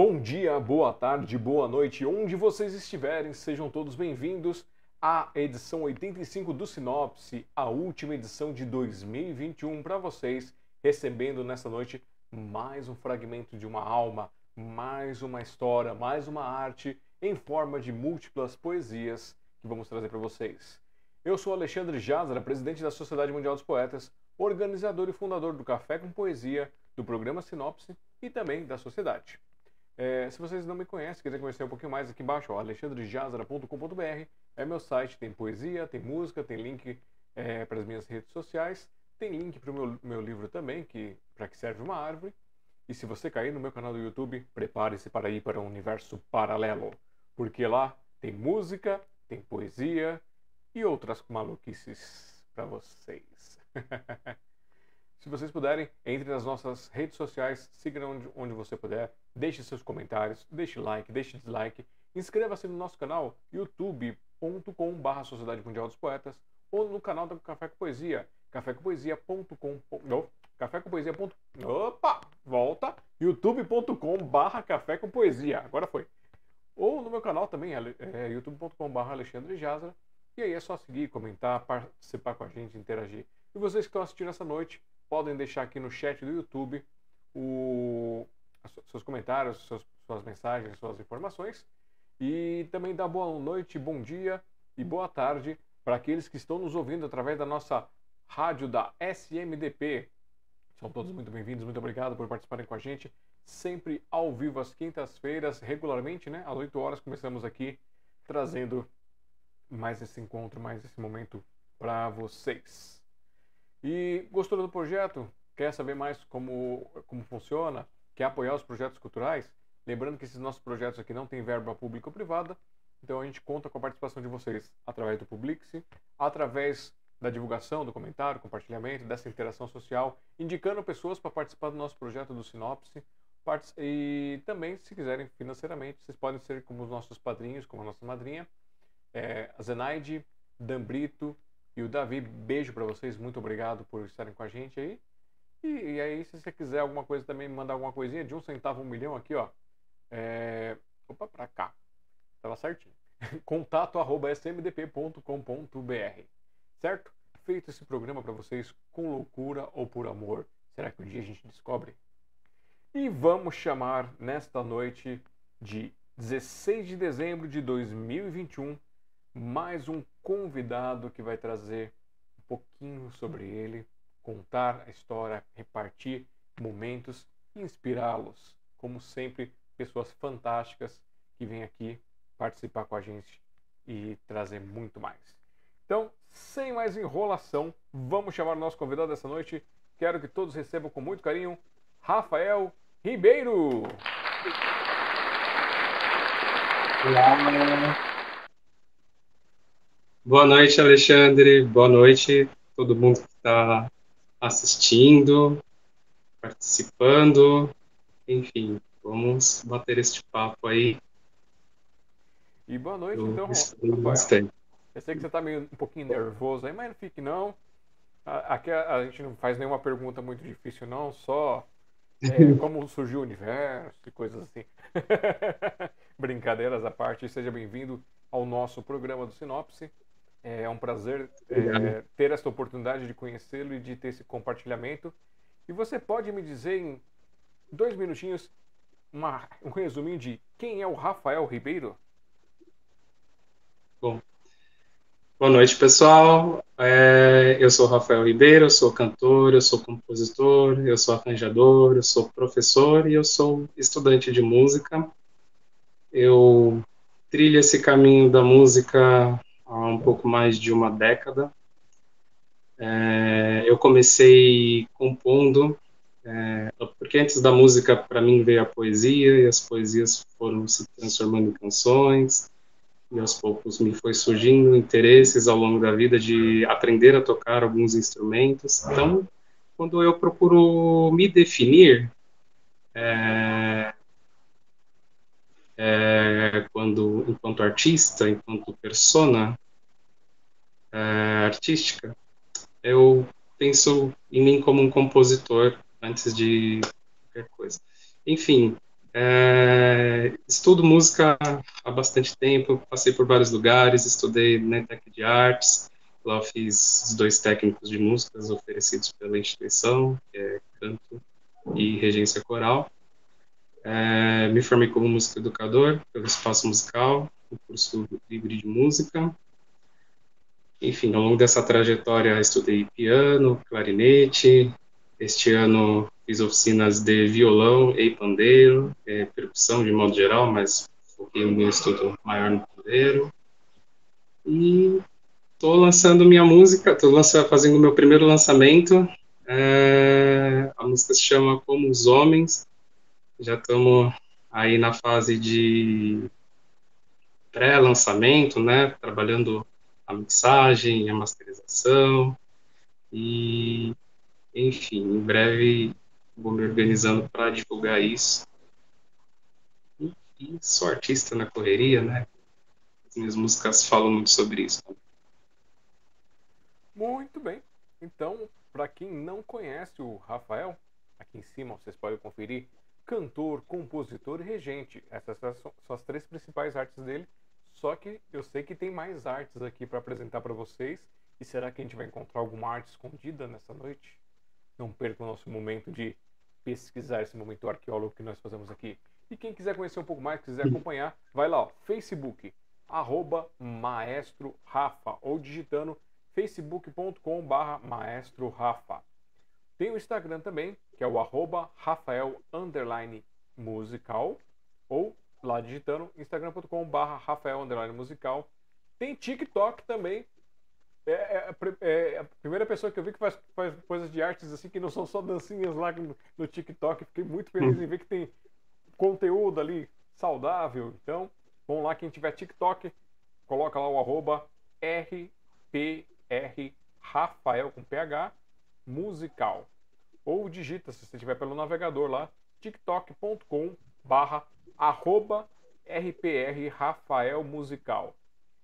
Bom dia, boa tarde, boa noite, onde vocês estiverem, sejam todos bem-vindos à edição 85 do Sinopse, a última edição de 2021 para vocês, recebendo nessa noite mais um fragmento de uma alma, mais uma história, mais uma arte em forma de múltiplas poesias que vamos trazer para vocês. Eu sou Alexandre Jazara, presidente da Sociedade Mundial dos Poetas, organizador e fundador do Café com Poesia, do programa Sinopse e também da Sociedade. É, se vocês não me conhecem, quiserem conhecer um pouquinho mais, aqui embaixo, alexandrejazara.com.br é meu site, tem poesia, tem música, tem link é, para as minhas redes sociais, tem link para o meu, meu livro também, que para que serve uma árvore. E se você cair no meu canal do YouTube, prepare-se para ir para um universo paralelo, porque lá tem música, tem poesia e outras maluquices para vocês. Se vocês puderem, entre nas nossas redes sociais, siga onde, onde você puder, deixe seus comentários, deixe like, deixe dislike, inscreva-se no nosso canal youtube.com.br Sociedade Mundial dos Poetas ou no canal da Café com Poesia, cafécompoesia.com. Café com Poesia. Opa! Volta! youtube.com.br Café com Poesia. Agora foi. Ou no meu canal também, é, youtube.com.br Alexandre Jazra. E aí é só seguir, comentar, participar com a gente, interagir. E vocês que estão assistindo essa noite, podem deixar aqui no chat do YouTube o, seus comentários, suas, mensagens, suas informações. E também dar boa noite, bom dia e boa tarde para aqueles que estão nos ouvindo através da nossa rádio da SMDP. São todos muito bem-vindos, muito obrigado por participarem com a gente. Sempre ao vivo às quintas-feiras, regularmente, né? Às 8 horas começamos aqui trazendo mais esse encontro, mais esse momento para vocês. E gostou do projeto? Quer saber mais como, como funciona? Quer apoiar os projetos culturais? Lembrando que esses nossos projetos aqui não têm verba pública ou privada, então a gente conta com a participação de vocês através do Publix, através da divulgação, do comentário, compartilhamento, dessa interação social, indicando pessoas para participar do nosso projeto do Sinopse. E também, se quiserem financeiramente, vocês podem ser como os nossos padrinhos, como a nossa madrinha, é, a Zenaide, Dambrito, e o Davi, beijo para vocês, muito obrigado por estarem com a gente aí. E, e, aí, se você quiser alguma coisa também, mandar alguma coisinha de um centavo um milhão aqui, ó. É... Opa, pra cá. Tava certinho. Contato arroba smdp.com.br. Certo? Feito esse programa para vocês com loucura ou por amor. Será que um dia a gente descobre? E vamos chamar nesta noite de 16 de dezembro de 2021 mais um convidado que vai trazer um pouquinho sobre ele, contar a história, repartir momentos inspirá-los. Como sempre, pessoas fantásticas que vêm aqui participar com a gente e trazer muito mais. Então, sem mais enrolação, vamos chamar o nosso convidado dessa noite. Quero que todos recebam com muito carinho Rafael Ribeiro. Olá. Boa noite, Alexandre. Boa noite todo mundo que está assistindo, participando. Enfim, vamos bater este papo aí. E boa noite, Eu então, Rafael. Eu sei que você está meio um pouquinho nervoso aí, mas não fique não. Aqui a, a gente não faz nenhuma pergunta muito difícil, não, só é, como surgiu o universo e coisas assim. Brincadeiras à parte, seja bem-vindo ao nosso programa do Sinopse. É um prazer é, ter essa oportunidade de conhecê-lo e de ter esse compartilhamento. E você pode me dizer em dois minutinhos uma, um resuminho de quem é o Rafael Ribeiro? Bom, boa noite pessoal. É, eu sou Rafael Ribeiro, eu sou cantor, eu sou compositor, eu sou arranjador, eu sou professor e eu sou estudante de música. Eu trilho esse caminho da música há um pouco mais de uma década. É, eu comecei compondo, é, porque antes da música, para mim, veio a poesia, e as poesias foram se transformando em canções, e aos poucos me foi surgindo interesses ao longo da vida de aprender a tocar alguns instrumentos. Então, quando eu procuro me definir, é, é, quando enquanto artista, enquanto persona é, artística, eu penso em mim como um compositor antes de qualquer coisa. Enfim, É, estudo música há bastante tempo, passei por vários lugares, estudei na Tech de Artes, lá fiz os dois técnicos de músicas oferecidos pela instituição, que é canto e regência coral. É, me formei como músico educador pelo Espaço Musical, no curso livre de música. Enfim, ao longo dessa trajetória estudei piano, clarinete. Este ano fiz oficinas de violão e pandeiro, é, percussão de modo geral, mas foquei o meu estudo maior no pandeiro. E estou lançando minha música, estou fazendo meu primeiro lançamento. É, a música se chama Como os Homens. Já estamos aí na fase de pré-lançamento, né? Trabalhando a mixagem, a masterização e, enfim, em breve vou me organizando para divulgar isso. E, e, sou artista na correria, né? As minhas músicas falam muito sobre isso. Muito bem. Então, para quem não conhece o Rafael, aqui em cima vocês podem conferir cantor, compositor e regente. Essas são as três principais artes dele. Só que eu sei que tem mais artes aqui para apresentar para vocês. E será que a gente vai encontrar alguma arte escondida nessa noite? Não perca o nosso momento de pesquisar esse momento arqueólogo que nós fazemos aqui. E quem quiser conhecer um pouco mais, quiser acompanhar, vai lá, ó, Facebook, arroba Maestro Rafa, ou digitando facebook.com barra Maestro Rafa. Tem o Instagram também, que é o arroba Rafael Musical, ou lá digitando instagram.com.br Rafael Underline Musical. Tem TikTok também. É, é, é, é, a primeira pessoa que eu vi que faz, faz coisas de artes assim que não são só dancinhas lá no, no TikTok. Fiquei muito feliz em ver que tem conteúdo ali saudável. Então, vamos lá, quem tiver TikTok, coloca lá o arroba RPR Rafael com PH musical. Ou digita, se você estiver pelo navegador lá, tiktok.com barra arroba RPR Rafael Musical.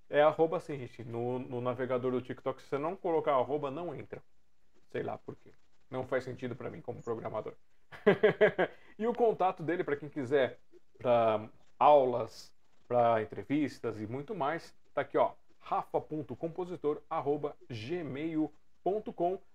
É arroba assim, gente. No, no navegador do TikTok, se você não colocar arroba, não entra. Sei lá por quê. Não faz sentido para mim como programador. e o contato dele, para quem quiser, para aulas, para entrevistas e muito mais, tá aqui, ó. rafa.compositor.gmail.com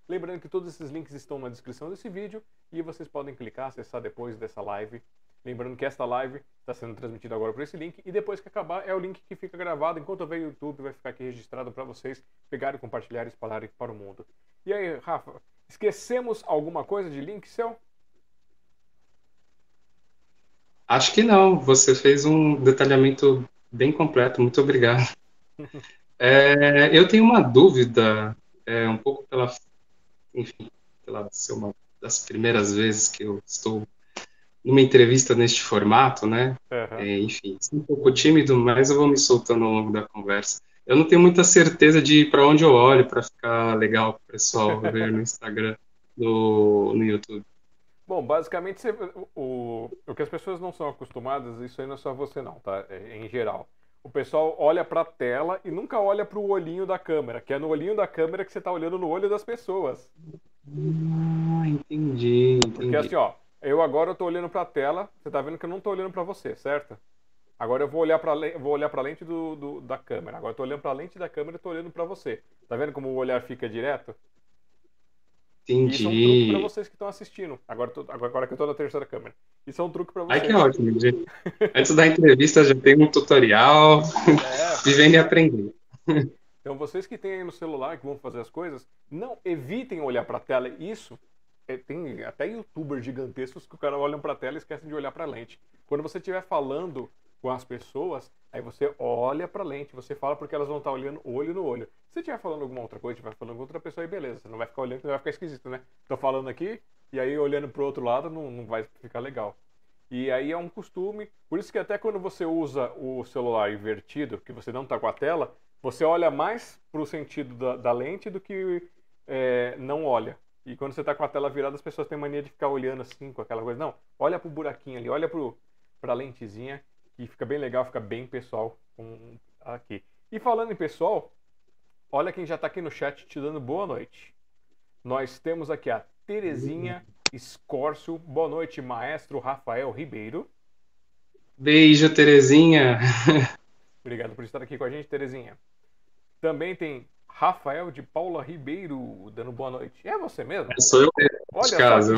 Lembrando que todos esses links estão na descrição desse vídeo e vocês podem clicar, acessar depois dessa live Lembrando que esta live está sendo transmitida agora por esse link e depois que acabar é o link que fica gravado enquanto eu ver o YouTube vai ficar aqui registrado para vocês pegarem, compartilhar e espalharem para o mundo. E aí, Rafa, esquecemos alguma coisa de link seu? Acho que não. Você fez um detalhamento bem completo. Muito obrigado. é, eu tenho uma dúvida, é, um pouco pela, enfim, pela ser uma das primeiras vezes que eu estou numa entrevista neste formato, né? Uhum. É, enfim, sou um pouco tímido, mas eu vou me soltando ao longo da conversa. Eu não tenho muita certeza de para onde eu olho para ficar legal para o pessoal ver no Instagram, no, no YouTube. Bom, basicamente o, o que as pessoas não são acostumadas, isso aí não é só você não, tá? É, em geral. O pessoal olha para a tela e nunca olha para o olhinho da câmera, que é no olhinho da câmera que você está olhando no olho das pessoas. Ah, entendi, entendi. Porque assim, ó, eu agora estou olhando para a tela, você está vendo que eu não estou olhando para você, certo? Agora eu vou olhar para vou olhar para a lente do, do, da câmera. Agora estou olhando para a lente da câmera e estou olhando para você. Tá vendo como o olhar fica direto? Entendi. Isso é um truque para vocês que estão assistindo. Agora, tô, agora que eu estou na terceira câmera. Isso é um truque para vocês. Ai, que ótimo, gente. Antes da entrevista já tem um tutorial. É, Vivendo e aprendendo. Então vocês que têm aí no celular que vão fazer as coisas, não evitem olhar para a tela. Isso é, tem até youtubers gigantescos que o cara olham para a tela e esquecem de olhar para a lente. Quando você estiver falando com as pessoas, aí você olha para a lente, você fala porque elas vão estar olhando olho no olho. Se você estiver falando alguma outra coisa, estiver falando com outra pessoa, aí beleza, você não vai ficar olhando, não vai ficar esquisito, né? Tô falando aqui e aí olhando para o outro lado não, não vai ficar legal. E aí é um costume, por isso que até quando você usa o celular invertido, que você não está com a tela, você olha mais para o sentido da, da, lente do que é, não olha. E quando você está com a tela virada, as pessoas têm mania de ficar olhando assim, com aquela coisa. Não, olha pro buraquinho ali, olha pro, pra lentezinha, que fica bem legal, fica bem pessoal com, aqui. E falando em pessoal, olha quem já está aqui no chat te dando boa noite. Nós temos aqui a Terezinha Escórcio. Boa noite, maestro Rafael Ribeiro. Beijo, Terezinha. Obrigado por estar aqui com a gente, Terezinha. Também tem Rafael de Paula Ribeiro dando boa noite. É você mesmo? É, sou eu mesmo. Olha de casa.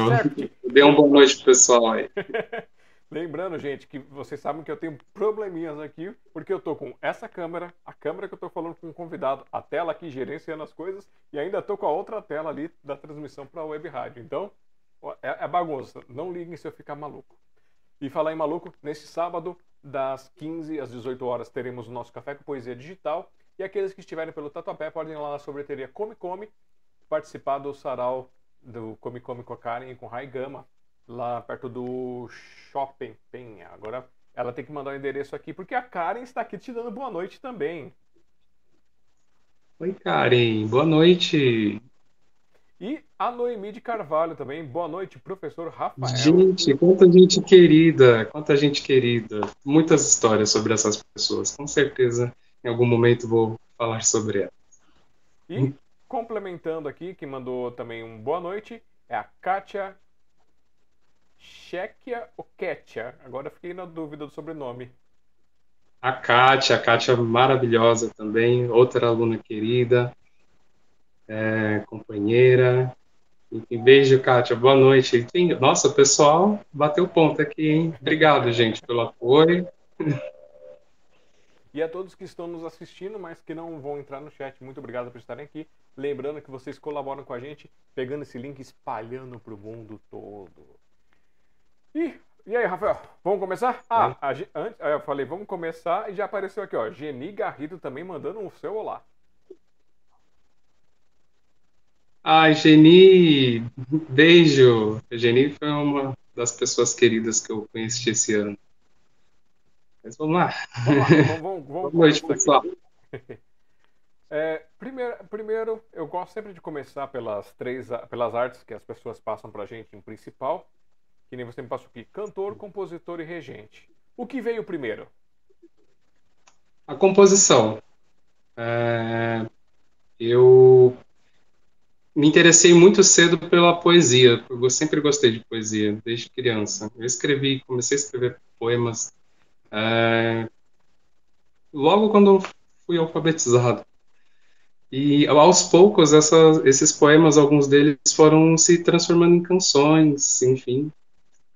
Dê uma boa noite pro pessoal aí. Lembrando, gente, que vocês sabem que eu tenho probleminhas aqui, porque eu tô com essa câmera, a câmera que eu tô falando com o convidado, a tela aqui gerenciando as coisas, e ainda tô com a outra tela ali da transmissão para a web rádio. Então, é, é bagunça. Não liguem se eu ficar maluco. E falar em maluco, nesse sábado, das 15 às 18 horas, teremos o nosso Café com Poesia Digital. E aqueles que estiverem pelo Tatuapé podem ir lá na sobreteria Come Come participar do sarau do Come Come com a Karen e com Rai Gama, lá perto do Shopping Penha. Agora ela tem que mandar o um endereço aqui, porque a Karen está aqui te dando boa noite também. Oi, Karen. Boa noite. E a Noemi de Carvalho também. Boa noite, professor Rafael. Gente, quanta gente querida, quanta gente querida. Muitas histórias sobre essas pessoas. Com certeza, em algum momento vou falar sobre elas. E complementando aqui, que mandou também um boa noite, é a Kátia Chequia ou Ketia? Agora fiquei na dúvida do sobrenome. A Kátia, a Kátia maravilhosa também, outra aluna querida, é, companheira. Enfim, beijo, Kátia, boa noite. Enfim, nossa, o pessoal bateu ponto aqui, hein? Obrigado, gente, pelo apoio. E a todos que estão nos assistindo, mas que não vão entrar no chat, muito obrigado por estarem aqui. Lembrando que vocês colaboram com a gente, pegando esse link, espalhando para o mundo todo. E, e aí, Rafael, vamos começar? Ah, a, antes, eu falei, vamos começar e já apareceu aqui, ó. Geni Garrido também mandando um seu olá. Ai, Geni, beijo. A Geni foi uma das pessoas queridas que eu conheci esse ano. Mas vamos lá. Vamos lá, vamos, vamos, vamos Boa noite, pessoal. É, primeiro, primeiro, eu gosto sempre de começar pelas três pelas artes que as pessoas passam pra gente em principal que nem você me passou aqui, cantor, compositor e regente. O que veio primeiro? A composição. É... Eu me interessei muito cedo pela poesia. Eu sempre gostei de poesia, desde criança. Eu escrevi, comecei a escrever poemas é... logo quando fui alfabetizado. E aos poucos, esses poemas, alguns deles foram se transformando em canções, enfim.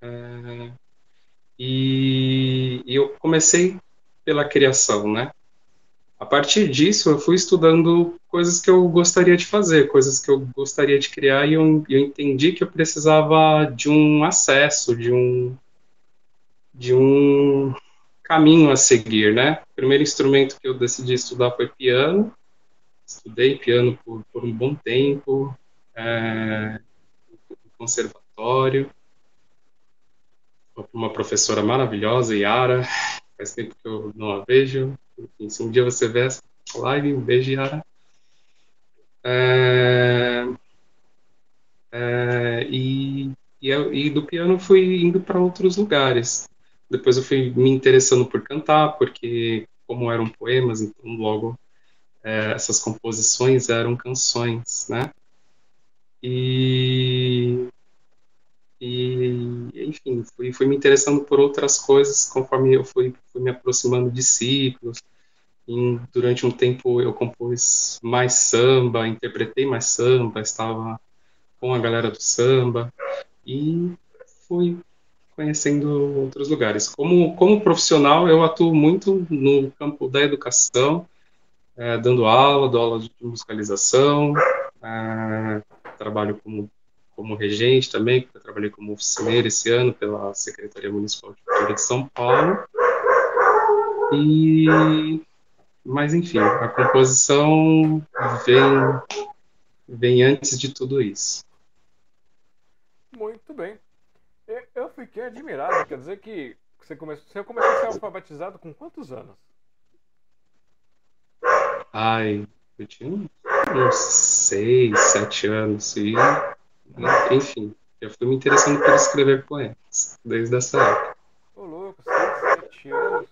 É, e, e eu comecei pela criação, né? A partir disso, eu fui estudando coisas que eu gostaria de fazer, coisas que eu gostaria de criar, e eu, eu entendi que eu precisava de um acesso, de um, de um caminho a seguir, né? O primeiro instrumento que eu decidi estudar foi piano. Estudei piano por, por um bom tempo, é, no conservatório uma professora maravilhosa, Yara. Faz tempo que eu não a vejo. Enfim, se um dia você ver essa live, um beijo, Yara. É, é, e, e, e, do piano fui indo para outros lugares. Depois eu fui me interessando por cantar, porque como eram poemas, então logo é, essas composições eram canções, né? E e, enfim, fui, fui me interessando por outras coisas conforme eu fui, fui me aproximando de ciclos. E, durante um tempo eu compus mais samba, interpretei mais samba, estava com a galera do samba e fui conhecendo outros lugares. Como, como profissional, eu atuo muito no campo da educação, é, dando aula, dou aula de musicalização, é, trabalho como como regente também, porque eu trabalhei como oficineiro esse ano pela Secretaria Municipal de Cultura de São Paulo. E, mas enfim, a composição vem, vem antes de tudo isso. Muito bem. Eu fiquei admirado, quer dizer que você começou, você começou a ser alfabetizado com quantos anos? Ai, eu tinha uns seis, sete anos e enfim, eu fui me interessando por escrever poemas desde essa época. Ô louco, 6, 7 anos.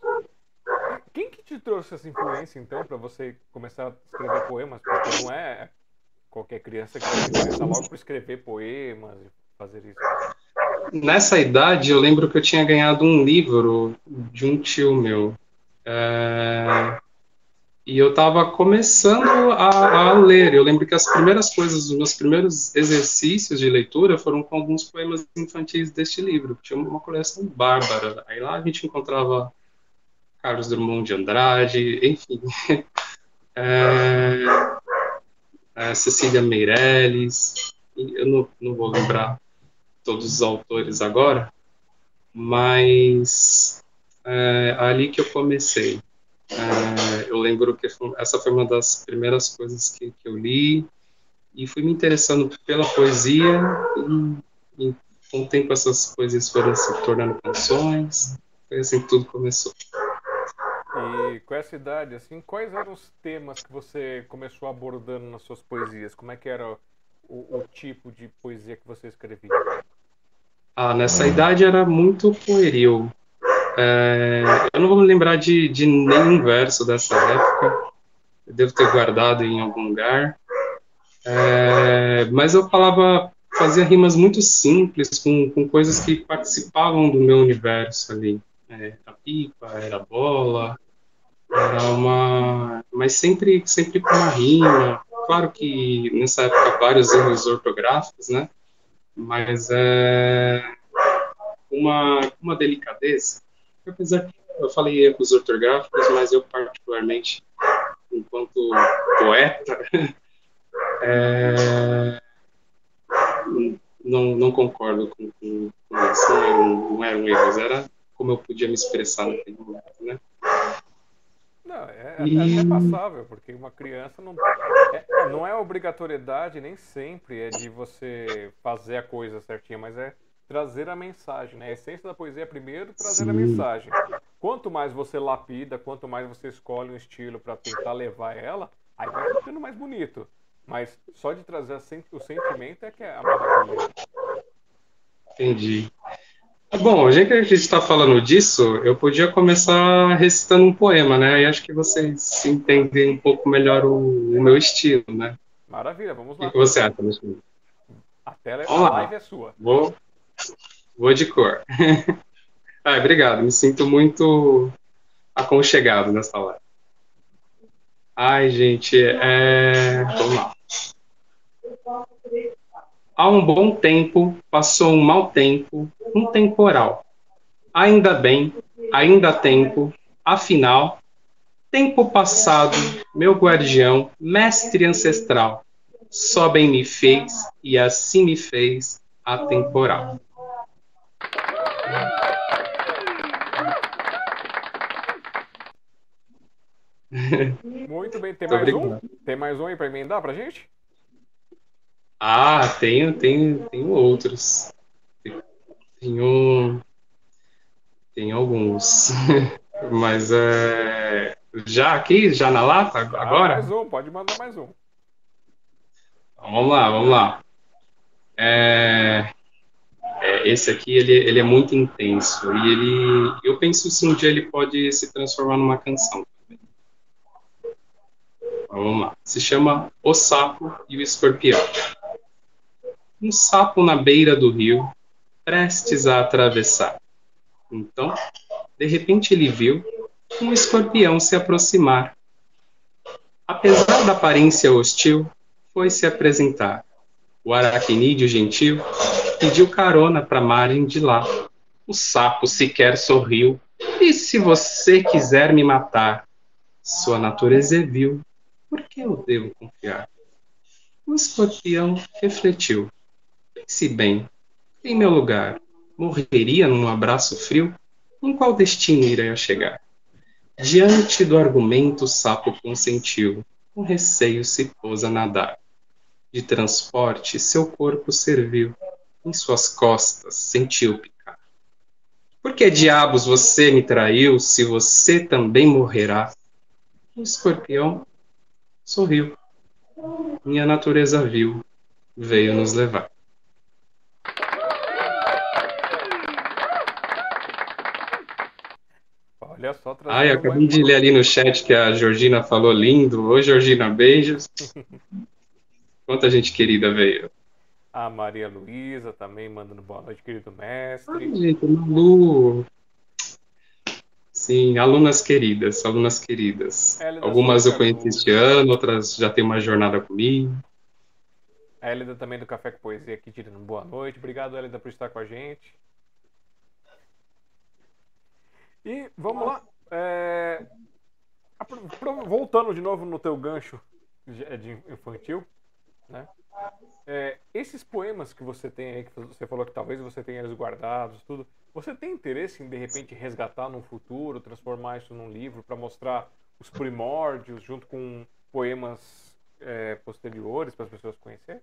Quem que te trouxe essa influência, então, para você começar a escrever poemas? Porque não é qualquer criança que vai começar logo por escrever poemas e fazer isso. nessa idade, eu lembro que eu tinha ganhado um livro de um tio meu. É, e eu estava começando a, a, ler. Eu lembro que as primeiras coisas, os meus primeiros exercícios de leitura foram com alguns poemas infantis deste livro. Tinha uma coleção bárbara. Aí lá a gente encontrava Carlos Drummond de Andrade, enfim. É, é, Cecília Meirelles. Eu não, não vou lembrar todos os autores agora, mas é ali que eu comecei. Lembro que essa foi uma das primeiras coisas que, que eu li e fui me interessando pela poesia e, e, com o tempo essas poesias foram se tornando canções foi assim que tudo começou. E com essa idade assim quais eram os temas que você começou abordando nas suas poesias? Como é que era o, o tipo de poesia que você escrevia? Ah nessa idade era muito pueril é, eu não vou me lembrar de, de nenhum verso dessa época. Eu devo ter guardado em algum lugar. É, mas eu falava, fazia rimas muito simples, com, com coisas que participavam do meu universo ali. É, a pipa, era a bola, era uma. Mas sempre, sempre com uma rima. Claro que nessa época vários erros ortográficos, né? Mas é uma, uma delicadeza apesar que eu falei erros ortográficos, mas eu particularmente, enquanto poeta, é, não, não concordo com, com, com isso, não eram, não eram erros, era como eu podia me expressar naquele momento, né? Não, é, é, e... é passável, porque uma criança não é, não é obrigatoriedade nem sempre é de você fazer a coisa certinha, mas é trazer a mensagem. Né? A essência da poesia é primeiro trazer Sim. a mensagem. Quanto mais você lapida, quanto mais você escolhe um estilo para tentar levar ela, aí vai ficando mais bonito. Mas só de trazer o sentimento é que é a maravilha. Entendi. Tá bom, já que a gente está falando disso, eu podia começar recitando um poema, né? E acho que vocês entendem um pouco melhor o, o meu estilo, né? Maravilha, vamos lá. O que você acha, A tela, a live é sua. Vou, Vou de cor. obrigado, me sinto muito aconchegado nessa live. Ai, gente, é... vamos lá. Há um bom tempo, passou um mau tempo, um temporal. Ainda bem, ainda há tempo, afinal, tempo passado, meu guardião, mestre ancestral, só bem me fez e assim me fez atemporal. Muito bem, tem mais um? Tem mais um aí para emendar pra gente? Ah, tenho, tenho, tenho outros. Tenho, tenho alguns. Mas é, já aqui, já na lata, agora? Ah, mais um, pode mandar mais um. Vamos lá, vamos lá. É, é, esse aqui ele, ele é muito intenso e ele, eu penso se um dia ele pode se transformar numa canção. Vamos lá. Se chama O Sapo e o Escorpião. Um sapo na beira do rio, prestes a atravessar. Então, de repente ele viu um escorpião se aproximar. Apesar da aparência hostil, foi se apresentar. O aracnídeo gentil pediu carona para a margem de lá. O sapo sequer sorriu. E se você quiser me matar? Sua natureza é vil. Por que eu devo confiar? O escorpião refletiu. Pense bem. Em meu lugar, morreria num abraço frio? Em qual destino iria chegar? Diante do argumento, o sapo consentiu. Com receio se pôs a nadar. De transporte, seu corpo serviu em suas costas sentiu picar. Por que diabos você me traiu se você também morrerá? O escorpião sorriu. Minha natureza viu, veio nos levar. Olha só, Ai, eu acabei de ler ali no chat que a Georgina falou lindo. Oi, Georgina, beijos. Quanta gente querida veio. A Maria Luísa também mandando boa noite, querido mestre. Ai, gente, Malu. Sim, alunas queridas, alunas queridas. Algumas eu conheci este ano, outras já têm uma jornada comigo. A Elida também do Café com Poesia aqui tirando boa noite. Obrigado, Elida, por estar com a gente. E vamos lá. É... Voltando de novo no teu gancho de infantil, né? É, esses poemas que você tem aí, que você falou que talvez você tenha eles guardados, tudo, você tem interesse em de repente resgatar no futuro, transformar isso num livro para mostrar os primórdios junto com poemas é, posteriores para as pessoas conhecerem?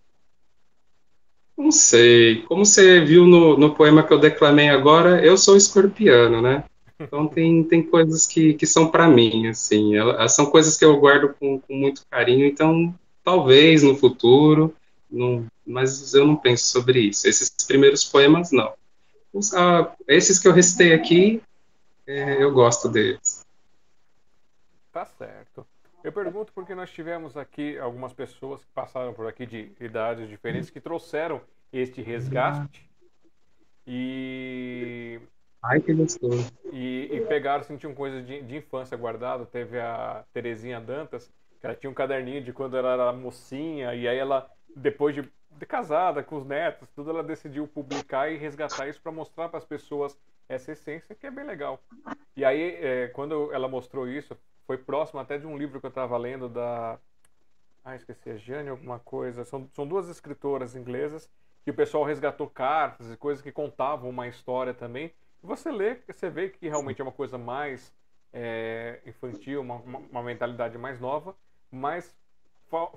Não sei. Como você viu no, no poema que eu declamei agora, eu sou escorpiano, né? Então tem, tem coisas que, que são para mim, assim. Elas, são coisas que eu guardo com, com muito carinho, então talvez no futuro, não, mas eu não penso sobre isso. Esses primeiros poemas, não. Os, ah, esses que eu recitei aqui, é, eu gosto deles. Tá certo. Eu pergunto porque nós tivemos aqui algumas pessoas que passaram por aqui de idades diferentes que trouxeram este resgate e Ai, que gostoso. E, e pegaram, sentiam coisas de, de infância guardado. Teve a Terezinha Dantas, que ela tinha um caderninho de quando ela era mocinha, e aí ela, depois de, de casada, com os netos, tudo, ela decidiu publicar e resgatar isso para mostrar para as pessoas essa essência, que é bem legal. E aí, é, quando ela mostrou isso, foi próximo até de um livro que eu estava lendo da. Ah, esqueci, a Jane alguma coisa. São, são duas escritoras inglesas que o pessoal resgatou cartas e coisas que contavam uma história também. E você lê, você vê que realmente é uma coisa mais é, infantil, uma, uma, mentalidade mais nova, mas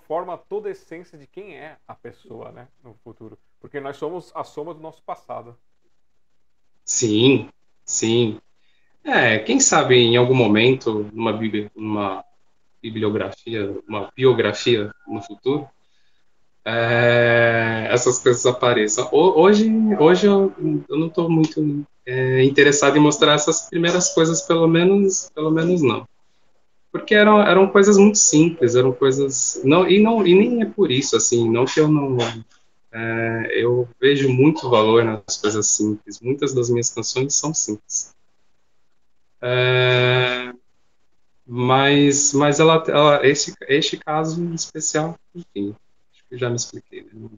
forma toda a essência de quem é a pessoa né, no futuro. Porque nós somos a soma do nosso passado. Sim, sim. É, quem sabe em algum momento, numa, numa bibliografia, uma biografia no futuro, é, essas coisas apareçam. Hoje, hoje eu, eu não estou muito é, interessado em mostrar essas primeiras coisas, pelo menos, pelo menos não. Porque eram, eram coisas muito simples, eram coisas. Não, e, não, e nem é por isso, assim, não que eu não. É, eu vejo muito valor nas coisas simples. Muitas das minhas canções são simples. É, mas mas ela, ela este, este caso em especial, enfim, acho que já me expliquei. Né? Não,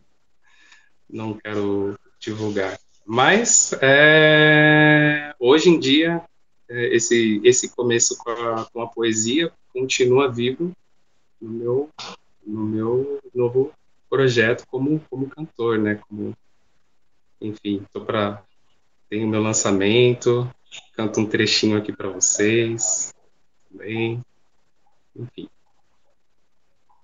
não quero divulgar. Mas é, hoje em dia esse esse começo com a, com a poesia continua vivo no meu no meu novo projeto como como cantor, né? Como enfim, tô para tenho meu lançamento, Canto um trechinho aqui para vocês também. Enfim.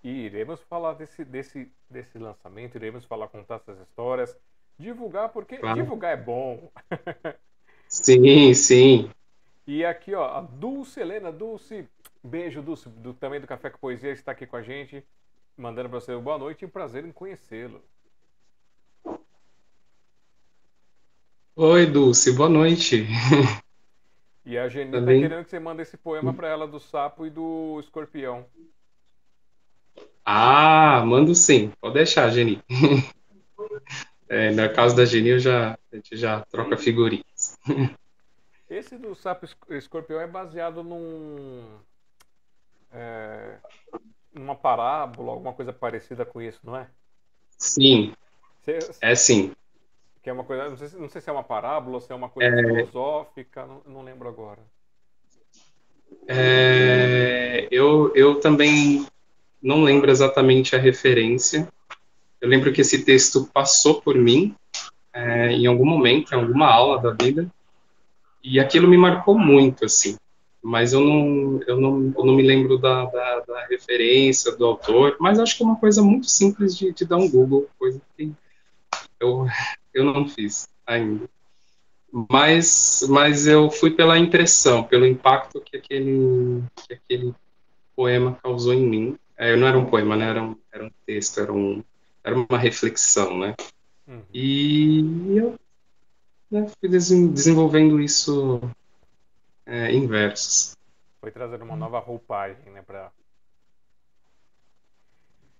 E iremos falar desse, desse, desse lançamento, iremos falar, contar essas histórias, divulgar, porque claro. divulgar é bom. sim, sim. E aqui, ó, a Dulce Helena, Dulce, beijo, Dulce, do, também do Café com Poesia, está aqui com a gente, mandando para você boa noite e um prazer em conhecê-lo. Oi, Dulce, boa noite. E a Geni tá querendo que você mande esse poema para ela do sapo e do escorpião. Ah, mando sim. Pode deixar, Geni. É, na casa da Geni, eu já, a gente já troca figurinhas. Esse do sapo escorpião é baseado num. É, numa parábola, alguma coisa parecida com isso, não é? Sim. Você, é sim. Que é uma coisa, não sei, não sei se é uma parábola ou se é uma coisa é... filosófica, não, não, lembro agora. É, eu, eu também não lembro exatamente a referência. Eu lembro que esse texto passou por mim é, em algum momento, em alguma aula da vida, e aquilo me marcou muito, assim. Mas eu não, eu não, eu não me lembro da, da, da referência do autor, mas acho que é uma coisa muito simples de, de dar um Google, coisa que eu eu não fiz ainda. Mas, mas eu fui pela impressão, pelo impacto que aquele, que aquele poema causou em mim. É, não era um poema, né? Era um, era um texto, era, um, era uma reflexão, né? Uhum. E eu né, fui desenvolvendo isso é, em versos. Foi trazendo uma nova roupagem, né? Pra...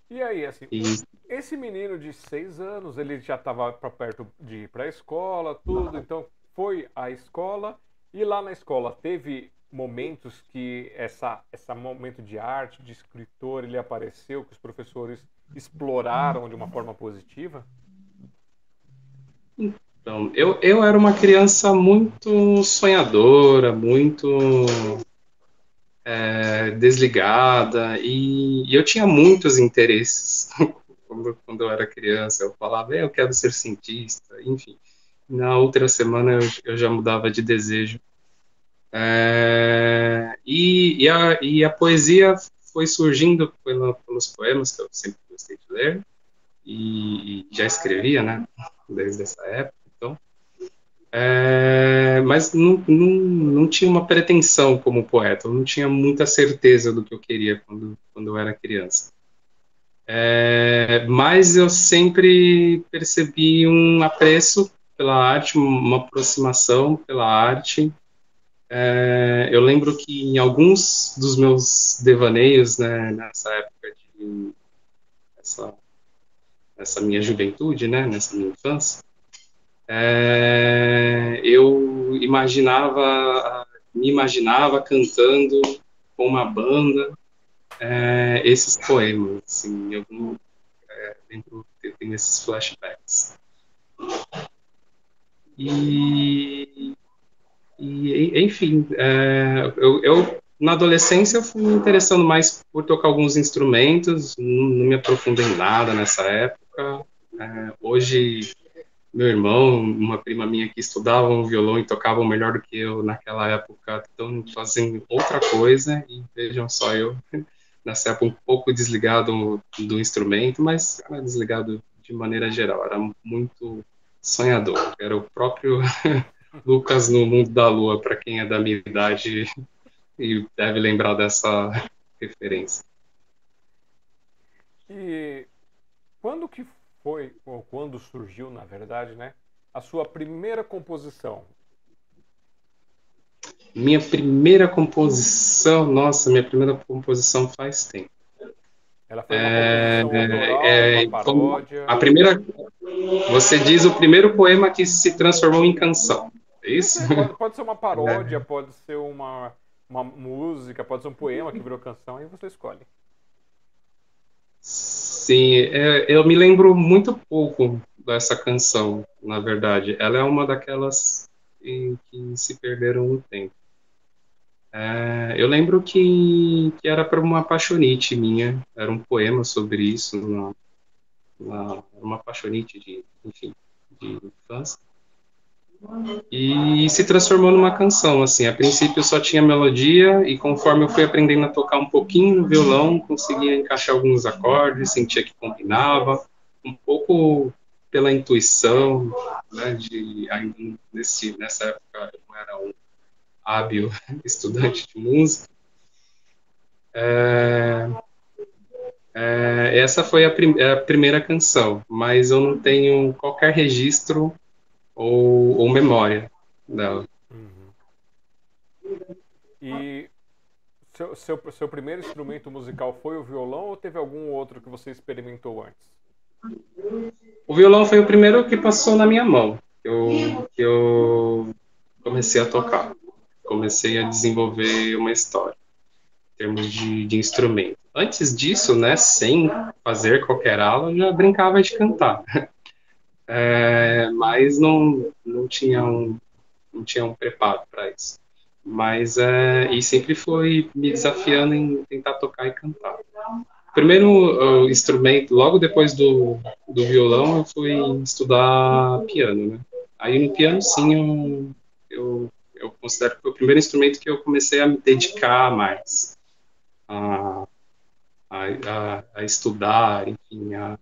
E aí, assim, e... esse menino de seis anos, ele já estava para perto de ir para a escola, tudo, então foi à escola e lá na escola teve momentos que essa esse momento de arte, de escritor, ele apareceu, que os professores exploraram de uma forma positiva? Então, eu, eu era uma criança muito sonhadora, muito é, desligada e, e, eu tinha muitos interesses quando, quando eu era criança. Eu falava, eu quero ser cientista, enfim. Na outra semana eu, eu já mudava de desejo. É, e, e, a, e a poesia foi surgindo pela, pelos poemas que eu sempre gostei de ler e, já escrevia, né, desde essa época. É, mas não, não, não tinha uma pretensão como poeta, eu não tinha muita certeza do que eu queria quando, quando eu era criança. É, mas eu sempre percebi um apreço pela arte, uma aproximação pela arte. É, eu lembro que em alguns dos meus devaneios, né, nessa época de essa, essa minha juventude, né, nessa minha infância, é, eu imaginava, me imaginava cantando com uma banda é, esses poemas, assim, eu é, lembro, tenho esses flashbacks. E, e enfim, é, eu, eu, na adolescência eu fui me interessando mais por tocar alguns instrumentos, não, não me aprofundei em nada nessa época. É, hoje meu irmão, uma prima minha que estudavam violão e tocavam melhor do que eu naquela época, estão fazendo outra coisa e vejam só eu nessa época um pouco desligado do instrumento, mas desligado de maneira geral, era muito sonhador, era o próprio Lucas no mundo da lua para quem é da minha idade e deve lembrar dessa referência. E quando que foi, ou quando surgiu, na verdade, né, a sua primeira composição? Minha primeira composição, nossa, minha primeira composição faz tempo. Ela foi uma é, autoral, é, uma paródia? A primeira, você diz o primeiro poema que se transformou em canção, é isso? Pode, pode ser uma paródia, é. pode ser uma, uma música, pode ser um poema que virou canção, aí você escolhe. Sim, é, eu me lembro muito pouco dessa canção, na verdade. Ela é uma daquelas em que se perderam no tempo. É, eu lembro que, que era para uma apaixonite minha, era um poema sobre isso, uma, uma, uma apaixonite de, enfim, de infância e se transformou numa canção, assim, a princípio só tinha melodia e conforme eu fui aprendendo a tocar um pouquinho no violão, conseguia encaixar alguns acordes, sentia que combinava, um pouco pela intuição, né, de nesse, nessa época eu não era um hábil estudante de música. É, é, essa foi a, prim a primeira canção, mas eu não tenho qualquer registro ou, ou memória dela. Uhum. E seu, seu, seu primeiro instrumento musical foi o violão ou teve algum outro que você experimentou antes? O violão foi o primeiro que passou na minha mão, que eu, que eu comecei a tocar. Comecei a desenvolver uma história em termos de, de instrumento. Antes disso, né, sem fazer qualquer aula, eu já brincava de cantar. é, mas não, não, tinha um, não tinha um preparo para isso. Mas, é, e sempre foi me desafiando em tentar tocar e cantar. Primeiro instrumento, logo depois do, do violão, eu fui estudar piano, né? Aí no piano, sim, eu, eu, eu considero que foi o primeiro instrumento que eu comecei a me dedicar mais. A, a, a estudar, enfim, a,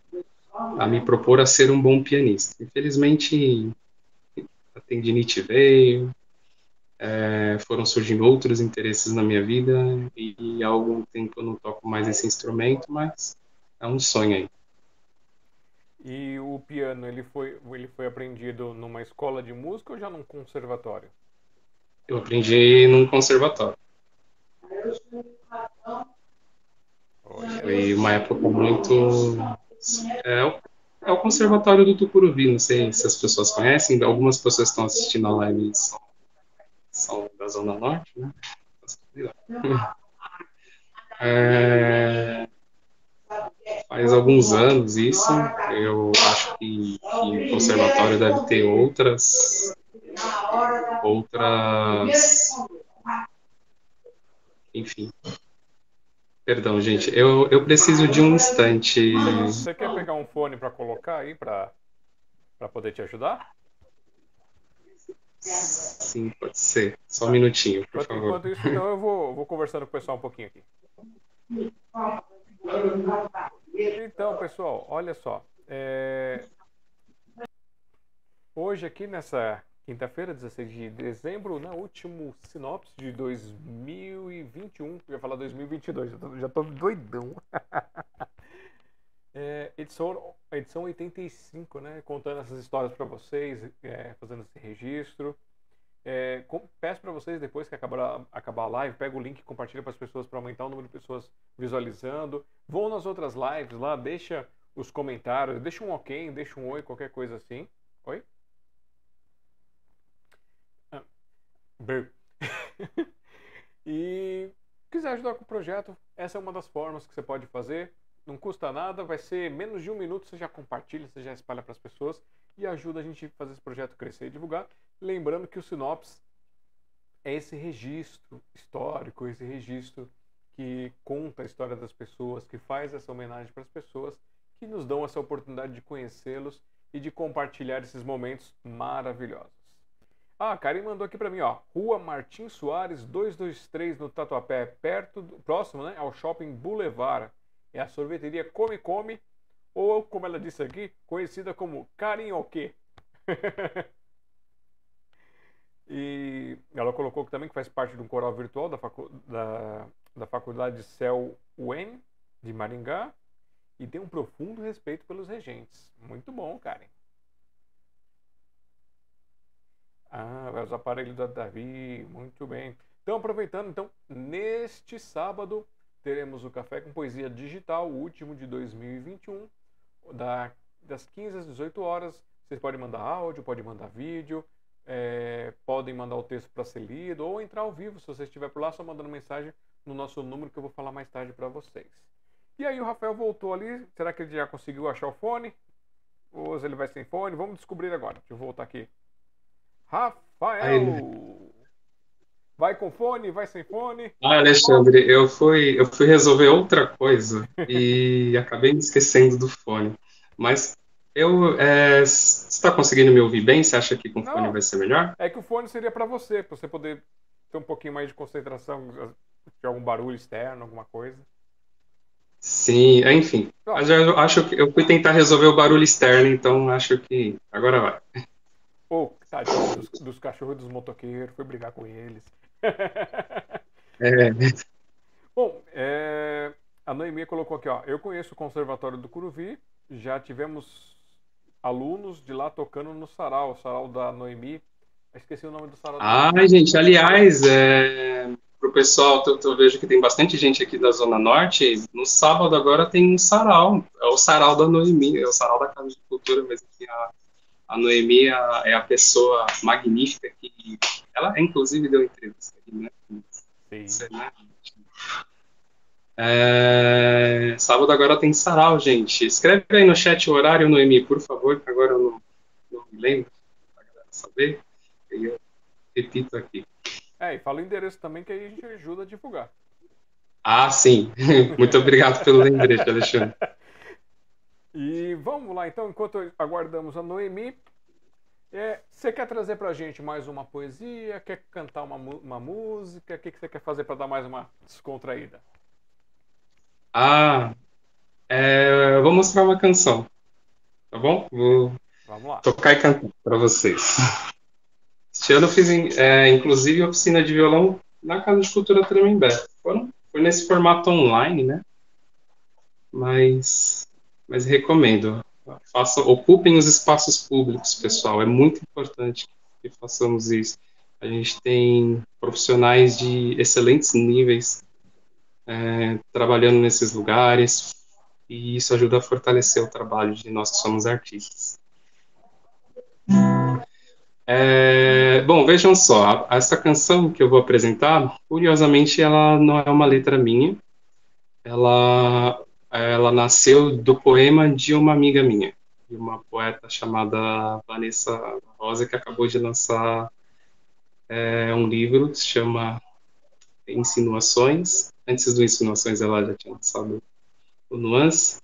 a me propor a ser um bom pianista. Infelizmente, a tendinite veio, é, foram surgindo outros interesses na minha vida e há algum tempo eu não toco mais esse instrumento, mas é um sonho aí. E o piano, ele foi, ele foi aprendido numa escola de música ou já num conservatório? Eu aprendi num conservatório. Foi uma época muito. É, é o Conservatório do Tucuruvi, não sei se as pessoas conhecem, algumas pessoas estão assistindo a live são, são da Zona Norte, né? É, faz alguns anos isso, eu acho que, que o conservatório deve ter outras outras enfim Perdão, gente, eu, eu preciso de um instante. Você quer pegar um fone para colocar aí para poder te ajudar? Sim, pode ser. Só um minutinho, por enquanto, favor. Enquanto isso, então, eu vou, vou conversando com o pessoal um pouquinho aqui. Então, pessoal, olha só. É... Hoje aqui nessa Quinta-feira, 16 de dezembro, na último sinopse de 2021. Eu ia falar 2022, já tô, doidão. é, edição, edição 85, né? Contando essas histórias para vocês, é, fazendo esse registro. É, com, peço para vocês, depois que acabar, acabar a live, pega o link e compartilha para as pessoas para aumentar o número de pessoas visualizando. Vão nas outras lives lá, deixa os comentários, deixa um ok, deixa um oi, qualquer coisa assim. Oi? e quiser ajudar com o projeto, essa é uma das formas que você pode fazer. Não custa nada, vai ser menos de um minuto, você já compartilha, você já espalha para as pessoas e ajuda a gente a fazer esse projeto crescer e divulgar. Lembrando que o Sinopse é esse registro histórico, esse registro que conta a história das pessoas, que faz essa homenagem para as pessoas, que nos dão essa oportunidade de conhecê-los e de compartilhar esses momentos maravilhosos. Ah, a Karen mandou aqui para mim, ó. Rua Martins Soares, 223 no Tatuapé, perto, do, próximo, né, ao Shopping Boulevard. É a sorveteria Come Come, ou como ela disse aqui, conhecida como Carinhoque. e ela colocou também que faz parte de um coral virtual da, facu da, da Faculdade Céu UEM de Maringá e tem um profundo respeito pelos regentes. Muito bom, Karen. Ah, vai aparelhos da Davi, muito bem. Então, aproveitando, então, neste sábado teremos o Café com Poesia Digital, o último de 2021, da, das 15 às 18 horas. Vocês podem mandar áudio, podem mandar vídeo, é, podem mandar o texto para ser lido ou entrar ao vivo, se você estiver por lá, só mandando mensagem no nosso número que eu vou falar mais tarde para vocês. E aí o Rafael voltou ali, será que ele já conseguiu achar o fone? Ou ele vai sem fone? Vamos descobrir agora. Deixa eu voltar aqui. Rafael! Aí. Vai com fone, vai sem fone? Ah, Alexandre, eu fui, eu fui resolver outra coisa e acabei me esquecendo do fone. Mas eu. É, você está conseguindo me ouvir bem? Você acha que com Não, fone vai ser melhor? É que o fone seria para você, para você poder ter um pouquinho mais de concentração de algum barulho externo, alguma coisa. Sim, enfim. Mas eu acho que eu fui tentar resolver o barulho externo, então acho que agora vai. Pô, tadinho dos, dos cachorros dos motoqueiros, foi brigar com eles. É. Bom, é, a Noemi colocou aqui, ó. Eu conheço o Conservatório do Curuvi, já tivemos alunos de lá tocando no sarau, o sarau da Noemi. Esqueci o nome do sarau. Ah, gente, aliás, é, pro pessoal, eu, eu, vejo que tem bastante gente aqui da Zona Norte. No sábado agora tem um sarau, é o sarau da Noemi, é o sarau da Casa de Cultura mesmo, que a a Noemi é a, é a pessoa magnífica que ela inclusive deu entrevista aqui, né? Sim. Né? É, sábado agora tem sarau, gente. Escreve aí no chat o horário, Noemi, por favor, que agora eu não, não me lembro, para galera saber. E eu repito aqui. É, e fala o endereço também, que aí a gente ajuda a divulgar. Ah, sim. Muito obrigado pelo lembrete, Alexandre. E vamos lá, então, enquanto aguardamos a Noemi, é, você quer trazer para a gente mais uma poesia? Quer cantar uma, uma música? O que, que você quer fazer para dar mais uma descontraída? Ah, é, eu vou mostrar uma canção, tá bom? Vou tocar e cantar para vocês. Este ano eu fiz, é, inclusive, oficina de violão na Casa de Cultura Tremembé. Foi nesse formato online, né? Mas mas recomendo. Façam, ocupem os espaços públicos, pessoal. É muito importante que façamos isso. A gente tem profissionais de excelentes níveis é, trabalhando nesses lugares, e isso ajuda a fortalecer o trabalho de nós que somos artistas. É, bom, vejam só, essa canção que eu vou apresentar, curiosamente, ela não é uma letra minha, ela, ela nasceu do poema de uma amiga minha, de uma poeta chamada Vanessa Rosa, que acabou de lançar é, um livro que se chama Insinuações. Antes do Insinuações, ela já tinha lançado o Nuance.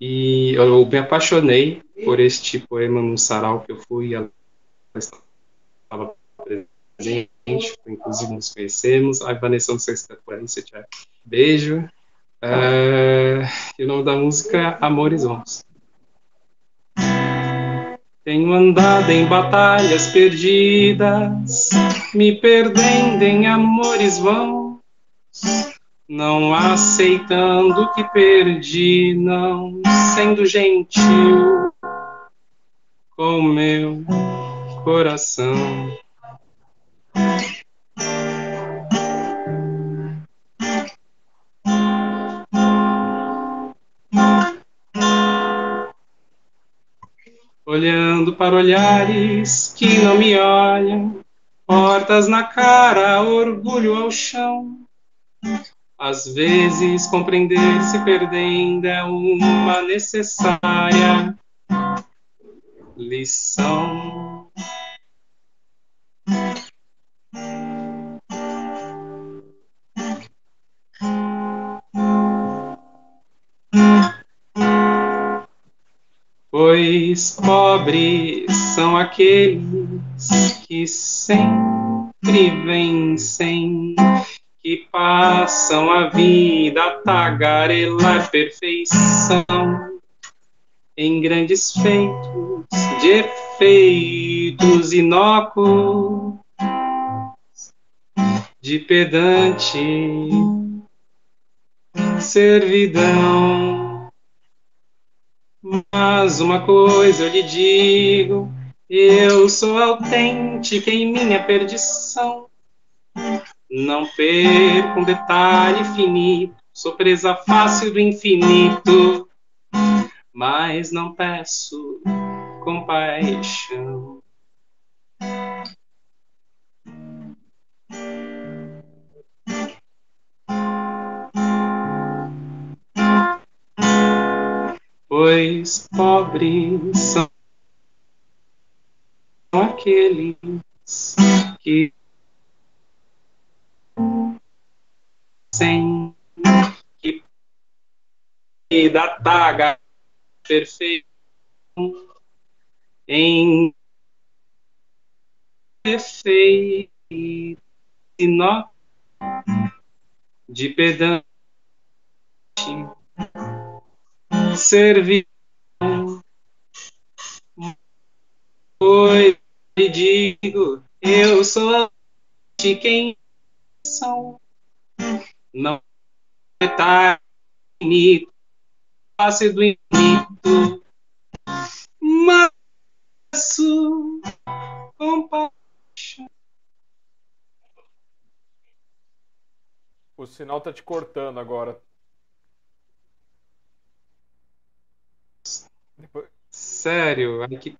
E eu me apaixonei por este poema no sarau que eu fui. Ela estava presente, inclusive nos conhecemos. A Vanessa, não sei se está por aí, se tiver. Beijo. É, e o nome da música é Amores Vãos. Tenho andado em batalhas perdidas, me perdendo em amores vãos, não aceitando que perdi, não sendo gentil com meu coração. Olhando para olhares que não me olham, portas na cara, orgulho ao chão. Às vezes compreender se perdendo é uma necessária lição. Pois pobres são aqueles que sempre vencem, que passam a vida a tagarelar perfeição. Em grandes feitos de efeitos inócuos de pedante servidão mas uma coisa eu lhe digo: eu sou autêntica em minha perdição. Não perco um detalhe finito, sou presa fácil do infinito, mas não peço compaixão. Pois pobres são aqueles que sem que da taga perfeito em efeito de pedante servir. Oi, digo, eu sou de quem são. Não é infinito, face do infinito, mas compaixão. O sinal tá te cortando agora. Depois... Sério? Aí que...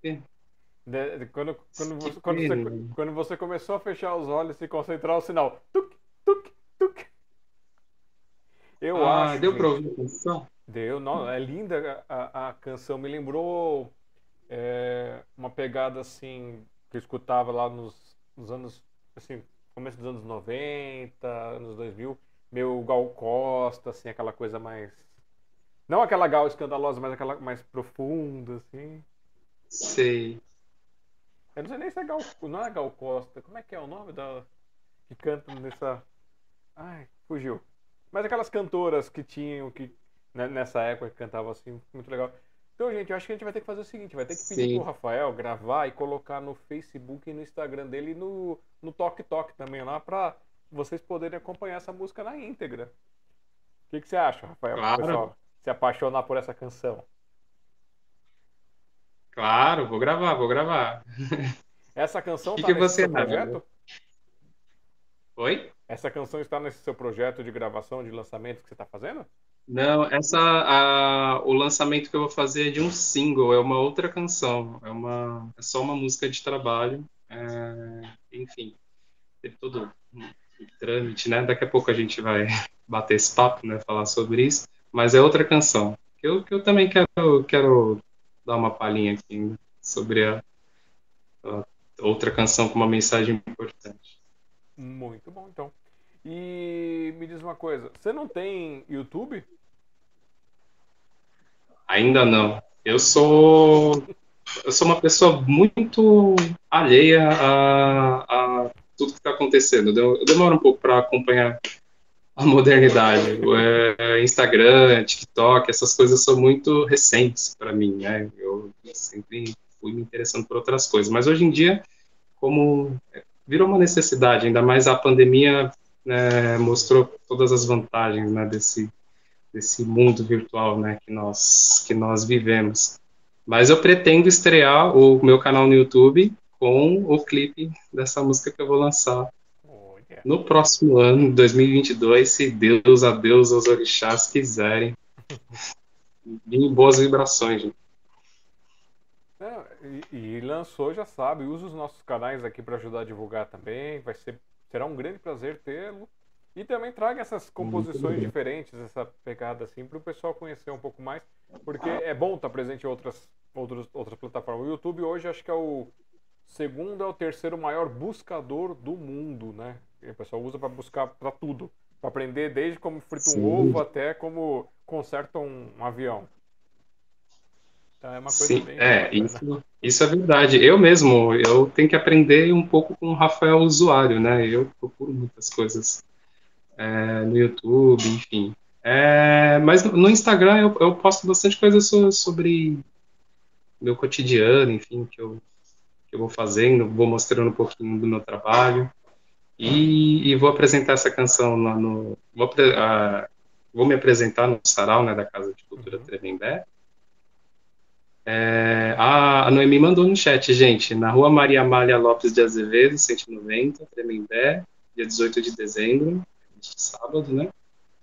De, de, quando, quando, você, quando, você, quando, você, começou a fechar os olhos e concentrar o sinal. Tuc, tuc, tuc. Eu ah, acho. Deu pra ouvir a canção? Deu, não, é linda a, a canção. Me lembrou é, uma pegada assim que eu escutava lá nos, nos anos. Assim, começo dos anos 90, anos 2000. Meu Gal Costa, assim, aquela coisa mais não aquela gal escandalosa, mas aquela mais profunda, assim. Sei. Eu não sei nem se é Gal. Não é Gal Costa. Como é que é o nome da. Que canta nessa. Ai, fugiu. Mas aquelas cantoras que tinham, que né, nessa época que cantavam assim, muito legal. Então, gente, eu acho que a gente vai ter que fazer o seguinte: vai ter que pedir Sim. pro Rafael gravar e colocar no Facebook e no Instagram dele e no, no Tok Tok também lá pra vocês poderem acompanhar essa música na íntegra. O que, que você acha, Rafael? Claro. Pessoal? Se apaixonar por essa canção? Claro, vou gravar, vou gravar. Essa canção que tá que você projeto? Oi? Essa canção está nesse seu projeto de gravação, de lançamento que você está fazendo? Não, essa a, o lançamento que eu vou fazer é de um single, é uma outra canção, é uma é só uma música de trabalho, é, enfim, teve todo um trâmite, né? Daqui a pouco a gente vai bater esse papo, né? Falar sobre isso, mas é outra canção que eu, que eu também quero quero dar uma palhinha aqui sobre a, a outra canção com uma mensagem importante. Muito bom, então. E me diz uma coisa, você não tem YouTube? Ainda não. Eu sou eu sou uma pessoa muito alheia a, a tudo que está acontecendo. Eu demoro um pouco para acompanhar a modernidade. É, Instagram, TikTok, essas coisas são muito recentes para mim, né? Eu sempre fui me interessando por outras coisas. Mas hoje em dia, como virou uma necessidade, ainda mais a pandemia né, mostrou todas as vantagens né, desse desse mundo virtual, né, que nós que nós vivemos. Mas eu pretendo estrear o meu canal no YouTube com o clipe dessa música que eu vou lançar no próximo ano, 2022, se Deus, a Deus, os orixás quiserem. em boas vibrações, gente. É, e, e, lançou, já sabe, usa os nossos canais aqui para ajudar a divulgar também. Vai ser, será um grande prazer tê-lo. E também traga essas composições diferentes, essa pegada assim, para o pessoal conhecer um pouco mais, porque é bom estar presente em outras, outras, outras plataformas. O YouTube hoje acho que é o segundo, é o terceiro maior buscador do mundo, né? O pessoal usa para buscar para tudo, para aprender desde como frita um ovo até como conserta um, um avião. Então é uma coisa Sim, bem é, isso, isso é verdade. Eu mesmo, eu tenho que aprender um pouco com o Rafael usuário, né? Eu procuro muitas coisas é, no YouTube, enfim. É, mas no Instagram eu, eu posto bastante coisa sobre meu cotidiano, enfim, que eu, que eu vou fazendo, vou mostrando um pouquinho do meu trabalho. E, e vou apresentar essa canção no. no vou, vou, me apresentar no sarau né, da Casa de Cultura uhum. Tremembé. É, a, a Noemi mandou no chat, gente, na rua Maria Amália Lopes de Azevedo, 190, Tremembé, dia 18 de dezembro sábado, né?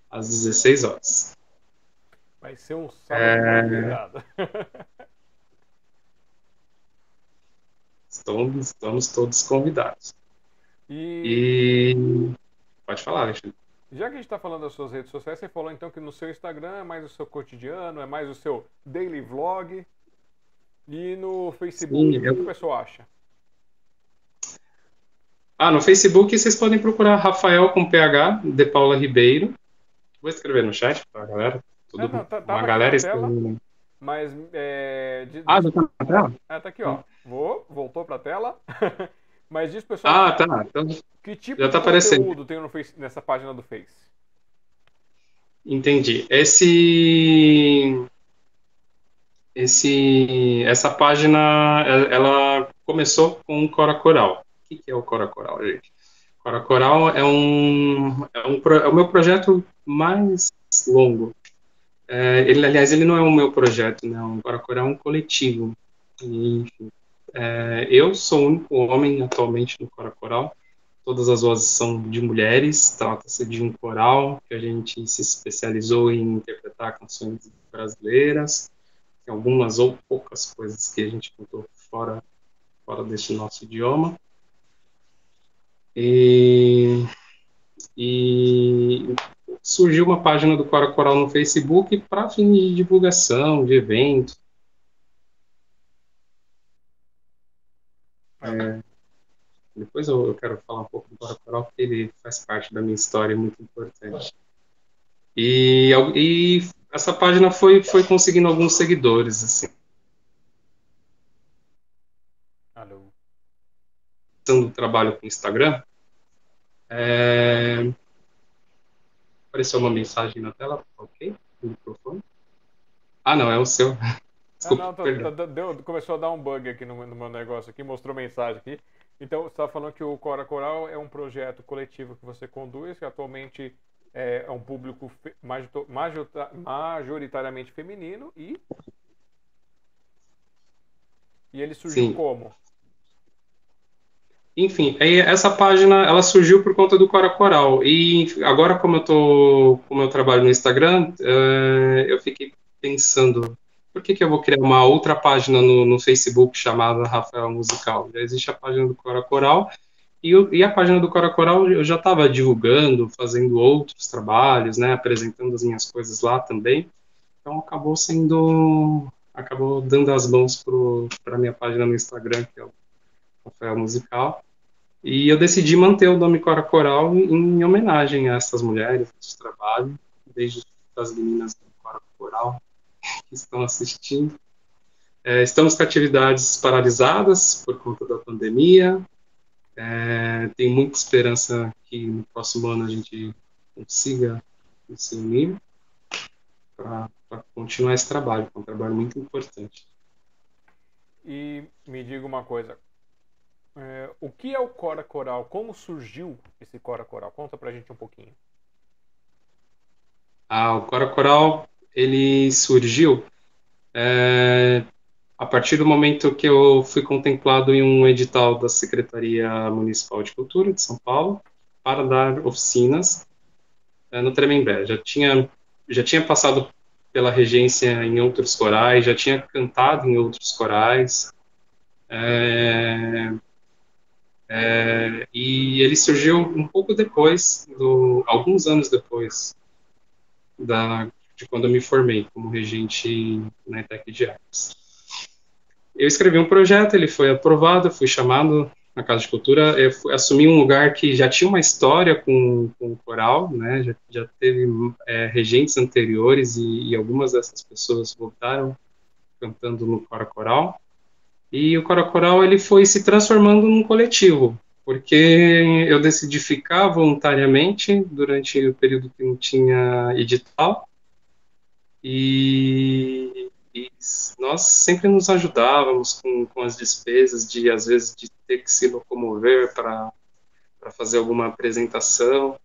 Às 16 horas. Vai ser um sábado é... estamos, estamos todos convidados. E... e... Pode falar, Alexandre. Já que a gente está falando das suas redes sociais, você falou então que no seu Instagram é mais o seu cotidiano, é mais o seu daily vlog. E no Facebook, Sim, eu... o que o pessoal acha? Ah, no Facebook vocês podem procurar Rafael com PH, de Paula Ribeiro. Vou escrever no chat para a galera. Tudo, não, não, tá, uma galera escrevendo. Mas. É, de, ah, já tá na tela? É, tá aqui, ó. Vou, voltou para a tela. mas diz, pessoal. Ah, tá. Então, que tipo já tá de aparecendo. conteúdo tem no face, nessa página do Face? Entendi. Esse. Esse, essa página, ela começou com um Cora Coral. O que é o Cora Coral, gente? Cora Coral é um, é um é o meu projeto mais longo. É, ele, aliás, ele não é o meu projeto, né? O Cora Coral é um coletivo. E, é, eu sou o único homem atualmente no Cora Coral. Todas as vozes são de mulheres. Trata-se de um coral que a gente se especializou em interpretar canções brasileiras. Tem algumas ou poucas coisas que a gente contou fora fora desse nosso idioma. E, e surgiu uma página do Cora Coral no Facebook para fins de divulgação, de eventos. É, depois eu, eu, quero falar um pouco do Coral, porque ele faz parte da minha história, é muito importante. E, e essa página foi, foi conseguindo alguns seguidores, assim. do trabalho com o Instagram, é... apareceu uma mensagem na tela, ok? O microfone. Ah, não, é o seu. Desculpa, ah, não, tá, tá, deu, começou a dar um bug aqui no, no meu negócio aqui, mostrou mensagem aqui. Então, você está falando que o Cora Coral é um projeto coletivo que você conduz, que atualmente é, é um público majoritariamente feminino e. E ele surgiu Sim. como? enfim, essa página ela surgiu por conta do Cora Coral e agora como eu tô, como eu trabalho no Instagram, uh, eu fiquei pensando por que, que eu vou criar uma outra página no, no Facebook chamada Rafael Musical? Já existe a página do Cora Coral e, e a página do Cora Coral eu já estava divulgando, fazendo outros trabalhos, né, apresentando as minhas coisas lá também. Então acabou sendo, acabou dando as mãos para a minha página no Instagram, que é o Rafael Musical. E eu decidi manter o nome Cora Coral em, em homenagem a essas mulheres, a esse trabalho, desde as meninas do Cora Coral que estão assistindo. É, estamos com atividades paralisadas por conta da pandemia, é, tenho muita esperança que no próximo ano a gente consiga se unir para continuar esse trabalho, que é um trabalho muito importante. E me diga uma coisa, é, o que é o Cora Coral? Como surgiu esse Cora Coral? Conta pra gente um pouquinho. Ah, o Cora Coral, ele surgiu é, a partir do momento que eu fui contemplado em um edital da Secretaria Municipal de Cultura de São Paulo para dar oficinas é, no Tremembé. Já tinha, já tinha passado pela regência em outros corais, já tinha cantado em outros corais, é, é, e ele surgiu um pouco depois, do, alguns anos depois da, de quando eu me formei como regente na ETEC de Artes. Eu escrevi um projeto, ele foi aprovado, fui chamado na Casa de Cultura, assumi um lugar que já tinha uma história com, com o coral, né, já, já teve é, regentes anteriores e, e, algumas dessas pessoas voltaram cantando no Cora Coral, e o Cora Coral ele foi se transformando num coletivo, porque eu decidi ficar voluntariamente durante o período que não tinha edital, e e nós sempre nos ajudávamos com, com as despesas de, às vezes, de ter que se locomover para fazer alguma apresentação,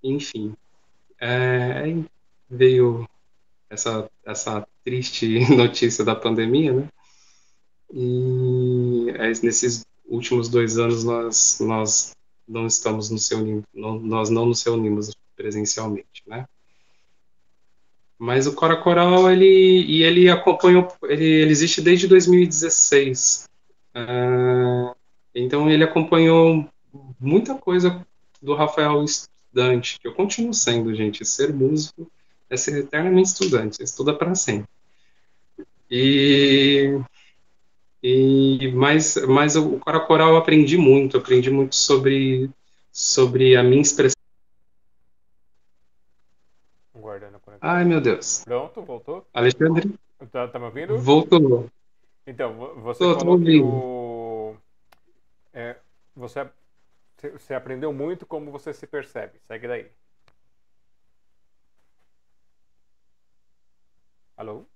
enfim. É, veio essa, essa triste notícia da pandemia, né? E é, nesses últimos dois anos nós, nós não estamos nos reunindo, não, nós não nos reunimos presencialmente, né? Mas o Cora Coral, ele, e ele acompanhou, ele, ele existe desde 2016. Uh, ah, então ele acompanhou muita coisa do Rafael estudante, que eu continuo sendo, gente. Ser músico é ser eternamente estudante, estuda para sempre. E, e mas, mas o Cora Coral eu aprendi muito, aprendi muito sobre, sobre a minha expressão Ai, meu Deus. Pronto, voltou? Alexandre? Tá, tá me ouvindo? Voltou. Então, você tô, falou tô que o... É, você, você aprendeu muito como você se percebe. Segue daí. Alô?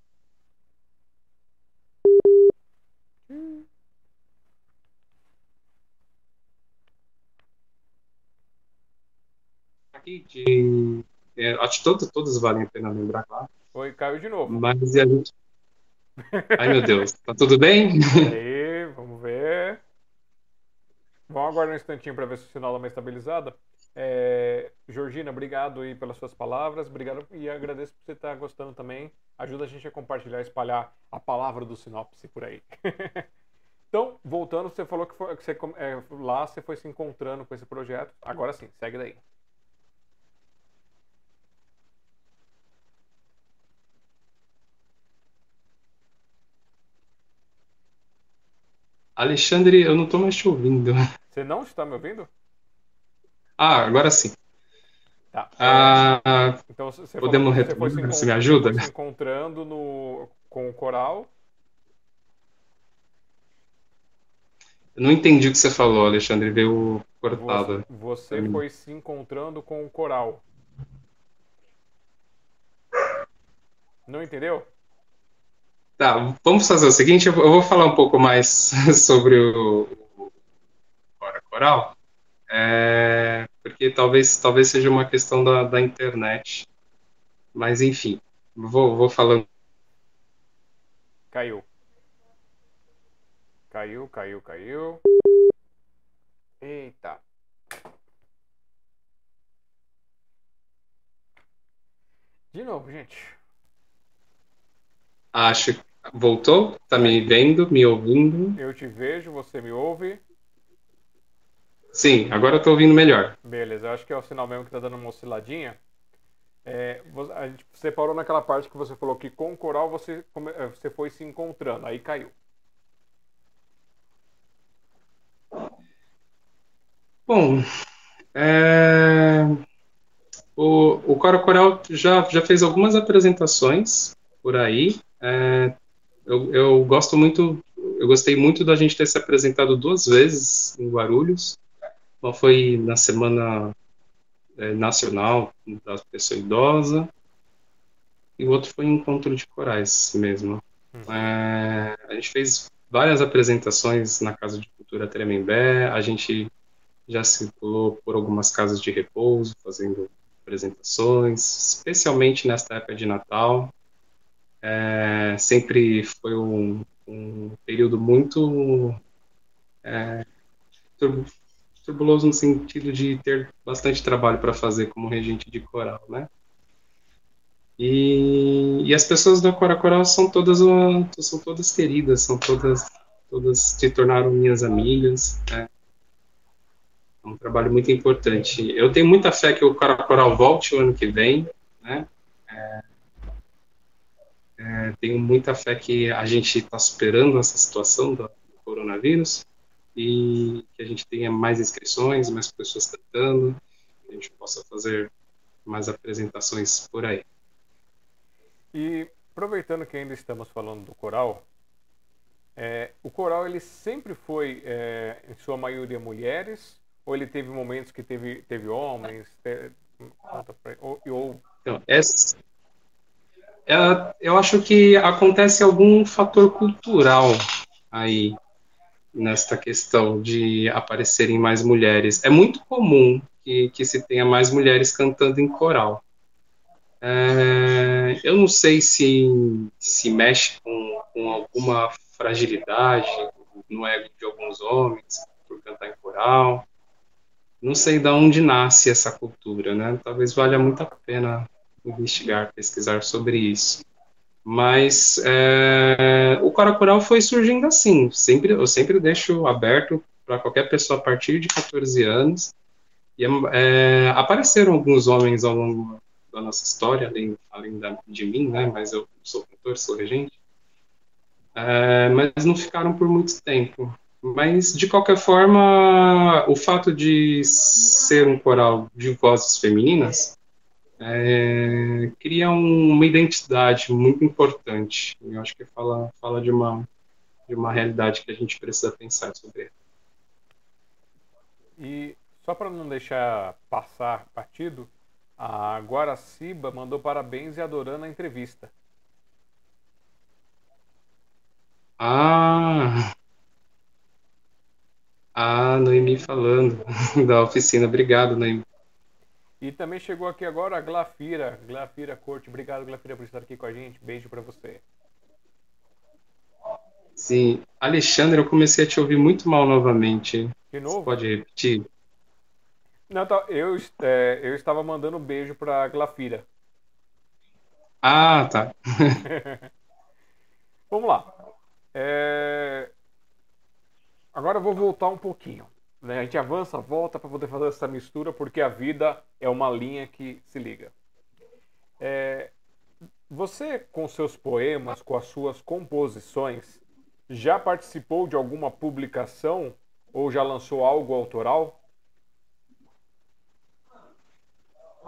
Aqui de é, acho que todas, todas valem a pena lembrar, claro. Oi, caiu de novo. Mas e a gente. Ai, meu Deus. Tá tudo bem? Aí, vamos ver. Vamos aguardar um instantinho para ver se o sinal dá uma estabilizada. É, Georgina, obrigado aí pelas suas palavras. Obrigado e agradeço por você estar gostando também. Ajuda a gente a compartilhar, espalhar a palavra do sinopse por aí. então, voltando, você falou que, foi, que você, é, lá você foi se encontrando com esse projeto. Agora sim, segue daí. Alexandre, eu não estou mais te ouvindo. Você não está me ouvindo? Ah, agora sim. Tá. Ah, então, você podemos falou, você, você, você me ajuda? Você se encontrando no, com o coral. Eu não entendi o que você falou, Alexandre, veio cortado. Você, você foi se encontrando com o coral. Não entendeu? Tá, vamos fazer o seguinte, eu vou falar um pouco mais sobre o, o coral, é, porque talvez, talvez seja uma questão da, da internet, mas enfim, vou, vou falando. Caiu. Caiu, caiu, caiu. Eita. De novo, gente. Acho que voltou? Tá me vendo, me ouvindo? Eu te vejo, você me ouve? Sim, agora eu tô ouvindo melhor. Beleza, eu acho que é o sinal mesmo que tá dando uma osciladinha. É, a gente separou naquela parte que você falou que com o coral você, é, você foi se encontrando, aí caiu. Bom, é... o, o Coro Coral já, já fez algumas apresentações por aí. É... Eu, eu gosto muito, eu gostei muito da gente ter se apresentado duas vezes em Guarulhos. Uma foi na Semana é, Nacional da Pessoa Idosa e o outro foi em Encontro de Corais mesmo. Uhum. É, a gente fez várias apresentações na Casa de Cultura Tremembé, a gente já circulou por algumas casas de repouso, fazendo apresentações, especialmente nesta época de Natal. É, sempre foi um, um período muito é, turbuloso no sentido de ter bastante trabalho para fazer como regente de coral, né? E, e as pessoas do Cora Coral são todas são todas queridas, são todas todas se tornaram minhas amigas. Né? É um trabalho muito importante. Eu tenho muita fé que o Cora Coral volte o ano que vem, né? É, tenho muita fé que a gente está superando essa situação do coronavírus e que a gente tenha mais inscrições, mais pessoas cantando, que a gente possa fazer mais apresentações por aí. E aproveitando que ainda estamos falando do coral, é, o coral ele sempre foi, é, em sua maioria, mulheres? Ou ele teve momentos que teve, teve homens? Teve, ou, ou... Então, essa, é, eu acho que acontece algum fator cultural aí nesta questão de aparecerem mais mulheres. É muito comum que, que se tenha mais mulheres cantando em coral. É, eu não sei se se mexe com, com alguma fragilidade no ego de alguns homens por cantar em coral. Não sei de onde nasce essa cultura, né? Talvez valha muito a pena investigar, pesquisar sobre isso. Mas é, o Coral foi surgindo assim. Sempre, eu sempre deixo aberto para qualquer pessoa a partir de 14 anos. E é, apareceram alguns homens ao longo da nossa história, além, além da, de mim, né? Mas eu sou cantor, sou regente. É, mas não ficaram por muito tempo. Mas, de qualquer forma, o fato de ser um coral de vozes femininas é, cria um, uma identidade muito importante. Eu acho que fala, fala de, uma, de uma realidade que a gente precisa pensar sobre. E só para não deixar passar partido, a Guaraciba mandou parabéns e adorando a entrevista. Ah! Ah, Noemi falando da oficina. Obrigado, Noemi. E também chegou aqui agora a Glafira, Glafira Corte. Obrigado, Glafira, por estar aqui com a gente. Beijo para você. Sim. Alexandre, eu comecei a te ouvir muito mal novamente. De novo? Você pode repetir? Não, tá, eu, é, eu estava mandando um beijo para Glafira. Ah, tá. Vamos lá. É... Agora eu vou voltar um pouquinho. Né? A gente avança, volta para poder fazer essa mistura, porque a vida é uma linha que se liga. É, você, com seus poemas, com as suas composições, já participou de alguma publicação ou já lançou algo autoral?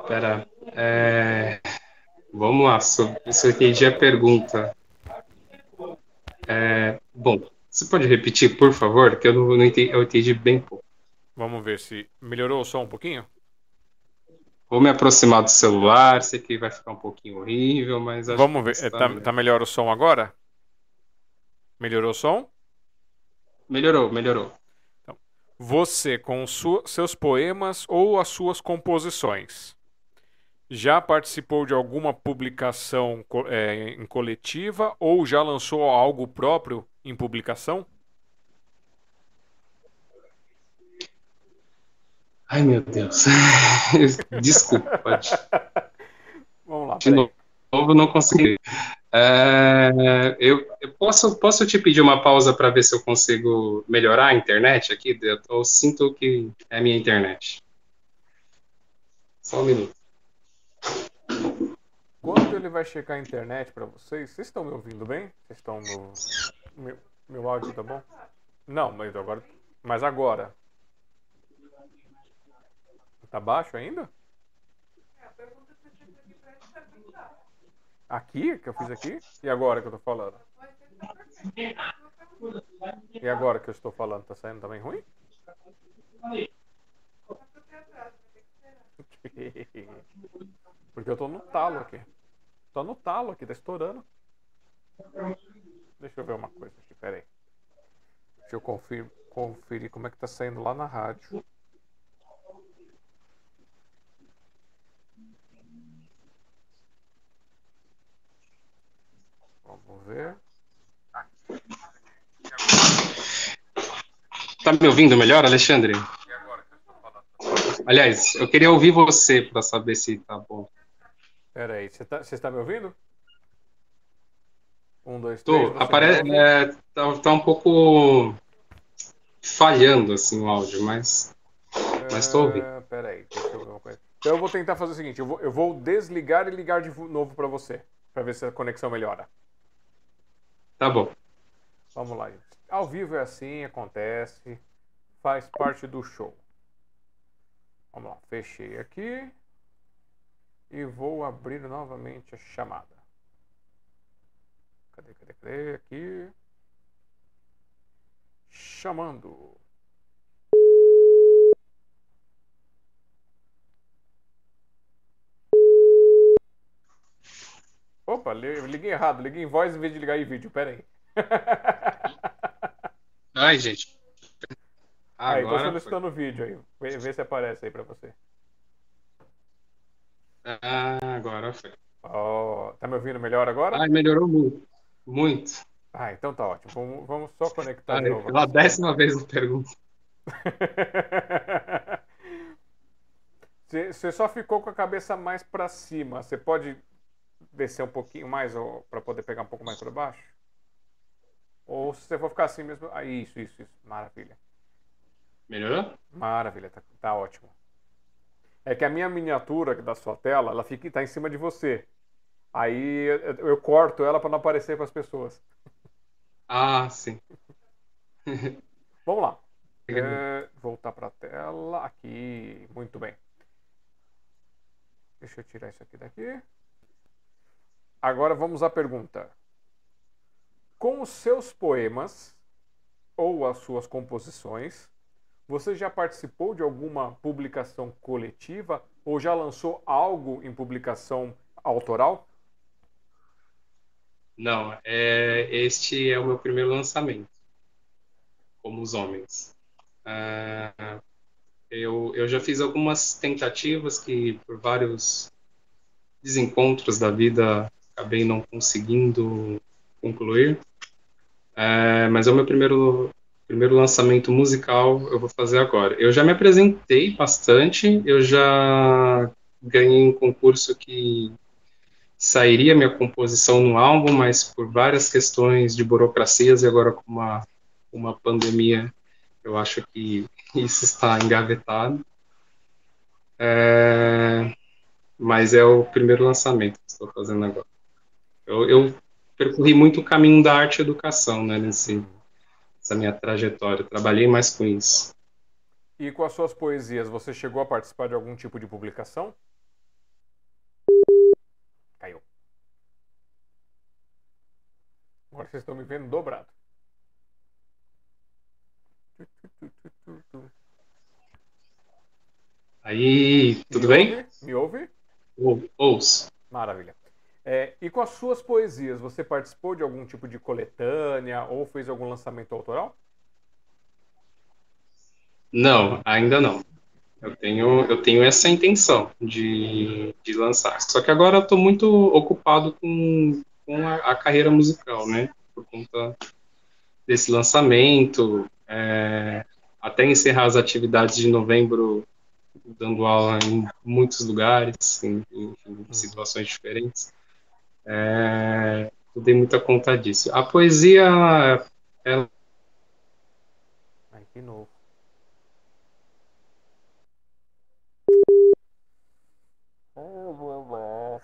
Pera, é... vamos lá, sobre isso entendi a pergunta. É... Bom, você pode repetir, por favor, que eu não, não entendi, eu entendi bem pouco. Vamos ver se melhorou o som um pouquinho. Vou me aproximar do celular, sei que vai ficar um pouquinho horrível, mas Vamos ver, tá, tá, tá, melhor o som agora? Melhorou o som? Melhorou, melhorou. Então, você, com seus poemas ou as suas composições, já participou de alguma publicação é, em coletiva ou já lançou algo próprio em publicação? Ai, meu Deus. Desculpa. Vamos lá. De novo, não consegui. É, eu, eu, posso, posso te pedir uma pausa para ver se eu consigo melhorar a internet aqui? Eu, eu sinto que é a minha internet. Só um minuto. Ele vai checar a internet para vocês, vocês estão me ouvindo bem? Vocês estão no. Meu, meu áudio tá bom? Não, mas agora. Mas agora. Tá baixo ainda? Aqui, que eu fiz aqui? E agora que eu tô falando? E agora que eu estou falando, tá saindo também ruim? Porque eu tô no talo aqui. Tô no talo aqui, tá estourando. Deixa eu ver uma coisa aqui, peraí. Deixa eu conferir, conferir como é que tá saindo lá na rádio. Vamos ver. Tá me ouvindo melhor, Alexandre? Aliás, eu queria ouvir você para saber se tá bom. Pera aí, você tá, está me ouvindo? Um, dois, três. Tô, apare... É, tá, tá, um pouco falhando assim o áudio, mas. Mas tô ouvindo. Uh, pera aí, deixa eu ver uma coisa. Então eu vou tentar fazer o seguinte: eu vou, eu vou desligar e ligar de novo para você, para ver se a conexão melhora. Tá bom. Vamos lá, gente. Ao vivo é assim, acontece, faz parte do show. Vamos lá, fechei aqui e vou abrir novamente a chamada. Cadê, cadê, cadê? Aqui. Chamando. Opa, liguei errado, liguei em voz em vez de ligar em vídeo, pera aí. Ai, gente. Aí, tô solicitando o vídeo aí. Vê, vê, se aparece aí pra você. Ah, agora foi. Oh, tá me ouvindo melhor agora? Ai, melhorou muito. Muito. Ah, então tá ótimo. Vamos, vamos só conectar Ai, de novo. Pela décima vez não pergunta. Você só ficou com a cabeça mais para cima. Você pode descer um pouquinho mais para poder pegar um pouco mais para baixo? Ou se você for ficar assim mesmo. Ah, isso, isso, isso. Maravilha. Melhorou? Maravilha, tá, tá ótimo. É que a minha miniatura da sua tela, ela fica tá em cima de você. Aí eu, eu corto ela para não aparecer para as pessoas. Ah, sim. Vamos lá. É, voltar para a tela. Aqui. Muito bem. Deixa eu tirar isso aqui daqui. Agora vamos à pergunta. Com os seus poemas ou as suas composições, você já participou de alguma publicação coletiva ou já lançou algo em publicação autoral? Não, é, este é o meu primeiro lançamento, como os homens. Uh, eu, eu já fiz algumas tentativas que, por vários desencontros da vida, acabei não conseguindo concluir. Uh, mas é o meu primeiro primeiro lançamento musical eu vou fazer agora. Eu já me apresentei bastante, eu já ganhei um concurso que sairia minha composição no álbum, mas por várias questões de burocracias e agora com uma, uma pandemia, eu acho que isso está engavetado. É, mas é o primeiro lançamento que estou fazendo agora. Eu, eu percorri muito o caminho da arte e educação, né, nesse essa minha trajetória. Trabalhei mais com isso. E com as suas poesias, você chegou a participar de algum tipo de publicação? Caiu. Agora vocês estão me vendo dobrado. Aí, tudo me bem? Ouve? Me ouve? Ou, ouço. Maravilha. É, e com as suas poesias, você participou de algum tipo de coletânea ou fez algum lançamento autoral? Não, ainda não. Eu tenho, eu tenho essa intenção de, de lançar. Só que agora eu estou muito ocupado com, com a, a, carreira musical, né? Por conta desse lançamento. É, até encerrar as atividades de novembro, dando aula em muitos lugares, em, em, em situações diferentes. É, eu dei muita conta disso. A poesia, ela, ela... Ai, de novo. O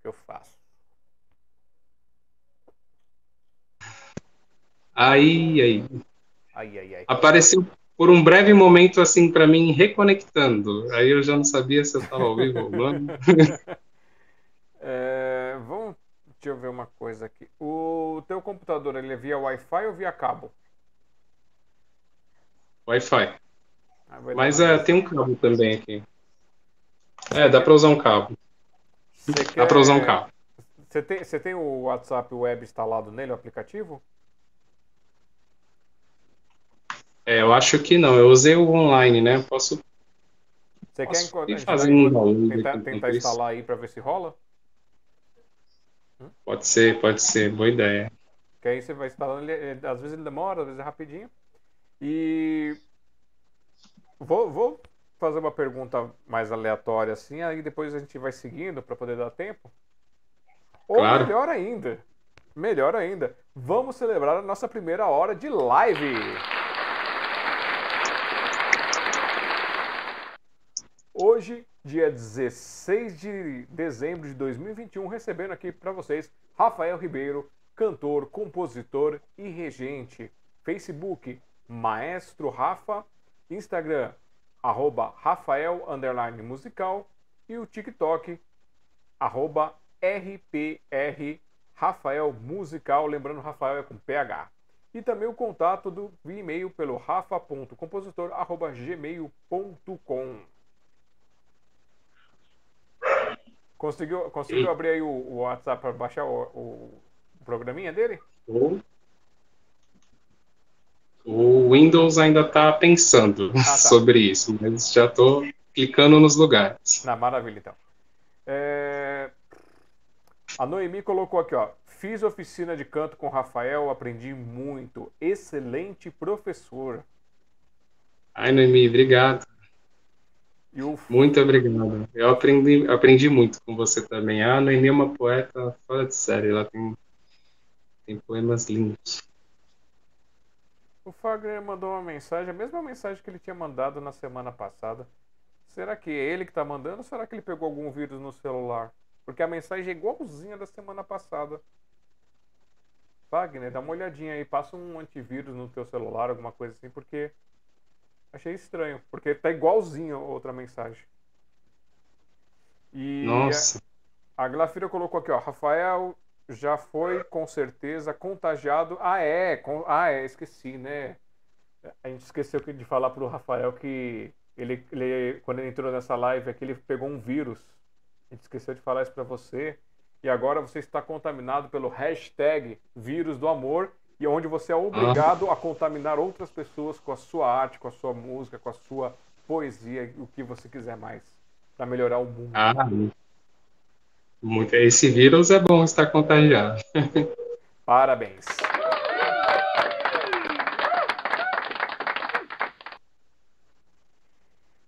que eu faço? Aí, aí. Ai, ai, ai. Apareceu por um breve momento, assim, para mim, reconectando. Aí eu já não sabia se eu estava ao vivo ou não. é, vamos, deixa eu ver uma coisa aqui. O teu computador, ele é via Wi-Fi ou via cabo? Wi-Fi. Ah, Mas é, tem um cabo também aqui. É, dá para usar um cabo. Quer... Dá para usar um cabo. Você tem, você tem o WhatsApp web instalado nele, o aplicativo? É, eu acho que não. Eu usei o online, né? Posso. Você posso quer fazer um tentar, tentar instalar aí para ver se rola? Pode ser, pode ser. Boa ideia. Que aí você vai instalando. Ele, às vezes ele demora, às vezes é rapidinho. E. Vou, vou fazer uma pergunta mais aleatória assim, aí depois a gente vai seguindo para poder dar tempo. Ou claro. melhor ainda, melhor ainda, vamos celebrar a nossa primeira hora de live. Hoje, dia 16 de dezembro de 2021, recebendo aqui para vocês Rafael Ribeiro, cantor, compositor e regente. Facebook, Maestro Rafa. Instagram, arroba Rafael underline musical. E o TikTok, arroba RPR Rafael Musical. Lembrando, Rafael é com PH. E também o contato do e-mail pelo rafa.compositor.gmail.com. Conseguiu, conseguiu abrir aí o, o WhatsApp para baixar o, o, o, programinha dele? O Windows ainda está pensando ah, tá. sobre isso, mas já estou clicando nos lugares. Na maravilha, então. É... A Noemi colocou aqui, ó. Fiz oficina de canto com Rafael, aprendi muito. Excelente professor. Ai, Noemi, obrigado. O... Muito obrigado. Eu aprendi, aprendi muito com você também. A Noemi é uma poeta fora de série. Ela tem, tem poemas lindos. O Fagner mandou uma mensagem, a mesma mensagem que ele tinha mandado na semana passada. Será que é ele que está mandando ou será que ele pegou algum vírus no celular? Porque a mensagem é igualzinha da semana passada. Fagner, dá uma olhadinha aí, passa um antivírus no teu celular, alguma coisa assim, porque Achei estranho, porque tá igualzinho a outra mensagem. E Nossa. A, a Glafira colocou aqui, ó. Rafael já foi com certeza contagiado. Ah, é. Com, ah, é, esqueci, né? A gente esqueceu de falar pro Rafael que ele, ele, quando ele entrou nessa live aqui, ele pegou um vírus. A gente esqueceu de falar isso para você. E agora você está contaminado pelo hashtag vírus do amor e onde você é obrigado ah. a contaminar outras pessoas com a sua arte, com a sua música, com a sua poesia, o que você quiser mais, para melhorar o mundo. Ah, muito. Esse vírus é bom estar contagiado. Parabéns.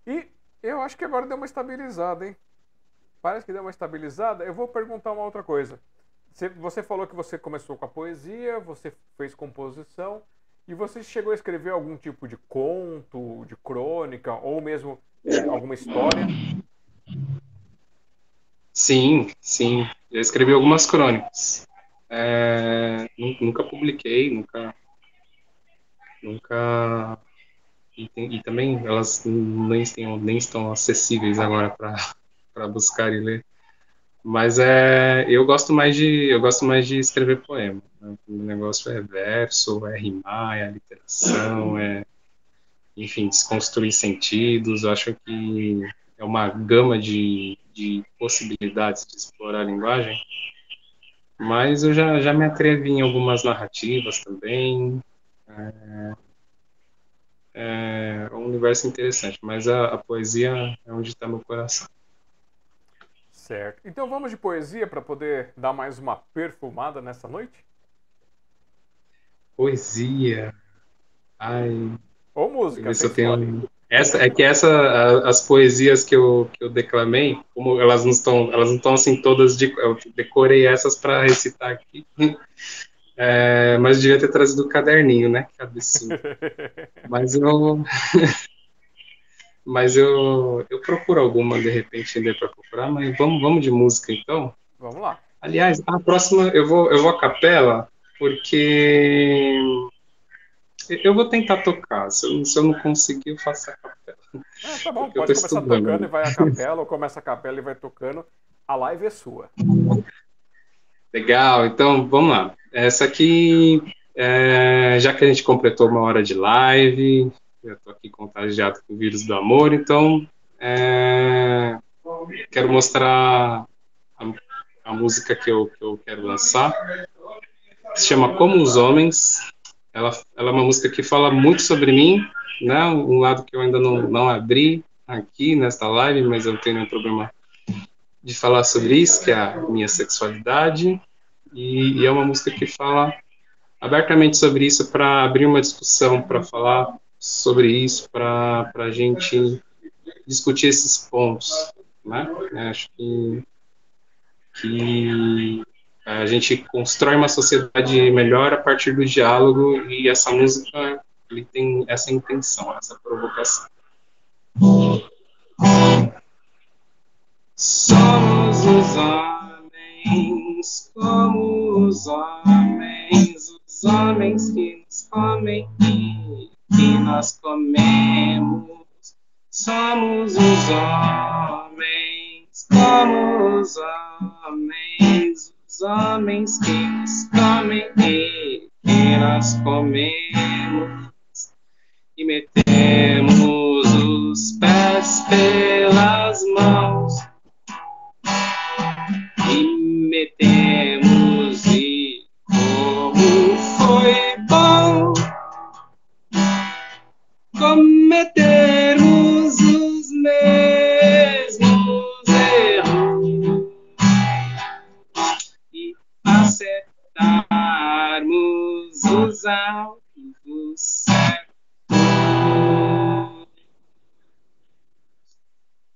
E eu acho que agora deu uma estabilizada, hein? Parece que deu uma estabilizada. Eu vou perguntar uma outra coisa. Você falou que você começou com a poesia, você fez composição e você chegou a escrever algum tipo de conto, de crônica ou mesmo alguma história? Sim, sim. Eu escrevi algumas crônicas. É, nunca publiquei, nunca, nunca e, tem, e, também elas nem, nem estão acessíveis agora para buscar e ler. Mas é, eu gosto mais de eu gosto mais de escrever poema. Né? O negócio é verso, é rimar, é aliteração, é enfim desconstruir sentidos. Eu acho que é uma gama de, de possibilidades de explorar a linguagem. Mas eu já, já me atrevi em algumas narrativas também. É, é um universo interessante, mas a, a poesia é onde está meu coração. Certo. Então vamos de poesia para poder dar mais uma perfumada nessa noite? Poesia. Ai. Ou música. Tenho... Essa, é que essa, as poesias que eu, que eu declamei, como elas não estão, elas não estão assim todas de, eu decorei essas para recitar aqui. É, mas devia ter trazido o caderninho, né? Que absurdo. Mas eu, mas eu, eu procuro alguma de repente ainda para procurar. Mas vamos, vamos de música então. Vamos lá. Aliás, a próxima eu vou, eu vou à capela porque eu vou tentar tocar. Se eu, se eu não conseguir, eu faço a capela. Ah, tá bom, pode começar estudando. tocando e vai a capela, ou começa a capela e vai tocando. A live é sua. Legal, então vamos lá. Essa aqui, é, já que a gente completou uma hora de live, eu estou aqui contagiado com o vírus do amor, então é, quero mostrar a, a música que eu, que eu quero lançar. Se chama Como os Homens, ela, ela é uma música que fala muito sobre mim, né? Um lado que eu ainda não, não abri aqui nesta live, mas eu não tenho nenhum problema de falar sobre isso, que é a minha sexualidade. E, e é uma música que fala abertamente sobre isso para abrir uma discussão, para falar sobre isso, para a gente discutir esses pontos. Né? Acho que, que a gente constrói uma sociedade melhor a partir do diálogo e essa música ele tem essa intenção, essa provocação. Somos os homens como os homens, os homens que nos comem que nós comemos. Somos os homens como os homens, homens que nos comem e que nós comemos, e metemos os pés pelas mãos,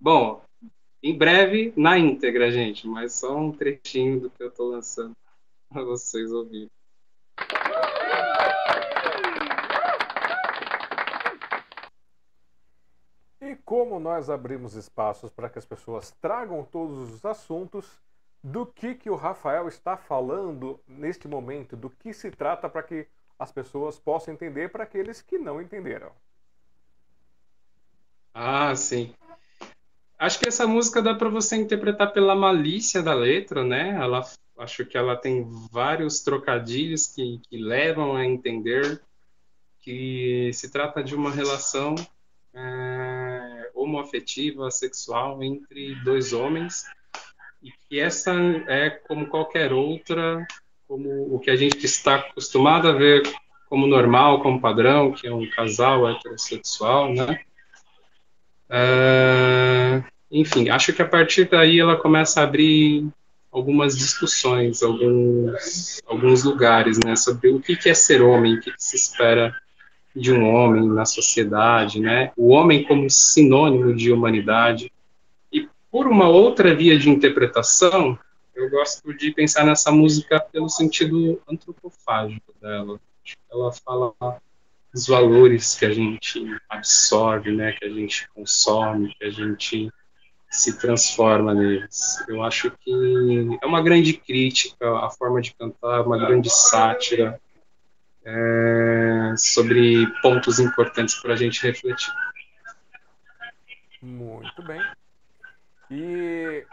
Bom, em breve na íntegra, gente, mas só um trechinho do que eu estou lançando para vocês ouvirem. E como nós abrimos espaços para que as pessoas tragam todos os assuntos, do que, que o Rafael está falando neste momento, do que se trata para que as pessoas possam entender para aqueles que não entenderam. Ah, sim. Acho que essa música dá para você interpretar pela malícia da letra, né? Ela, acho que ela tem vários trocadilhos que, que levam a entender que se trata de uma relação é, homoafetiva, sexual entre dois homens e que essa é como qualquer outra, como o que a gente está acostumado a ver como normal, como padrão, que é um casal heterossexual, né? É, enfim, acho que a partir daí ela começa a abrir algumas discussões, alguns, alguns lugares, né, sobre o que é ser homem, o que se espera de um homem na sociedade, né? O homem como sinônimo de humanidade, por uma outra via de interpretação, eu gosto de pensar nessa música pelo sentido antropofágico dela. Ela fala dos valores que a gente absorve, né, que a gente consome, que a gente se transforma neles. Eu acho que é uma grande crítica à forma de cantar, uma grande sátira é, sobre pontos importantes para a gente refletir. Muito bem. E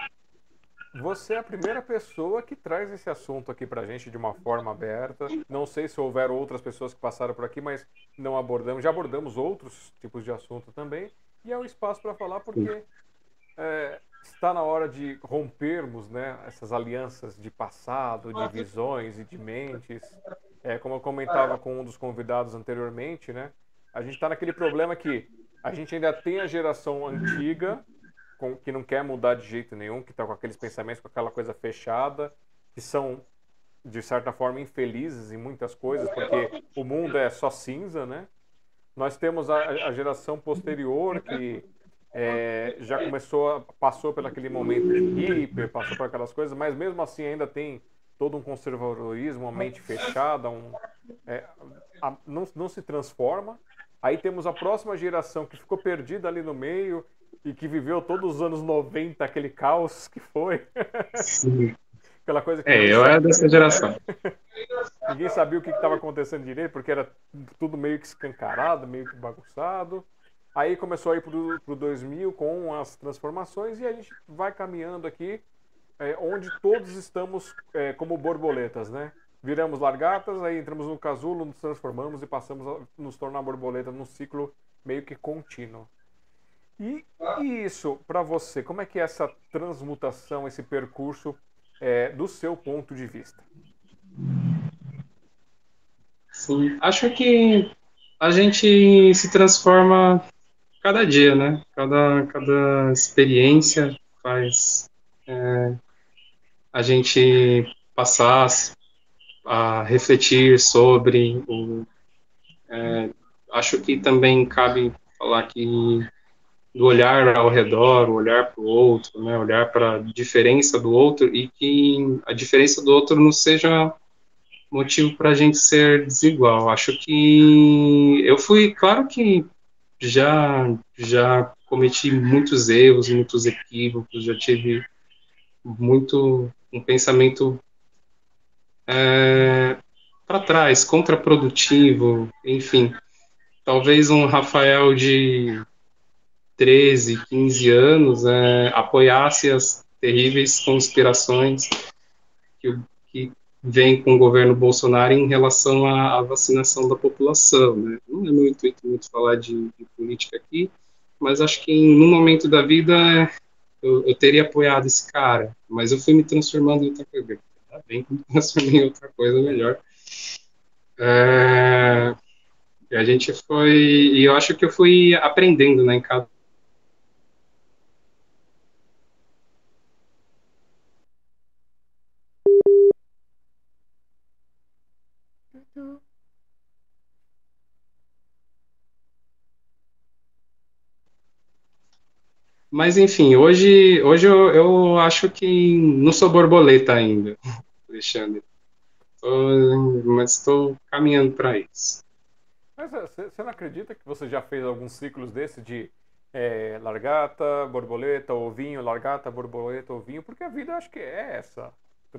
você é a primeira pessoa que traz esse assunto aqui pra gente de uma forma aberta. Não sei se houveram outras pessoas que passaram por aqui, mas não abordamos. Já abordamos outros tipos de assunto também. E é um espaço para falar porque é, está na hora de rompermos né, essas alianças de passado, de visões e de mentes. É, como eu comentava com um dos convidados anteriormente, né, a gente está naquele problema que a gente ainda tem a geração antiga com, que não quer mudar de jeito nenhum, que está com aqueles pensamentos, com aquela coisa fechada, que são, de certa forma, infelizes em muitas coisas, porque o mundo é só cinza, né? Nós temos a, a geração posterior que é, já começou, passou por aquele momento hiper, passou por aquelas coisas, mas mesmo assim ainda tem todo um conservadorismo, uma mente fechada, um, é, a, não, não se transforma. Aí temos a próxima geração que ficou perdida ali no meio e que viveu todos os anos 90, aquele caos que foi. Sim. Aquela coisa que é, eu era dessa geração. ninguém sabia o que estava acontecendo direito, porque era tudo meio que escancarado, meio que bagunçado. Aí começou a ir para o 2000 com as transformações e a gente vai caminhando aqui, é, onde todos estamos é, como borboletas, né? Viramos largatas, aí entramos no casulo, nos transformamos e passamos a nos tornar borboleta num ciclo meio que contínuo. E, e isso, para você, como é que é essa transmutação, esse percurso é, do seu ponto de vista? Sim, acho que a gente se transforma cada dia, né? Cada, cada experiência faz é, a gente passar a refletir sobre o. É, acho que também cabe falar que do olhar ao redor, o olhar para o outro, né, olhar para a diferença do outro e que a diferença do outro não seja motivo para a gente ser desigual. Acho que eu fui, claro que já já cometi muitos erros, muitos equívocos, já tive muito um pensamento é, para trás, contraprodutivo, enfim. Talvez um Rafael de 13, 15 anos é, apoiasse as terríveis conspirações que, que vem com o governo Bolsonaro em relação à, à vacinação da população. Né? Não é meu intuito muito falar de, de, política aqui, mas acho que em um momento da vida eu, eu, teria apoiado esse cara, mas eu fui me transformando em outra coisa. Tá bem que me transformei em outra coisa melhor. É, a gente foi, e eu acho que eu fui aprendendo, né, em cada Mas enfim, hoje, hoje eu, eu acho que não sou borboleta ainda, Alexandre. Tô, mas estou caminhando para isso. Mas você não acredita que você já fez alguns ciclos desse de é, largata, borboleta, ovinho, largata, borboleta, ovinho? Porque a vida acho que é essa.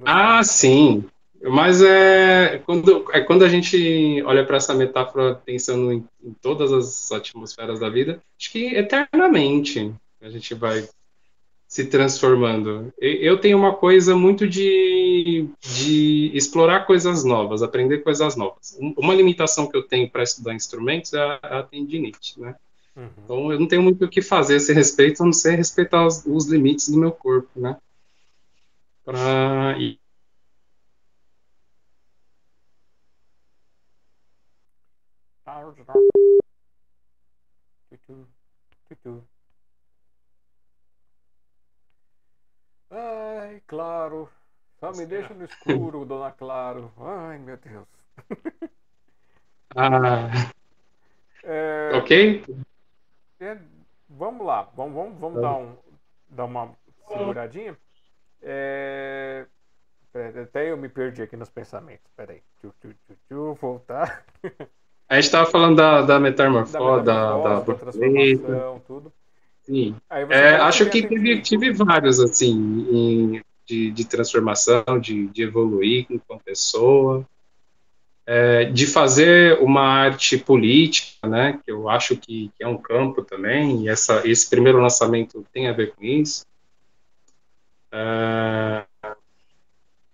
Ah, sim. Mas é quando, é quando a gente olha para essa metáfora pensando em, em, todas as atmosferas da vida, acho que eternamente a gente vai se transformando. Eu tenho uma coisa muito de, de explorar coisas novas, aprender coisas novas. Uma limitação que eu tenho para estudar instrumentos é a, a tendinite, né? Uhum. Então eu não tenho muito o que fazer a esse respeito, a não ser respeitar os, os limites do meu corpo, né? Pra, e, Ai, claro. Só me deixa no escuro, dona Claro. Ai, meu Deus. Ah. É, ok? É, vamos lá. Vamos, vamos, vamos dar, um, dar uma seguradinha. É, até eu me perdi aqui nos pensamentos. Peraí. Tchu, tchu, tchu, tchu, voltar. A gente estava falando da, da metamorfose, da, da, da transformação, tudo. Sim. É, acho que tive, tive vários, assim, em, de, de transformação, de, de evoluir como pessoa, é, de fazer uma arte política, né, que eu acho que, que, é um campo também, e essa, esse primeiro lançamento tem a ver com isso. É,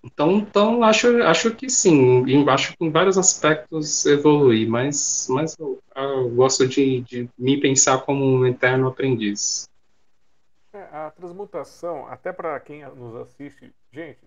então, então acho, acho que sim, acho que em vários aspectos evolui, mas, mas eu, eu gosto de, de, me pensar como um eterno aprendiz. É, a transmutação, até para quem nos assiste, gente,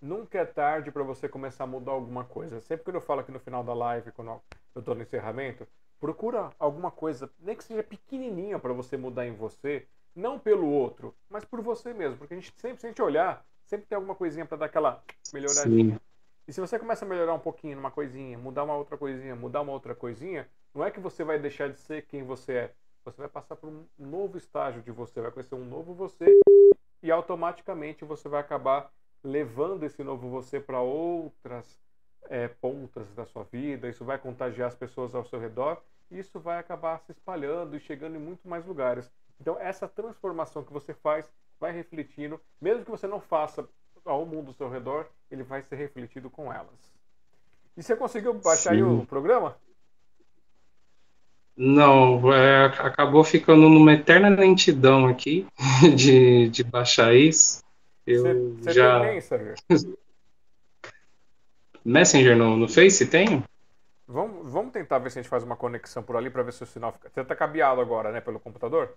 nunca é tarde para você começar a mudar alguma coisa. Sempre que eu falo aqui no final da live, quando eu estou no encerramento, procura alguma coisa, nem que seja pequenininha para você mudar em você, não pelo outro, mas por você mesmo, porque a gente sempre sente olhar sempre tem alguma coisinha para dar aquela melhoradinha. Sim. E se você começa a melhorar um pouquinho numa coisinha, mudar uma outra coisinha, mudar uma outra coisinha, Não é que você vai deixar de ser quem você é. Você vai passar por um novo estágio de você, vai conhecer um novo você e automaticamente você vai acabar levando esse novo você para outras é, pontas da sua vida. Isso vai contagiar as pessoas ao seu redor e isso vai acabar se espalhando e chegando em muito mais lugares. Então, essa transformação que você faz vai refletindo, mesmo que você não faça ao mundo ao seu redor, ele vai ser refletido com elas. E você conseguiu baixar aí o programa? Não, é, acabou ficando numa eterna lentidão aqui de, de baixar isso. Eu você, já... tem Messenger? Messenger no, no Face tem? Vamos, vamos tentar ver se a gente faz uma conexão por ali para ver se o sinal fica. Você tá cabeado agora, né, pelo computador?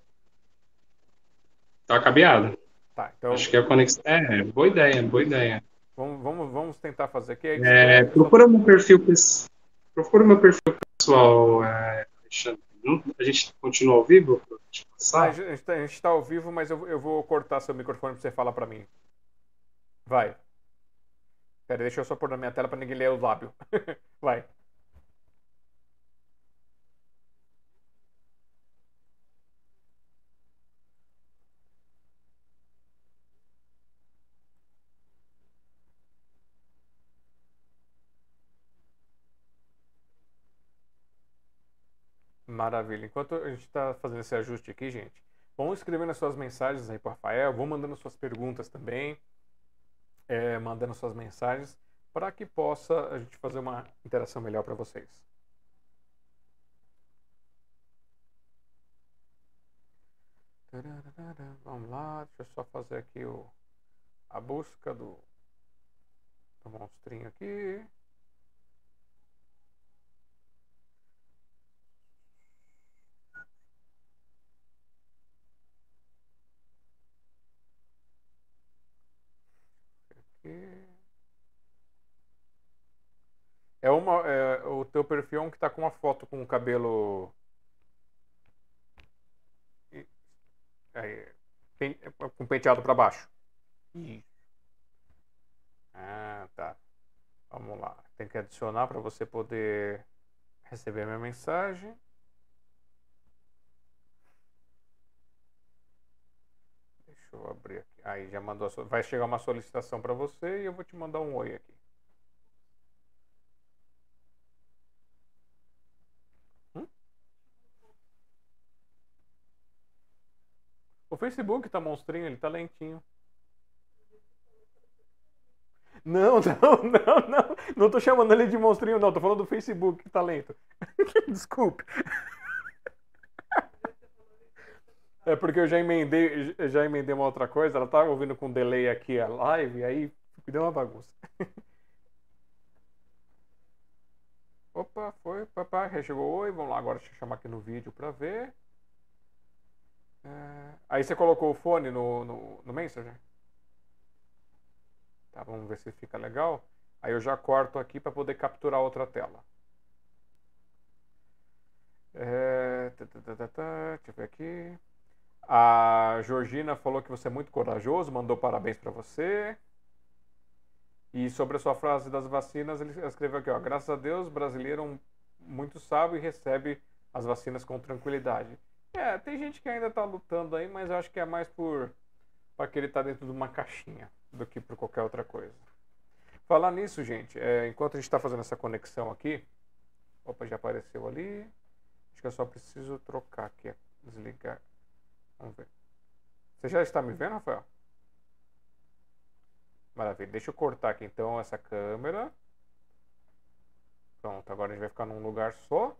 Tá cabeado. Tá, então. Acho que a conexão. É, boa ideia, boa ideia. Vamos, vamos, vamos tentar fazer aqui. É, procura meu perfil, procura meu perfil pessoal, é, A gente continua ao vivo? Ah, a gente está tá ao vivo, mas eu, eu vou cortar seu microfone para você falar para mim. Vai. Pera, deixa eu só pôr na minha tela para ninguém ler o lábio. Vai. Maravilha. Enquanto a gente está fazendo esse ajuste aqui, gente, vão escrevendo as suas mensagens aí para Rafael, vão mandando suas perguntas também, é, mandando suas mensagens, para que possa a gente fazer uma interação melhor para vocês. Vamos lá, deixa eu só fazer aqui o, a busca do, do monstrinho aqui. É uma. É, o teu perfil é um que tá com uma foto com o cabelo. É, com penteado para baixo. Isso. Ah, tá. Vamos lá. Tem que adicionar para você poder receber a minha mensagem. Deixa eu abrir aqui. Aí já mandou. Vai chegar uma solicitação para você e eu vou te mandar um oi aqui. O Facebook tá monstrinho, ele tá lentinho. Não, não, não, não. Não tô chamando ele de monstrinho, não. Tô falando do Facebook que tá lento. Desculpe. É porque eu já emendei, já emendei uma outra coisa. Ela tava ouvindo com delay aqui a live, e aí deu uma bagunça. Opa, foi, papai, chegou oi. Vamos lá, agora deixa eu chamar aqui no vídeo pra ver. É... Aí você colocou o fone no, no, no Messenger? Tá, vamos ver se fica legal. Aí eu já corto aqui para poder capturar outra tela. É... Tá, tá, tá, tá, Deixa eu ver aqui. A Georgina falou que você é muito corajoso, mandou parabéns para você. E sobre a sua frase das vacinas, ele escreveu aqui, ó, graças a Deus, brasileiro muito sábio e recebe as vacinas com tranquilidade. É, tem gente que ainda tá lutando aí, mas eu acho que é mais por para que ele tá dentro de uma caixinha do que por qualquer outra coisa. Falar nisso, gente, é, enquanto a gente está fazendo essa conexão aqui, opa, já apareceu ali. Acho que eu só preciso trocar aqui, desligar. Vamos ver. Você já está me vendo, Rafael? Maravilha. Deixa eu cortar aqui então essa câmera. Pronto, agora a gente vai ficar num lugar só.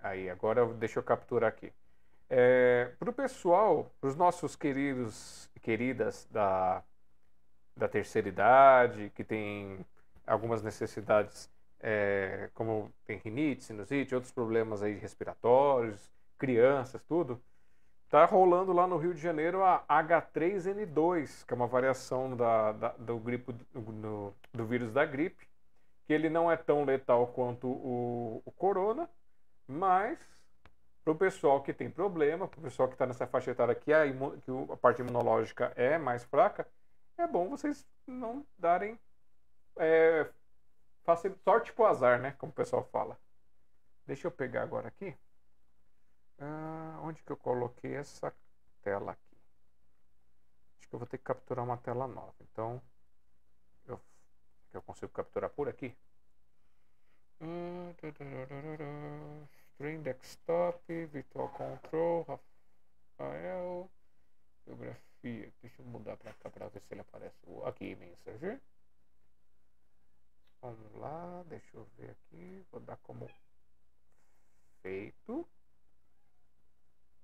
Aí, agora deixa eu capturar aqui. É, para o pessoal, para os nossos queridos e queridas da, da terceira idade, que tem algumas necessidades, é, como tem rinite, sinusite, outros problemas aí respiratórios, crianças, tudo, tá rolando lá no Rio de Janeiro a H3N2, que é uma variação da, da do, gripe, do, do vírus da gripe, que ele não é tão letal quanto o, o corona, mas, para o pessoal que tem problema, para o pessoal que está nessa faixa etária que a, que a parte imunológica é mais fraca, é bom vocês não darem é, sorte pro azar, né? Como o pessoal fala. Deixa eu pegar agora aqui. Ah, onde que eu coloquei essa tela aqui? Acho que eu vou ter que capturar uma tela nova. Então, eu, eu consigo capturar por aqui. Stream Desktop, Virtual Control, Rafael, Geografia. Deixa eu mudar para cá para ver se ele aparece. Aqui, Messenger. Vamos lá, deixa eu ver aqui. Vou dar como feito.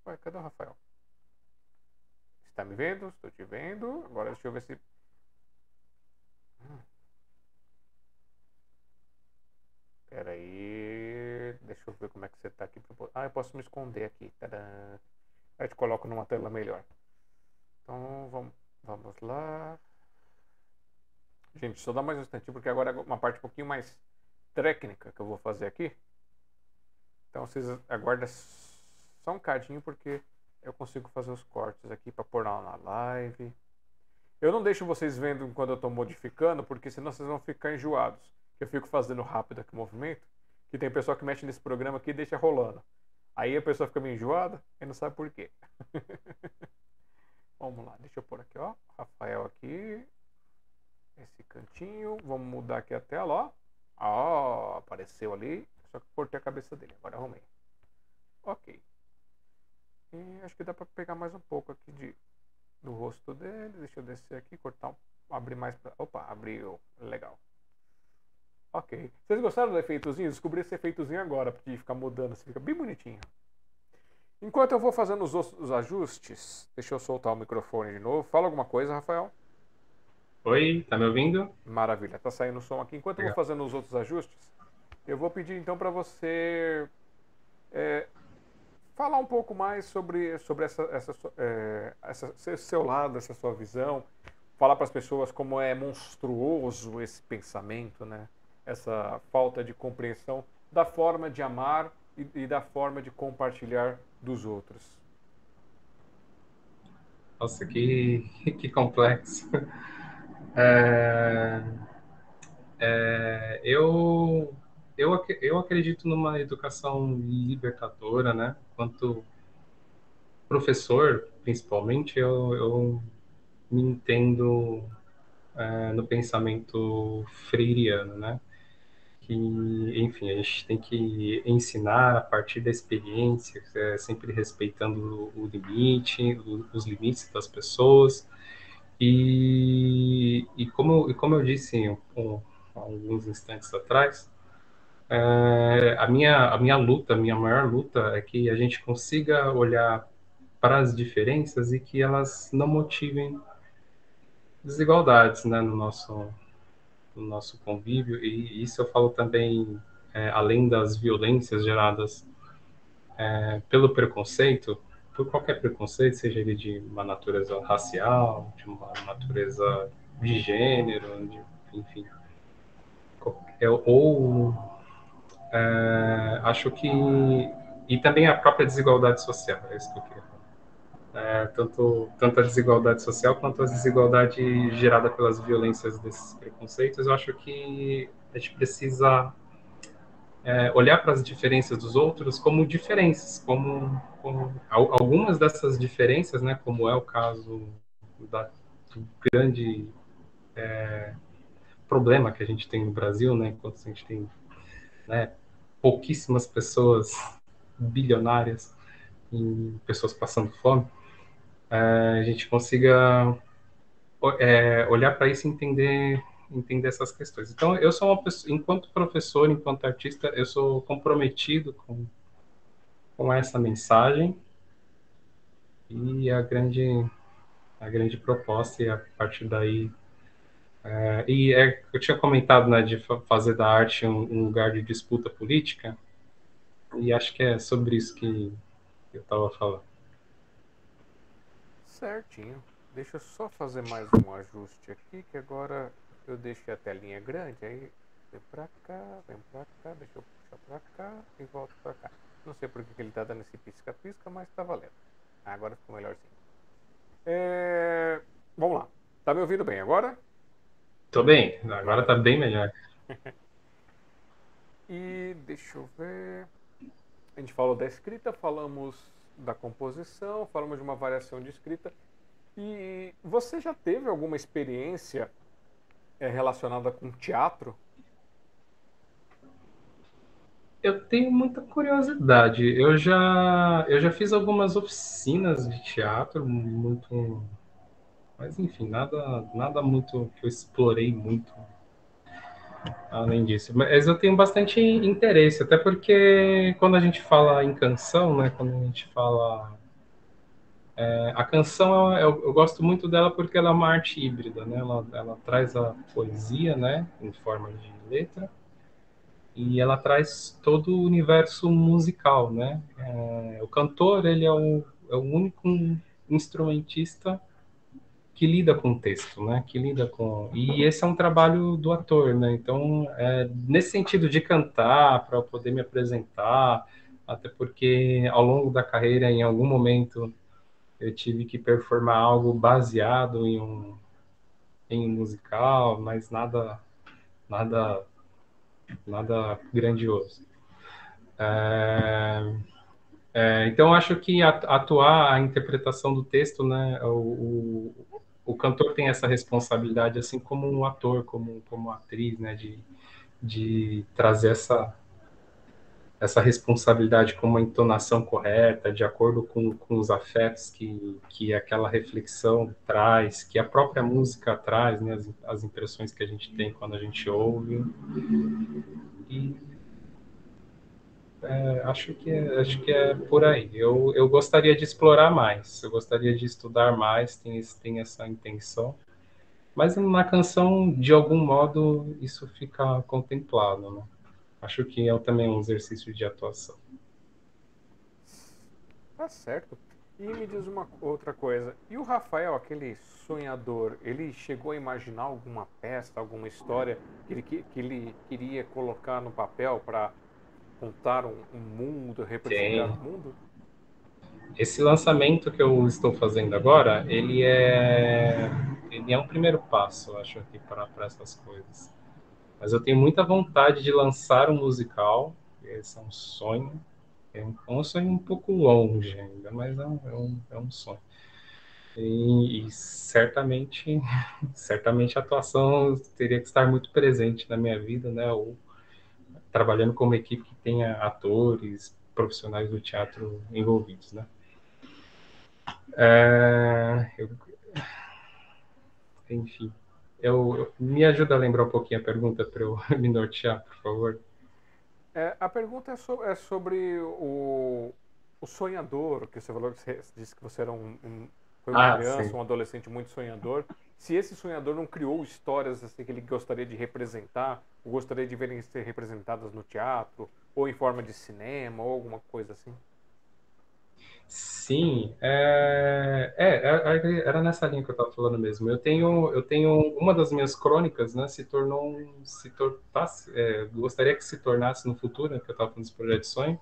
Ué, cadê o Rafael? Está me vendo? Estou te vendo. Agora deixa eu ver se. Hum. Pera aí. Deixa eu ver como é que você está aqui. Ah, eu posso me esconder aqui. Tadã. Aí te coloco numa tela melhor. Então vamos, vamos lá. Gente, só dá mais um instantinho, porque agora é uma parte um pouquinho mais técnica que eu vou fazer aqui. Então vocês aguardem só um cadinho, porque eu consigo fazer os cortes aqui para pôr na live. Eu não deixo vocês vendo quando eu estou modificando, porque senão vocês vão ficar enjoados. Eu fico fazendo rápido aqui o movimento, que tem pessoa que mexe nesse programa aqui e deixa rolando. Aí a pessoa fica meio enjoada e não sabe por quê. Vamos lá, deixa eu pôr aqui, ó. Rafael aqui. Esse cantinho. Vamos mudar aqui a tela, ó. Ó, apareceu ali. Só que cortei a cabeça dele. Agora arrumei. Ok. E acho que dá para pegar mais um pouco aqui de, do rosto dele. Deixa eu descer aqui, cortar, um, abrir mais. Pra, opa, abriu. Legal. Ok. Vocês gostaram do efeitozinho? Descobri esse efeitozinho agora, porque ficar mudando, fica bem bonitinho. Enquanto eu vou fazendo os, os ajustes, deixa eu soltar o microfone de novo. Fala alguma coisa, Rafael. Oi, tá me ouvindo? Maravilha, tá saindo o som aqui. Enquanto Legal. eu vou fazendo os outros ajustes, eu vou pedir então para você é, falar um pouco mais sobre, sobre essa, essa, é, essa, esse seu lado, essa sua visão, falar para as pessoas como é monstruoso esse pensamento, né? Essa falta de compreensão da forma de amar e, e da forma de compartilhar dos outros. Nossa, que, que complexo. É, é, eu eu, eu acredito numa educação libertadora, né? Quanto professor, principalmente, eu, eu me entendo é, no pensamento freiriano, né? Que, enfim, a gente tem que ensinar a partir da experiência, é, sempre respeitando o limite, os limites das pessoas. E, e, como, e como eu disse um, alguns instantes atrás, é, a, minha, a minha luta, a minha maior luta é que a gente consiga olhar para as diferenças e que elas não motivem desigualdades né, no, nosso, no nosso convívio. E isso eu falo também, é, além das violências geradas é, pelo preconceito, por qualquer preconceito, seja ele de uma natureza racial, de uma natureza de gênero, de, enfim, é, ou é, acho que e também a própria desigualdade social, é isso que eu queria. É, tanto, tanto a desigualdade social quanto a desigualdade gerada pelas violências desses preconceitos, eu acho que a gente precisa é, olhar para as diferenças dos outros como diferenças, como, como, algumas dessas diferenças, né, como é o caso da, do grande é, problema que a gente tem no Brasil, né, enquanto a gente tem né, pouquíssimas pessoas bilionárias e pessoas passando fome, a gente consiga é, olhar para isso e entender entender essas questões. Então, eu sou uma pessoa, enquanto professor, enquanto artista, eu sou comprometido com, com essa mensagem e a grande a grande proposta e a partir daí é, e é, eu tinha comentado né, de fazer da arte um, um, lugar de disputa política, e acho que é sobre isso que eu estava falando. Certinho. Deixa eu só fazer mais um ajuste aqui, que agora eu deixei a telinha grande, aí vem pra cá, vem pra cá, deixa eu puxar pra cá e volto pra cá. Não sei por que ele tá dando esse pisca-pisca, mas tá valendo. agora ficou melhorzinho. É... Vamos lá. Tá me ouvindo bem agora? Tô bem, agora tá bem melhor. e deixa eu ver. a gente falou da escrita, falamos da composição, falamos de uma variação de escrita. E você já teve alguma experiência é, relacionada com teatro? Eu tenho muita curiosidade. Eu já, eu já fiz algumas oficinas de teatro, muito. Mas, enfim, nada, nada muito que eu explorei muito além disso. Mas eu tenho bastante interesse, até porque quando a gente fala em canção, né, quando a gente fala. É, a canção, eu, eu, gosto muito dela porque ela é uma arte híbrida, né? Ela, ela traz a poesia, né, em forma de letra, e ela traz todo o universo musical, né? É, o cantor, ele é o, é o único instrumentista que lida com o texto, né? Que lida com e esse é um trabalho do ator, né? Então, é, nesse sentido de cantar para poder me apresentar, até porque ao longo da carreira, em algum momento, eu tive que performar algo baseado em um em um musical, mas nada nada nada grandioso. É, é, então, acho que atuar a interpretação do texto, né, o, o cantor tem essa responsabilidade, assim como um ator, como, como atriz, né, de, de trazer essa, essa responsabilidade com uma entonação correta, de acordo com, com os afetos que, que aquela reflexão traz, que a própria música traz, né, as, as impressões que a gente tem quando a gente ouve. E é, acho, que é, acho que é por aí. Eu, eu gostaria de explorar mais, eu gostaria de estudar mais, tem, tem essa intenção. Mas na canção, de algum modo, isso fica contemplado. Né? Acho que é também um exercício de atuação. Tá certo. E me diz uma outra coisa. E o Rafael, aquele sonhador, ele chegou a imaginar alguma peça, alguma história que ele, que ele queria colocar no papel para contar um, um mundo, representar o um mundo? Esse lançamento que eu estou fazendo agora, ele é ele é um primeiro passo, acho aqui para essas coisas. Mas eu tenho muita vontade de lançar um musical, esse é um sonho. É um, é um sonho um pouco longe ainda, mas é um, é um, é um sonho. E, e, certamente, certamente a atuação teria que estar muito presente na minha vida, né? Ou trabalhando com uma equipe que tenha atores, profissionais do teatro envolvidos, né? É, eu, enfim, eu, eu, me ajuda a lembrar um pouquinho a pergunta para eu me nortear, por favor. É, a pergunta é, so, é sobre o, o, sonhador, que você falou que você disse que você era um, um foi uma ah, criança, sim. um adolescente muito sonhador. Se esse sonhador não criou histórias assim, que ele gostaria de representar, gostaria de verem ser representadas no teatro, ou em forma de cinema, ou alguma coisa assim? Sim, é, é, é era nessa linha que eu estava falando mesmo. Eu tenho, eu tenho uma das minhas crônicas, né, se tornou, se tor tá, é, gostaria que se tornasse no futuro, né, que eu estava falando desse projeto de sonho,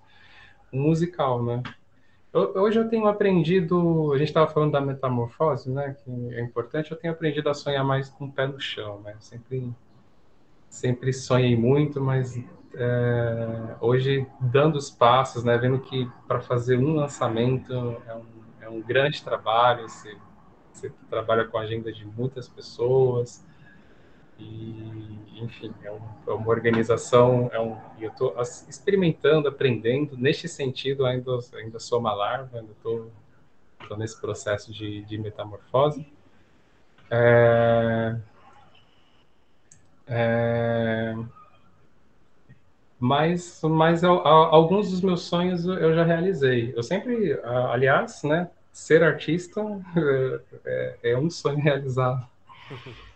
um musical, né? Hoje eu tenho aprendido, a gente estava falando da metamorfose, né, que é importante, eu tenho aprendido a sonhar mais com o pé no chão, né, sempre, sempre sonhei muito, mas é, hoje dando os passos, né, vendo que para fazer um lançamento é um, é um grande trabalho, você, você trabalha com a agenda de muitas pessoas, e, enfim, é, um, é, uma organização, é um, eu estou experimentando, aprendendo, neste sentido ainda, ainda sou uma larva, ainda estou nesse processo de, de metamorfose. É, é, mas mas alguns dos meus sonhos eu já realizei. Eu sempre, aliás, né, ser artista é, é um sonho realizado.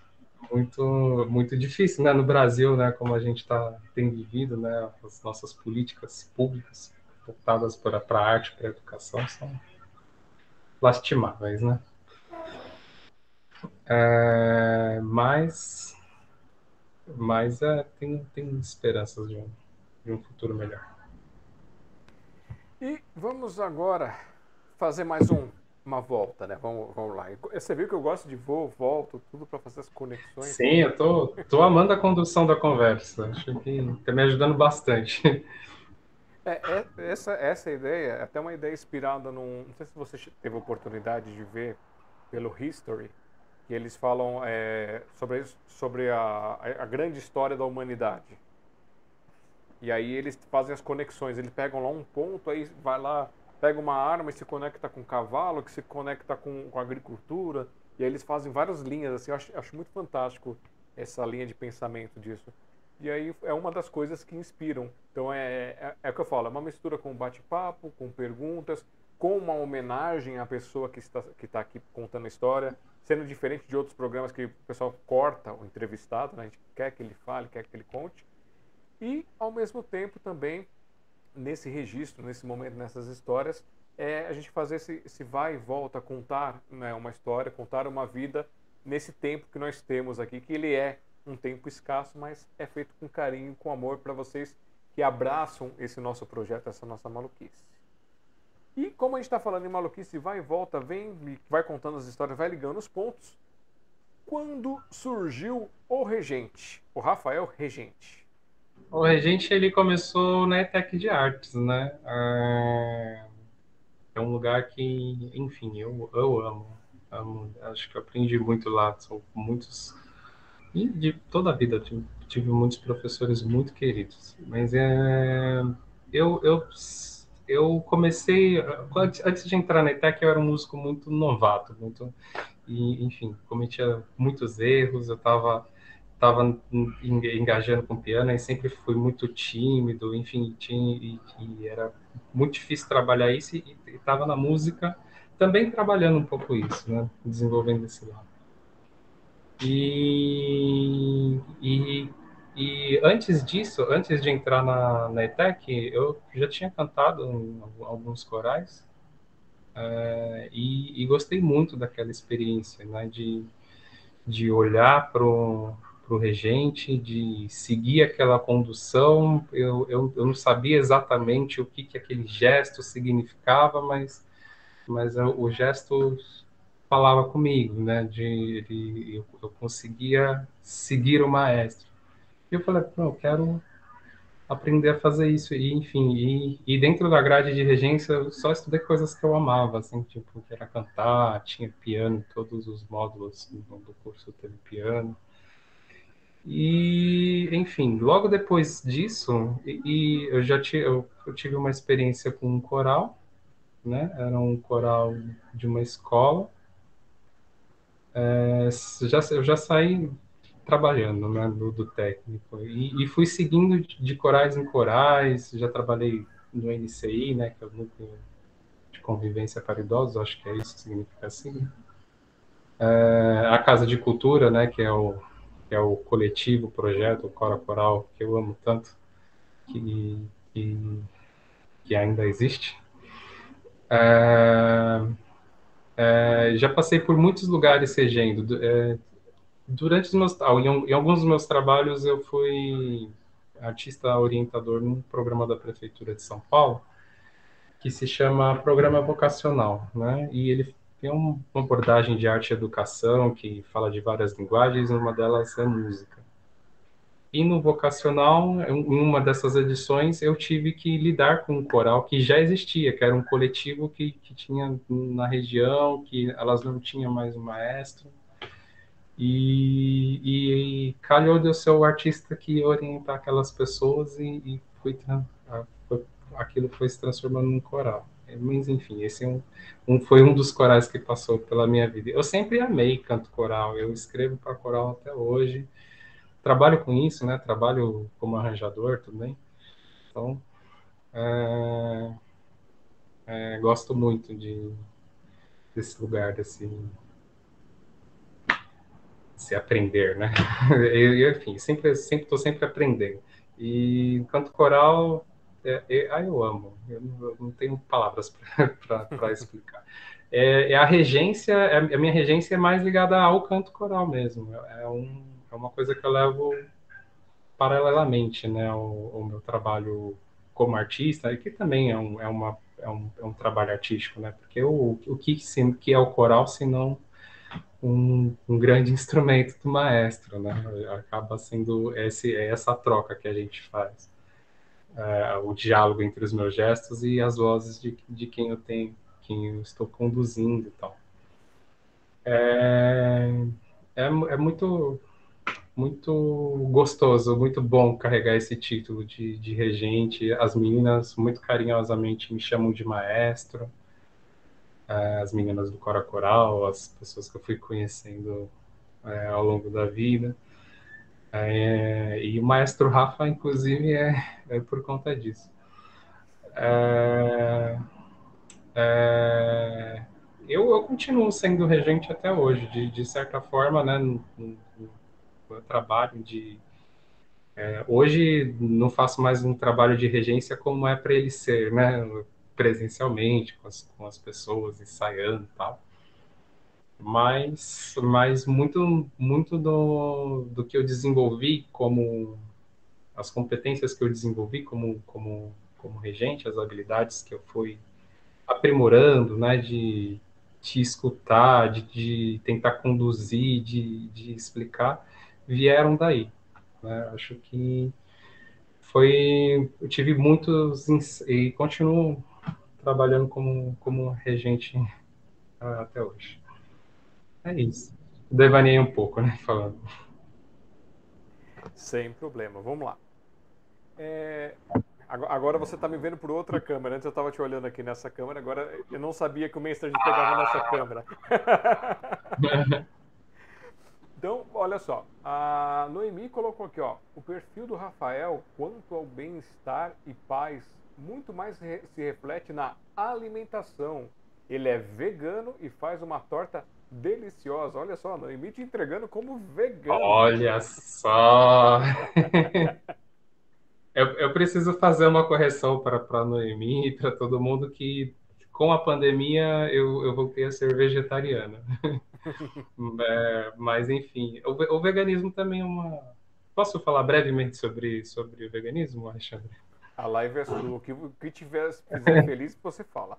muito muito difícil, né? No Brasil, né? Como a gente tá tem vivido, né? As nossas políticas públicas voltadas para a arte, para a educação são lastimáveis, né? É, mas mas é, tem tem esperanças de um, de um futuro melhor. E vamos agora fazer mais um uma volta, né? Vamos, vamos lá. Você viu que eu gosto de voo, volto, tudo para fazer as conexões. Sim, eu tô, tô amando a condução da conversa. Acho que está me ajudando bastante. É, é, essa, essa ideia é até uma ideia inspirada num. Não sei se você teve oportunidade de ver pelo History, que eles falam é, sobre, sobre a, a grande história da humanidade. E aí eles fazem as conexões, eles pegam lá um ponto, aí vai lá, pega uma arma e se conecta com cavalo, que se conecta com, com agricultura, e aí eles fazem várias linhas, assim, eu acho, acho muito fantástico essa linha de pensamento disso. E aí é uma das coisas que inspiram. Então é, é, é o que eu falo, é uma mistura com bate-papo, com perguntas, com uma homenagem à pessoa que está, que está aqui contando a história, sendo diferente de outros programas que o pessoal corta o entrevistado, né? a gente quer que ele fale, quer que ele conte. E, ao mesmo tempo, também, nesse registro, nesse momento, nessas histórias, é a gente fazer esse, esse vai e volta, contar né, uma história, contar uma vida nesse tempo que nós temos aqui, que ele é um tempo escasso, mas é feito com carinho, com amor para vocês que abraçam esse nosso projeto, essa nossa maluquice. E como a gente está falando em maluquice, vai e volta, vem, vai contando as histórias, vai ligando os pontos. Quando surgiu o Regente, o Rafael Regente? O Regente ele começou na ETEC de Artes, né? É, é um lugar que, enfim, eu, eu amo, amo. Acho que aprendi muito lá. São muitos e de toda a vida tive, tive muitos professores muito queridos. Mas é, eu, eu, eu comecei, antes de entrar na ETEC, eu era um músico muito novato, muito, e, enfim, cometia muitos erros, eu estava tava engajando com piano e sempre fui muito tímido, enfim, tinha, e, e era muito difícil trabalhar isso e estava na música também trabalhando um pouco isso, né, desenvolvendo esse lado. E, e, e antes disso, antes de entrar na, na ETEC, eu já tinha cantado em alguns corais uh, e, e, gostei muito daquela experiência, né, de, de olhar para o regente, de seguir aquela condução. Eu, eu, eu não sabia exatamente o que, que aquele gesto significava, mas, mas o gesto falava comigo, né? De ele, eu, eu conseguia seguir o maestro. Eu falei, não, eu quero aprender a fazer isso. E enfim e, e, dentro da grade de regência eu só estudei coisas que eu amava assim tipo que era cantar tinha piano todos os módulos do curso teve piano. E enfim logo depois disso e, e eu já tive eu, eu, tive uma experiência com um coral né? Era um coral de uma escola. É, já, eu já saí trabalhando né, do, do técnico e, e, fui seguindo de, corais em corais, já trabalhei no NCI, né, que é o Núcleo de Convivência para Idosos, acho que é isso que significa assim. É, a Casa de Cultura, né, que é o, que é o coletivo, o projeto, o Cora Coral, que eu amo tanto, que, que, que ainda existe. É, é, já passei por muitos lugares regendo. É, durante os meus, em, alguns dos meus trabalhos eu fui artista orientador num programa da prefeitura de São Paulo que se chama Programa Vocacional, né? E ele tem uma abordagem de arte e educação que fala de várias linguagens, uma delas é música. E no vocacional, em uma dessas edições, eu tive que lidar com um coral que já existia, que era um coletivo que, que tinha na região, que elas não tinham mais um maestro. E, e calhou de eu ser o artista que ia orientar aquelas pessoas e, e foi, foi, aquilo foi se transformando num coral. Mas, enfim, esse é um, um, foi um dos corais que passou pela minha vida. Eu sempre amei canto coral, eu escrevo para coral até hoje trabalho com isso, né? Trabalho como arranjador também. Então, é, é, gosto muito de desse lugar, desse se aprender, né? Eu, enfim, sempre sempre estou sempre aprendendo. E canto coral, é, é, ah, eu amo. Eu não, eu não tenho palavras para explicar. É, é, a regência, é, a minha regência é mais ligada ao canto coral mesmo. É um é uma coisa que eu levo paralelamente, né, o, meu trabalho como artista, que também é um, é uma, é um, é um trabalho artístico, né, porque o, o que, que é o coral, se não um, um, grande instrumento do maestro, né, acaba sendo esse, é essa troca que a gente faz. é, o diálogo entre os meus gestos e as vozes de, de quem eu tenho, quem eu estou conduzindo e tal. É, é, é muito muito gostoso, muito bom carregar esse título de, de regente. As meninas muito carinhosamente me chamam de maestro. As meninas do Cora Coral, as pessoas que eu fui conhecendo é, ao longo da vida. É, e o maestro Rafa, inclusive, é, é por conta disso. É, é, eu, eu, continuo sendo regente até hoje, de, de certa forma, né, no, no, no trabalho de. É, hoje não faço mais um trabalho de regência como é para ele ser, né, presencialmente, com as, com as pessoas, ensaiando e tal mas, mas muito, muito do, do que eu desenvolvi como as competências que eu desenvolvi como, como, como regente, as habilidades que eu fui aprimorando, né, de, de escutar, de, de tentar conduzir, de, de explicar, vieram daí. Né? Acho que foi, eu tive muitos e continuo trabalhando como, como regente até hoje. É isso. Devanei um pouco, né? Falando. Sem problema. Vamos lá. É... Agora você está me vendo por outra câmera. Antes eu estava te olhando aqui nessa câmera. Agora eu não sabia que o Mestre pegava nessa câmera. então, olha só. A Noemi colocou aqui, ó. O perfil do Rafael, quanto ao bem-estar e paz, muito mais se reflete na alimentação. Ele é vegano e faz uma torta deliciosa. Olha só, Noemi te entregando como vegano. Olha só! eu, eu, preciso fazer uma correção para a Noemi e para todo mundo que com a pandemia eu, eu voltei a ser vegetariana. é, mas enfim, o, o, veganismo também é uma. Posso falar brevemente sobre, sobre o veganismo, Alexandre? A live é sua. O que, o que tiver fizer feliz, você fala.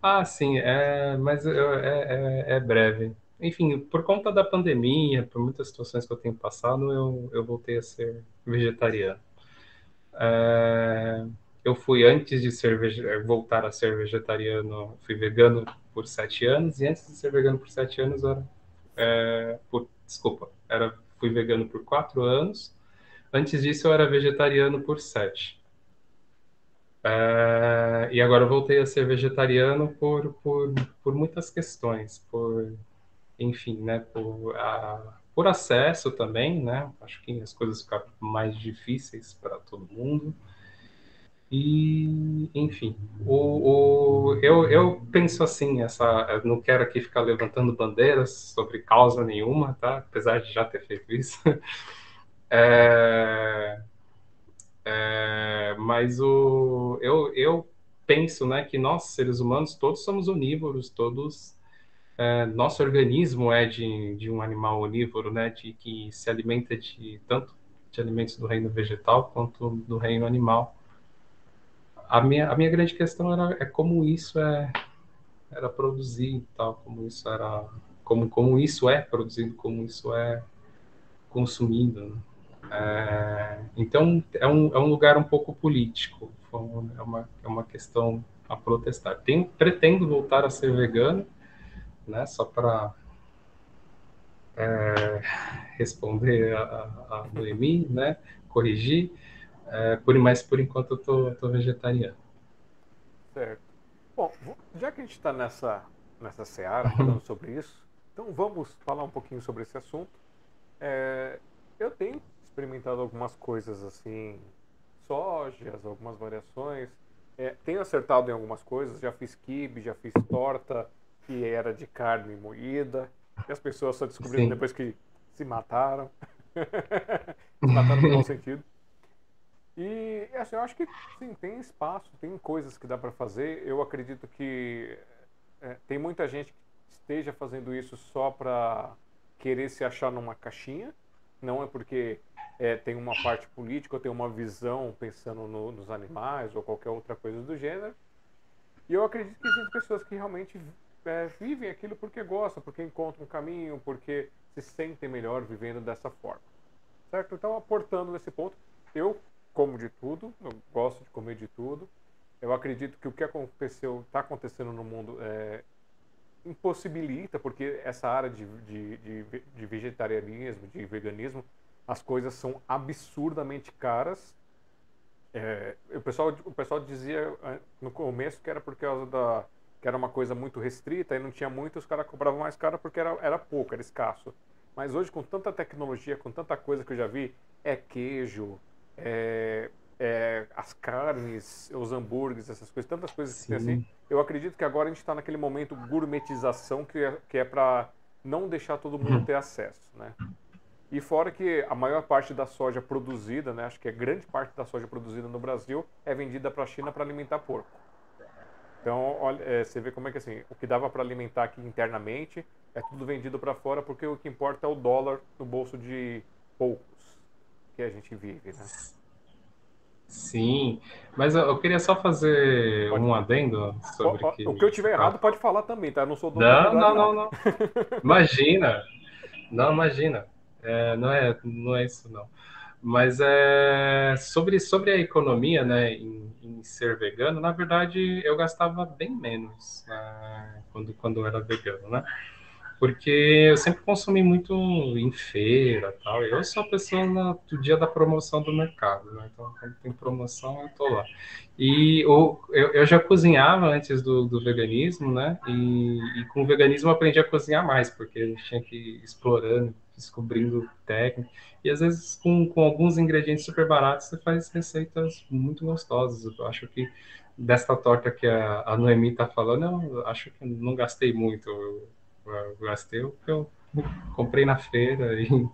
Ah, sim, é, mas é, é, é breve. Enfim, por conta da pandemia, por muitas situações que eu tenho passado, eu, eu voltei a ser vegetariano. É, eu fui antes de ser voltar a ser vegetariano, fui vegano por sete anos, e antes de ser vegano por sete anos, era, é, por, desculpa, era, fui vegano por quatro anos. Antes disso, eu era vegetariano por sete. Uh, e agora eu voltei a ser vegetariano por, por, por muitas questões, por, enfim, né, por, por acesso também, né, acho que as coisas ficaram mais difíceis para todo mundo, e, enfim, o, o, eu, eu penso assim, essa, não quero aqui ficar levantando bandeiras sobre causa nenhuma, tá, apesar de já ter feito isso, é, é, mas o, eu, eu penso né, que nós, seres humanos, todos somos onívoros, todos. É, nosso organismo é de, de um animal onívoro, né, de que se alimenta de tanto de alimentos do reino vegetal quanto do reino animal. A minha, a minha grande questão era é como isso é era produzido, tal, como isso era, como como isso é produzido, como isso é consumido. Né? É, então, é um, é um lugar um pouco político, é uma, é uma questão a protestar. Tem, pretendo voltar a ser vegano, né, só para é, responder a, a, Noemi, né, corrigir, é, por, mas por enquanto eu tô, vegetariano. Certo. Bom, já que a gente está nessa, nessa seara falando sobre isso, então vamos falar um pouquinho sobre esse assunto. É, eu tenho experimentado algumas coisas assim, sojas, algumas variações. É, tenho acertado em algumas coisas, já fiz kibe, já fiz torta que era de carne moída. E as pessoas só descobriram Sim. depois que se mataram. se mataram no bom sentido. E assim, eu acho que sim, tem espaço, tem coisas que dá para fazer. Eu acredito que é, tem muita gente que esteja fazendo isso só para querer se achar numa caixinha. Não é porque é, tem uma parte política ou tem uma visão pensando no, nos animais ou qualquer outra coisa do gênero. E eu acredito que existem pessoas que realmente é, vivem aquilo porque gostam, porque encontram um caminho, porque se sentem melhor vivendo dessa forma. Certo? Então, aportando nesse ponto, eu como de tudo, eu gosto de comer de tudo. Eu acredito que o que aconteceu, está acontecendo no mundo é, impossibilita, porque essa área de, de, de, de, vegetarianismo, de veganismo, as coisas são absurdamente caras. É, o, pessoal, o pessoal dizia é, no começo que era por causa da que era uma coisa muito restrita e não tinha muito, os caras cobravam mais caro porque era, era pouco, era escasso. Mas hoje, com tanta tecnologia, com tanta coisa que eu já vi, é queijo, é, é, as carnes, os hambúrgueres, essas coisas, tantas coisas Sim. assim. Eu acredito que agora a gente está naquele momento gourmetização que é, que é para não deixar todo mundo ter acesso, né? E fora que a maior parte da soja produzida, né, acho que a grande parte da soja produzida no Brasil é vendida para a China para alimentar porco. Então, olha, é, você vê como é que assim, o que dava para alimentar aqui internamente é tudo vendido para fora porque o que importa é o dólar no bolso de poucos que a gente vive, né? Sim, mas eu, eu queria só fazer pode. um adendo sobre o, que... o que eu tiver errado pode falar também, tá? Eu não sou dono Não, não, não, não. imagina. Não, imagina. É, não é, não é isso não. Mas é sobre sobre a economia, né, em, em ser vegano. Na verdade, eu gastava bem menos né, quando quando eu era vegano, né? Porque eu sempre consumi muito em feira tal. Eu sou a pessoa na, do dia da promoção do mercado, né? Então, quando tem promoção, eu tô lá. E eu, eu já cozinhava antes do, do veganismo, né? E, e, com o veganismo eu aprendi a cozinhar mais, porque a gente tinha que ir explorando, descobrindo técnicas. E às vezes, com, com alguns ingredientes super baratos, você faz receitas muito gostosas. Eu acho que desta torta que a, a Noemi está falando, eu acho que não gastei muito. Eu, eu gastei o que eu comprei na feira e um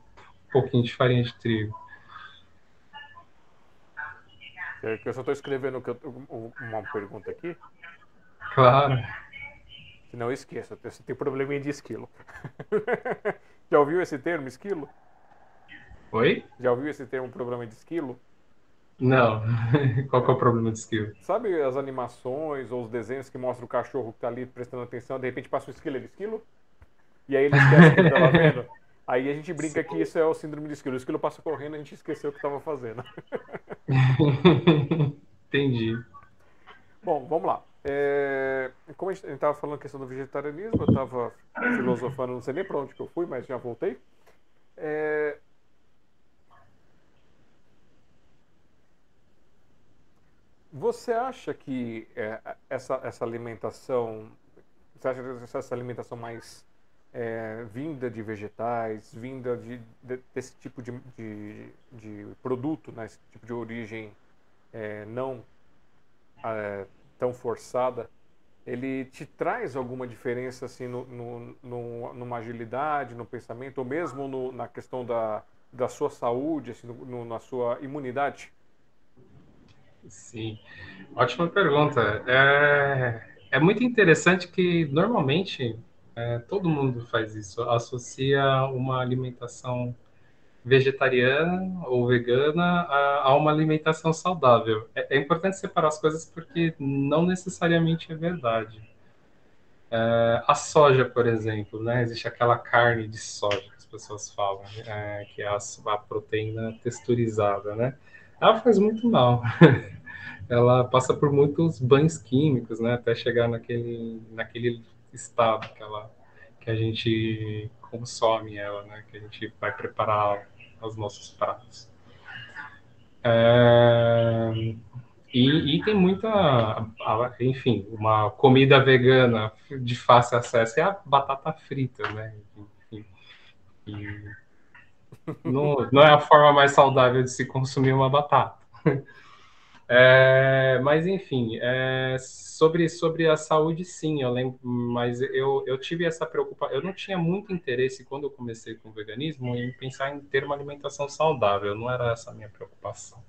pouquinho de farinha de trigo. Eu só estou escrevendo uma pergunta aqui. Claro. Não esqueça, você tem probleminha de esquilo. Já ouviu esse termo, esquilo? Oi? Já ouviu esse termo, problema de esquilo? Não. Qual que é o problema de esquilo? Sabe as animações ou os desenhos que mostram o cachorro que está ali prestando atenção, de repente passa um esquilo, ele esquilo? E aí ele esquece que tava vendo. Aí a gente brinca Sim. que isso é o síndrome de esquilo. O esquilo passa correndo, a gente esqueceu o que estava fazendo. Entendi. Bom, vamos lá. É... Como a gente estava falando a questão do vegetarianismo, eu estava filosofando, não sei nem para onde que eu fui, mas já voltei. É... Você acha que é, essa, essa alimentação, você acha que essa alimentação mais é, vinda de vegetais, vinda de, de, desse tipo de, de, de, produto, né, esse tipo de origem é, não é, tão forçada, ele te traz alguma diferença assim no, no, no numa agilidade, no pensamento, ou mesmo no, na questão da, da sua saúde, assim, no, na sua imunidade? Sim, ótima pergunta. É, é muito interessante que normalmente é, todo mundo faz isso, associa uma alimentação vegetariana ou vegana a, a uma alimentação saudável. É, é, importante separar as coisas porque não necessariamente é verdade. É, a soja, por exemplo, né? Existe aquela carne de soja que as pessoas falam, é, que é a, a proteína texturizada, né? Ela faz muito mal. ela passa por muitos banhos químicos, né? Até chegar naquele, naquele estado que ela que a gente consome ela, né? Que a gente vai preparar os nossos pratos. É, e, e, tem muita, enfim, uma comida vegana de fácil acesso é a batata frita, né? Enfim, e não, não é a forma mais saudável de se consumir uma batata. É, mas enfim, é, sobre, sobre a saúde, sim, eu lembro, mas eu, eu tive essa preocupação. Eu não tinha muito interesse quando eu comecei com o veganismo em pensar em ter uma alimentação saudável, não era essa a minha preocupação.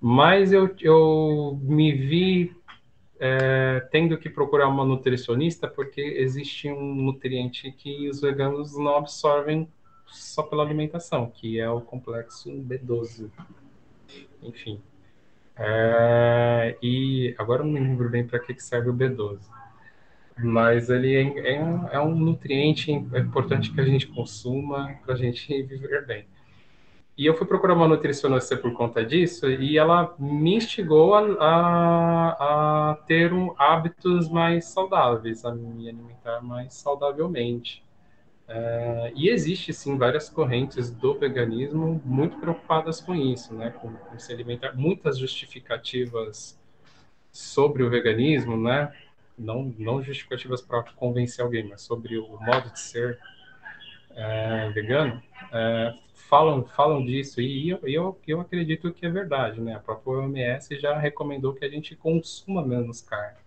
Mas eu, eu me vi é, tendo que procurar uma nutricionista porque existe um nutriente que os veganos não absorvem só pela alimentação, que é o complexo B12. Enfim, é, e agora eu não me lembro bem para que, que serve o B12. Mas ele é, é, um, é um nutriente importante que a gente consuma para a gente viver bem. e eu fui procurar uma nutricionista por conta disso, e ela me instigou a, a, a ter um, hábitos mais saudáveis, a me alimentar mais saudavelmente. É, e existe sim várias correntes do veganismo muito preocupadas com isso, né, com, com se alimentar, muitas justificativas sobre o veganismo, né, não, não justificativas para convencer alguém, mas sobre o modo de ser é, vegano, é, falam, falam disso e eu, eu, eu acredito que é verdade, né? A própria OMS já recomendou que a gente consuma menos carne.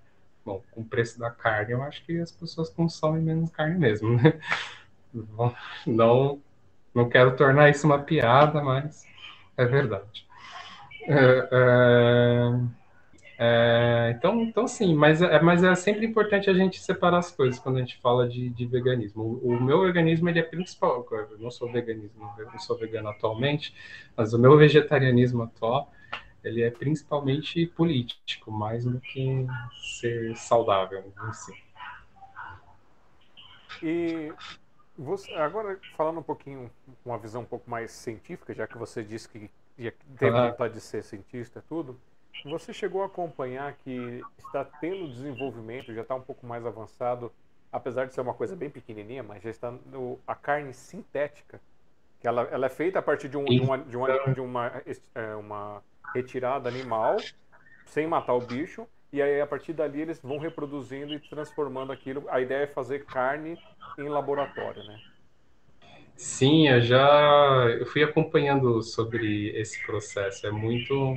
Bom, com o preço da carne, eu acho que as pessoas consomem menos carne mesmo, né? Não, não quero tornar isso uma piada, mas é verdade. É, é... É, então, então sim, mas é, mas é sempre importante a gente separar as coisas quando a gente fala de, de veganismo. O, o, meu organismo ele é principal. Eu não sou veganismo, eu não sou vegano atualmente, mas o meu vegetarianismo atual ele é principalmente político, mais do que ser saudável em si. E você, agora falando um pouquinho, uma visão um pouco mais científica, já que você disse que teve vontade de ser cientista, tudo. Você chegou a acompanhar que está tendo desenvolvimento, já está um pouco mais avançado, apesar de ser uma coisa bem pequenininha, mas já está no, a carne sintética, que ela, ela é feita a partir de, um, de, uma, de, uma, de uma, é, uma retirada animal, sem matar o bicho, e aí a partir dali eles vão reproduzindo e transformando aquilo. A ideia é fazer carne em laboratório, né? Sim, eu já eu fui acompanhando sobre esse processo. É muito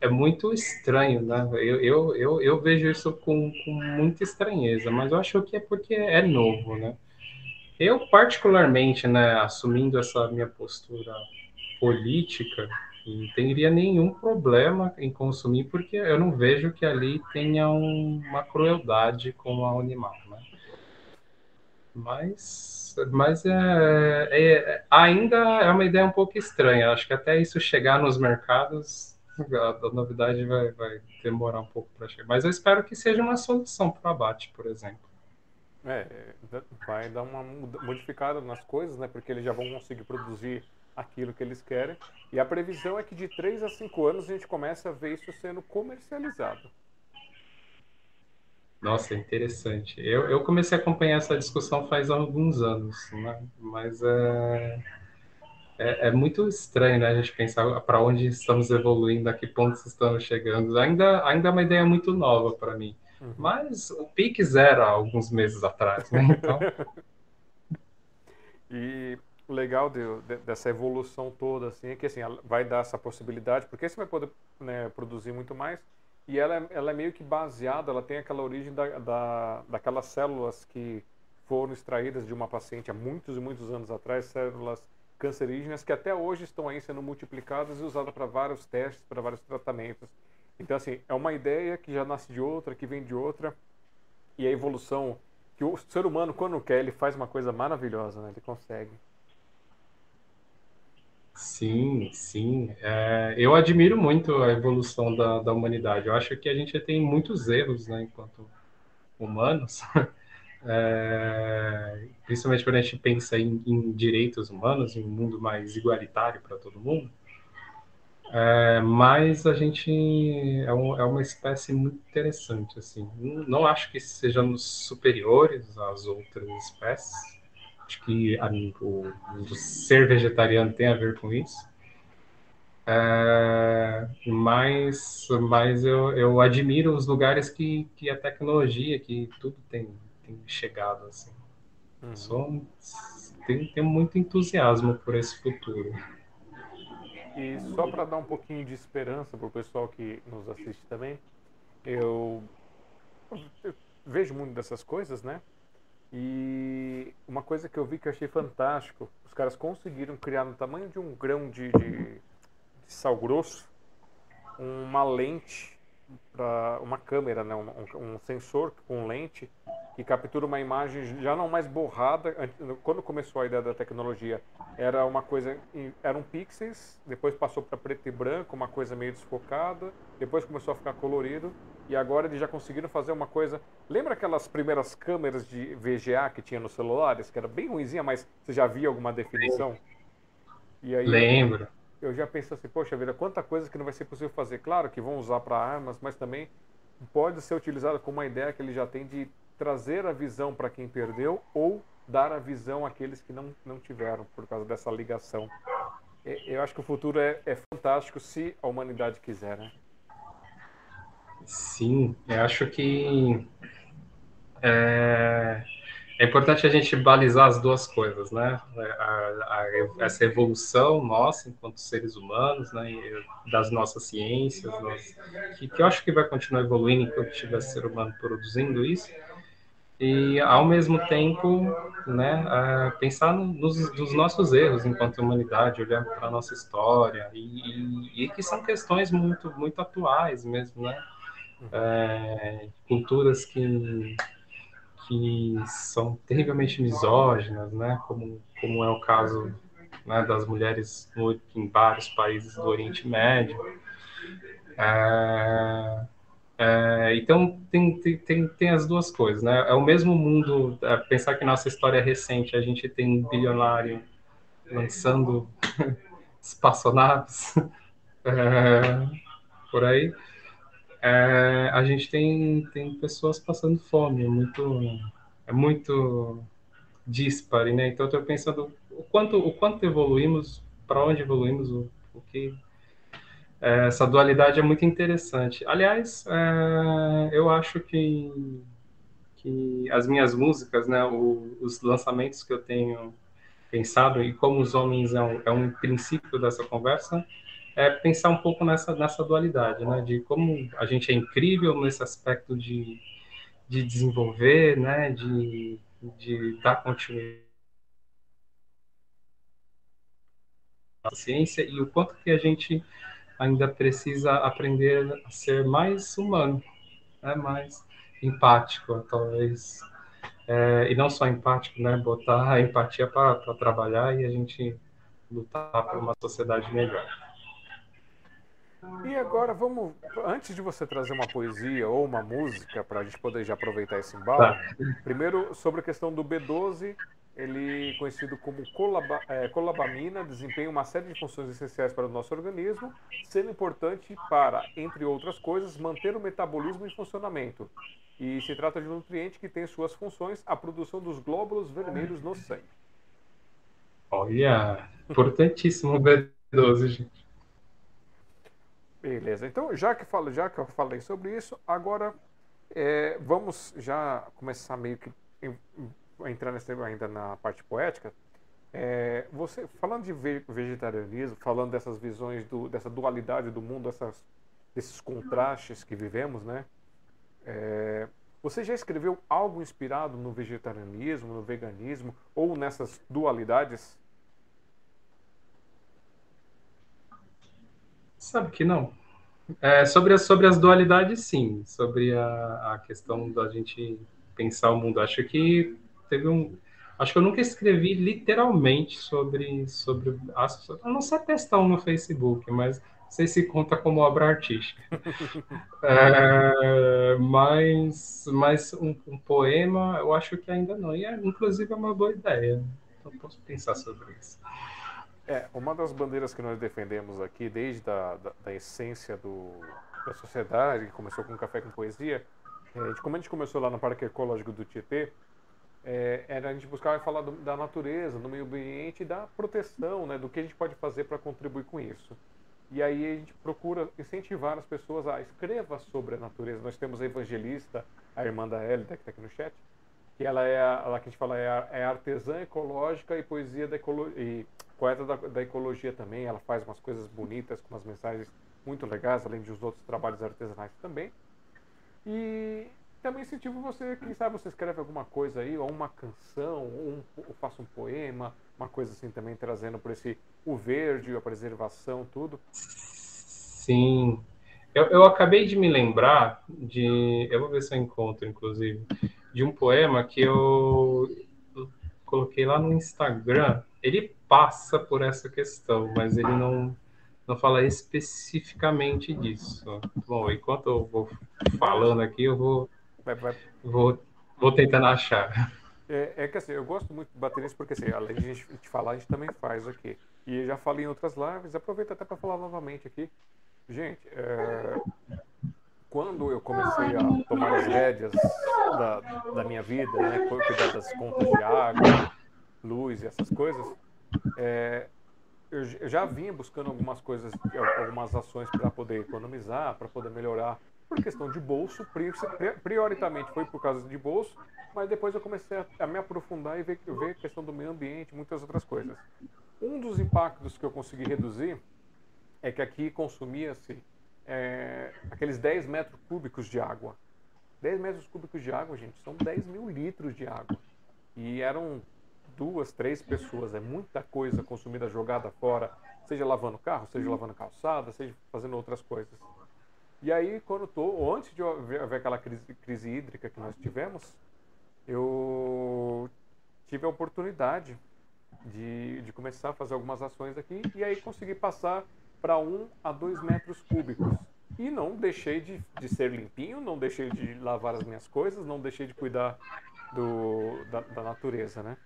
é muito estranho, né? Eu, eu, eu, eu vejo isso com, com muita estranheza, mas eu acho que é porque é novo, né? Eu, particularmente, né, assumindo essa minha postura política, não teria nenhum problema em consumir, porque eu não vejo que ali tenha um, uma crueldade com o animal, né? Mas, mas é, é, ainda é uma ideia um pouco estranha. Acho que até isso chegar nos mercados a, a novidade vai, vai, demorar um pouco para chegar. Mas eu espero que seja uma solução para o abate, por exemplo. É, vai dar uma modificada nas coisas, né? Porque eles já vão conseguir produzir aquilo que eles querem. E a previsão é que de 3 a 5 anos a gente começa a ver isso sendo comercializado. Nossa, interessante. Eu, eu comecei a acompanhar essa discussão faz alguns anos, né? mas é, é, é, muito estranho, né? A gente pensar para onde estamos evoluindo, a que pontos estamos chegando. Ainda, ainda é uma ideia muito nova para mim. Uhum. Mas o Pix era alguns meses atrás, né? Então... e o legal de, de, dessa evolução toda assim é que assim vai dar essa possibilidade, porque você vai poder né, produzir muito mais. E ela, é, ela é meio que baseada, ela tem aquela origem da, da, daquelas células que foram extraídas de uma paciente há muitos e muitos anos atrás, células cancerígenas que até hoje estão aí sendo multiplicadas e usadas para vários testes, para vários tratamentos. Então, assim, é uma ideia que já nasce de outra, que vem de outra, e a evolução, que o ser humano, quando quer, ele faz uma coisa maravilhosa, né? Ele consegue. Sim, sim. É, eu admiro muito a evolução da, da humanidade. Eu acho que a gente tem muitos erros, né, enquanto humanos. É, principalmente quando a gente pensa em, em, direitos humanos, em um mundo mais igualitário para todo mundo. É, mas a gente é, um, é, uma espécie muito interessante, assim. Não acho que sejamos superiores às outras espécies. Acho que a, o, o, ser vegetariano tem a ver com isso. É, mas mas eu, eu admiro os lugares que, que a tecnologia, que tudo tem tem chegado assim. Uhum. Só tem, tem muito entusiasmo por esse futuro. E só para dar um pouquinho de esperança para o pessoal que nos assiste também, eu, eu, vejo muito dessas coisas, né? E uma coisa que eu vi que eu achei fantástico, os caras conseguiram criar no tamanho de um grão de, de, de sal grosso uma lente para uma câmera, né? Um, um, sensor com lente que captura uma imagem já não mais borrada. Quando começou a ideia da tecnologia, era uma coisa, eram pixels, depois passou para preto e branco, uma coisa meio desfocada, depois começou a ficar colorido e agora eles já conseguiram fazer uma coisa. Lembra aquelas primeiras câmeras de VGA que tinha nos celulares, que era bem ruimzinha, mas você já via alguma definição? E aí, Lembro. Eu já penso assim, poxa vida, quanta coisa que não vai ser possível fazer. Claro que vão usar para armas, mas também pode ser utilizada como uma ideia que ele já tem de trazer a visão para quem perdeu ou dar a visão àqueles que não, não tiveram por causa dessa ligação. Eu acho que o futuro é, é fantástico se a humanidade quiser, né? Sim, eu acho que é, é importante a gente balizar as duas coisas, né? A, a, essa evolução nossa enquanto seres humanos, né? das nossas ciências, nós, que, que, eu acho que vai continuar evoluindo enquanto tiver ser humano produzindo isso. E, ao mesmo tempo, né, pensar nos, nos, nossos erros enquanto humanidade, olhar para a nossa história, e, e, e, que são questões muito, muito atuais mesmo, né? É, culturas que que são terrivelmente misóginas, né, como, como é o caso né, das mulheres no, em vários países do Oriente Médio. É, é, então tem, tem, tem as duas coisas, né? É o mesmo mundo. É, pensar que nossa história é recente, a gente tem um bilionário lançando espaçonaves é, por aí é, a gente tem, tem pessoas passando fome, é muito, é muito dispare, né? Então, estou pensando o quanto, o quanto evoluímos, para onde evoluímos, o, o que... É, essa dualidade é muito interessante. Aliás, é, eu acho que, que as minhas músicas, né, o, os lançamentos que eu tenho pensado, e como os homens é um, é um princípio dessa conversa, é pensar um pouco nessa, nessa dualidade, né? De como a gente é incrível nesse aspecto de, de desenvolver, né? De, de dar continuidade à ciência e o quanto que a gente ainda precisa aprender a ser mais humano, né? Mais empático, talvez. É, e não só empático, né? Botar a empatia para trabalhar e a gente lutar por uma sociedade melhor. E agora vamos, antes de você trazer uma poesia ou uma música para a gente poder já aproveitar esse embalo, tá. primeiro sobre a questão do B12, ele conhecido como colaba, é, colabamina, desempenha uma série de funções essenciais para o nosso organismo, sendo importante para, entre outras coisas, manter o metabolismo em funcionamento. E se trata de um nutriente que tem suas funções a produção dos glóbulos vermelhos no sangue. Olha, importantíssimo o B12, gente. Beleza. Então, já que, falo, já que eu falei sobre isso, agora é, vamos já começar meio que entrar nesse, ainda na parte poética. É, você falando de vegetarianismo, falando dessas visões do, dessa dualidade do mundo, essas, desses contrastes que vivemos, né? É, você já escreveu algo inspirado no vegetarianismo, no veganismo ou nessas dualidades? Sabe que não. É, sobre, as, sobre as dualidades, sim. Sobre a, a questão da gente pensar o mundo. Acho que teve um. Acho que eu nunca escrevi literalmente sobre. sobre a não sei testar um no Facebook, mas não sei se conta como obra artística. é, mas mas um, um, poema, eu acho que ainda não. E é, inclusive é uma boa ideia. Então posso pensar sobre isso. É, uma das bandeiras que nós defendemos aqui, desde a da, da essência do, da sociedade, que começou com Café com Poesia, é, de como a gente começou lá no Parque Ecológico do Tietê, é, era a gente buscar falar do, da natureza, do meio ambiente e da proteção, né, do que a gente pode fazer para contribuir com isso. E aí a gente procura incentivar as pessoas a escreva sobre a natureza. Nós temos a evangelista, a irmã da Hélida, que está aqui no chat, que ela é a, ela que a gente fala é, a, é artesã ecológica e poesia da ecologia poeta da, da, ecologia também, ela faz umas coisas bonitas, com umas mensagens muito legais, além de os outros trabalhos artesanais também. E também incentivo você, quem sabe você escreve alguma coisa aí, ou uma canção, ou, um, ou faça um poema, uma coisa assim também trazendo por esse o verde, a preservação, tudo. Sim. Eu, eu acabei de me lembrar de. Eu vou ver se eu encontro, inclusive, de um poema que eu coloquei lá no Instagram. Ele passa por essa questão, mas ele não, não fala especificamente disso. Bom, enquanto eu vou falando aqui, eu vou, vai, vai. vou, vou tentando achar. É, é, que assim, eu gosto muito de bater nisso porque, assim, além de a gente falar, a gente também faz aqui. E já falei em outras lives, aproveito até para falar novamente aqui. Gente, é, quando eu comecei a tomar as rédeas da, da minha vida, né, cuidar das contas de água, luz e essas coisas, é, eu, eu já vinha buscando algumas coisas, algumas ações para poder economizar, para poder melhorar por questão de bolso, prioritamente foi por causa de bolso, mas depois eu comecei a, a me aprofundar e ver, ver a questão do meio ambiente, muitas outras coisas. Um dos impactos que eu consegui reduzir é que aqui consumia-se é, aqueles 10 metros cúbicos de água. 10 metros cúbicos de água, gente, são 10 mil litros de água. E eram duas, três pessoas. É muita coisa consumida jogada fora, seja lavando carro, seja lavando calçada, seja fazendo outras coisas. E aí, quando tô, antes de haver aquela crise, crise hídrica que nós tivemos, eu tive a oportunidade de, de começar a fazer algumas ações aqui e aí consegui passar para um a dois metros cúbicos. E não deixei de, de ser limpinho, não deixei de lavar as minhas coisas, não deixei de cuidar do, da, da natureza, né?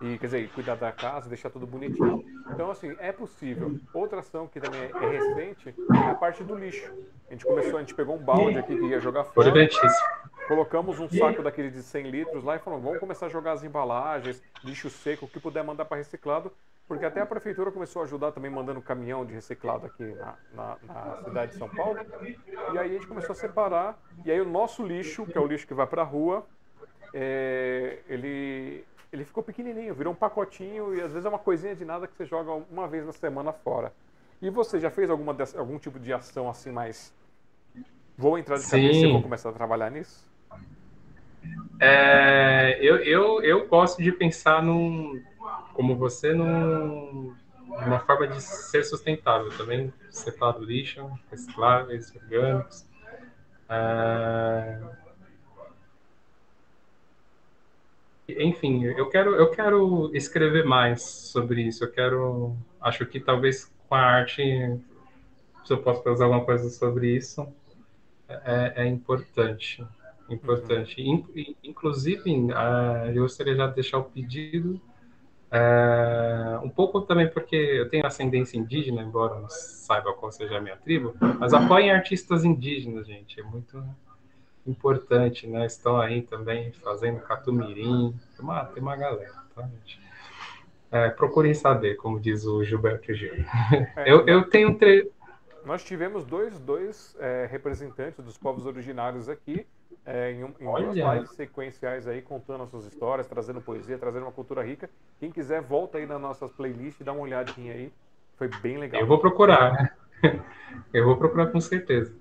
E, quer dizer, cuidar da casa, deixar tudo bonitinho. Então, assim, é possível. Outra ação que também é recente é a parte do lixo. A gente começou, a gente pegou um balde aqui que ia jogar fora. Colocamos um saco daquele de 100 litros lá e falamos, vamos começar a jogar as embalagens, lixo seco, o que puder mandar para reciclado, porque até a prefeitura começou a ajudar também mandando caminhão de reciclado aqui na, na, na, cidade de São Paulo. E aí a gente começou a separar. E aí o nosso lixo, que é o lixo que vai para a rua, é, ele ele ficou pequenininho, virou um pacotinho e às vezes é uma coisinha de nada que você joga uma vez na semana fora. E você já fez alguma dessa, algum tipo de ação assim mais vou entrar de cabeça e vou começar a trabalhar nisso? É, eu, eu, eu gosto de pensar num, como você, num, numa forma de ser sustentável. Também separo lixo, recicláveis, orgânicos. É, enfim, eu quero, eu quero escrever mais sobre isso. Eu quero, acho que talvez com a arte, se eu posso fazer alguma coisa sobre isso, é, é importante, importante. Uhum. inclusive, uh, eu gostaria já de deixar o pedido, uh, um pouco também porque eu tenho ascendência indígena, embora não saiba qual seja a minha tribo, mas apoiem artistas indígenas, gente. É muito importante, né? Estão aí também fazendo catumirim, tem uma, tem uma galera, tá, gente? É, procurem saber, como diz o Gilberto Gil. É, eu, eu tenho tre... Nós tivemos dois, dois é, representantes dos povos originários aqui, é, em, em duas lives sequenciais aí, contando as suas histórias, trazendo poesia, trazendo uma cultura rica. Quem quiser, volta aí nas nossas playlists e dá uma olhadinha aí. Foi bem legal. Eu vou procurar. Eu vou procurar com certeza.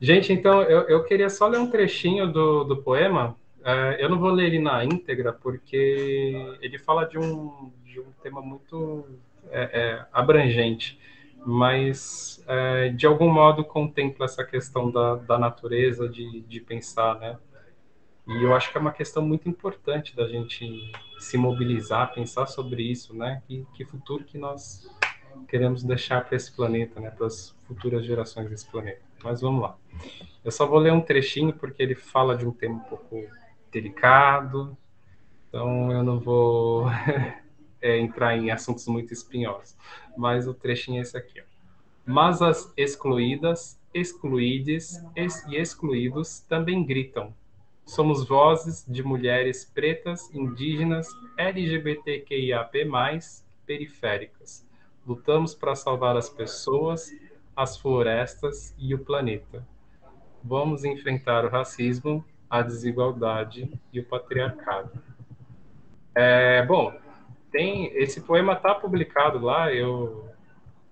Gente, então eu, eu queria só ler um trechinho do, do poema. Uh, eu não vou ler ele na íntegra, porque ele fala de um, de um tema muito é, é, abrangente, mas é, de algum modo contempla essa questão da, da natureza, de, de pensar, né? E eu acho que é uma questão muito importante da gente se mobilizar, pensar sobre isso, né? Que futuro que nós queremos deixar para esse planeta, né? Para as futuras gerações desse planeta. Mas vamos lá. Eu só vou ler um trechinho porque ele fala de um tema um pouco delicado, então eu não vou é, entrar em assuntos muito espinhosos. Mas o trechinho é esse aqui. Ó. Mas as excluídas, excluídes e excluídos também gritam. Somos vozes de mulheres pretas, indígenas, LGBTQIAP+, periféricas. Lutamos para salvar as pessoas, as florestas e o planeta. Vamos enfrentar o racismo, a desigualdade e o patriarcado. É, bom, tem esse poema está publicado lá, eu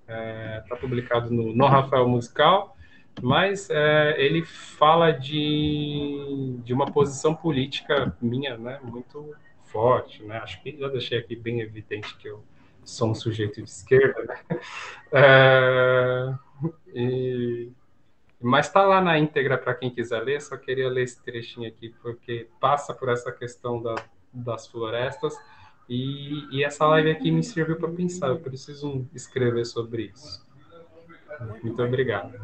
está é, tá publicado no, no Rafael Musical, mas é, ele fala de, de uma posição política minha, né, muito forte, né? Acho que já deixei aqui bem evidente que eu sou um sujeito de esquerda, né? É, e, mas está lá na íntegra para quem quiser ler, só queria ler esse trechinho aqui, porque passa por essa questão da, das florestas, e, e, essa live aqui me serviu para pensar, eu preciso escrever sobre isso. Muito obrigado.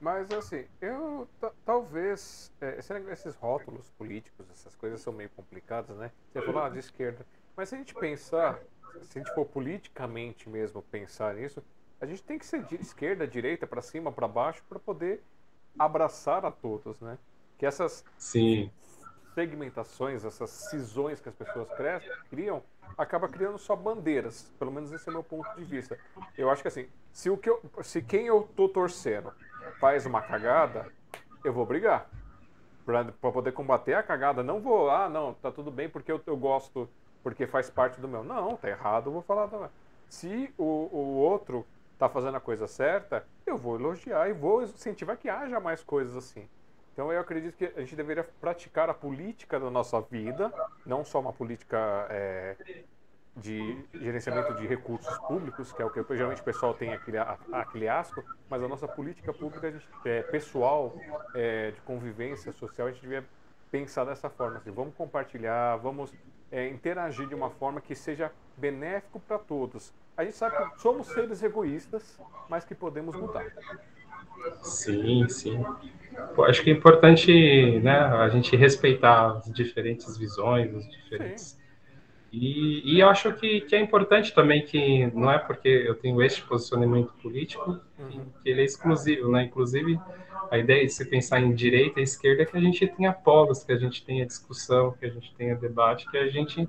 Mas assim, eu talvez é, esses rótulos políticos, essas coisas são meio complicadas, né? Você falou de esquerda, mas se a gente pensar, se a gente for politicamente mesmo pensar nisso, a gente tem que ser de esquerda, direita, para cima, para baixo, para poder abraçar a todos, né? Que essas Sim. segmentações, essas cisões que as pessoas criam, acaba criando só bandeiras. Pelo menos esse é o meu ponto de vista. Eu acho que assim, se o que eu, se quem eu tô torcendo faz uma cagada, eu vou brigar. Para poder combater a cagada, não vou, ah, não, tá tudo bem porque eu, eu gosto, porque faz parte do meu. Não, tá errado, eu vou falar também. Se o, o outro tá fazendo a coisa certa, eu vou elogiar e vou incentivar que haja mais coisas assim. Então eu acredito que a gente deveria praticar a política da nossa vida, não só uma política é, de gerenciamento de recursos públicos, que é o que geralmente o pessoal tem aquele, aquele asco, mas a nossa política pública gente, é, pessoal, é, de convivência social, a gente devia pensar dessa forma. Assim, vamos compartilhar, vamos é, interagir de uma forma que seja benéfico para todos. A gente sabe que somos seres egoístas, mas que podemos mudar. Sim, sim. Pô, acho que é importante né, a gente respeitar as diferentes visões, os diferentes sim e, e eu acho que, que, é importante também que não é porque eu tenho este posicionamento político uhum. que ele é exclusivo, né? Inclusive, a ideia de se pensar em direita e esquerda é que a gente tenha polos, que a gente tenha discussão, que a gente tenha debate, que a gente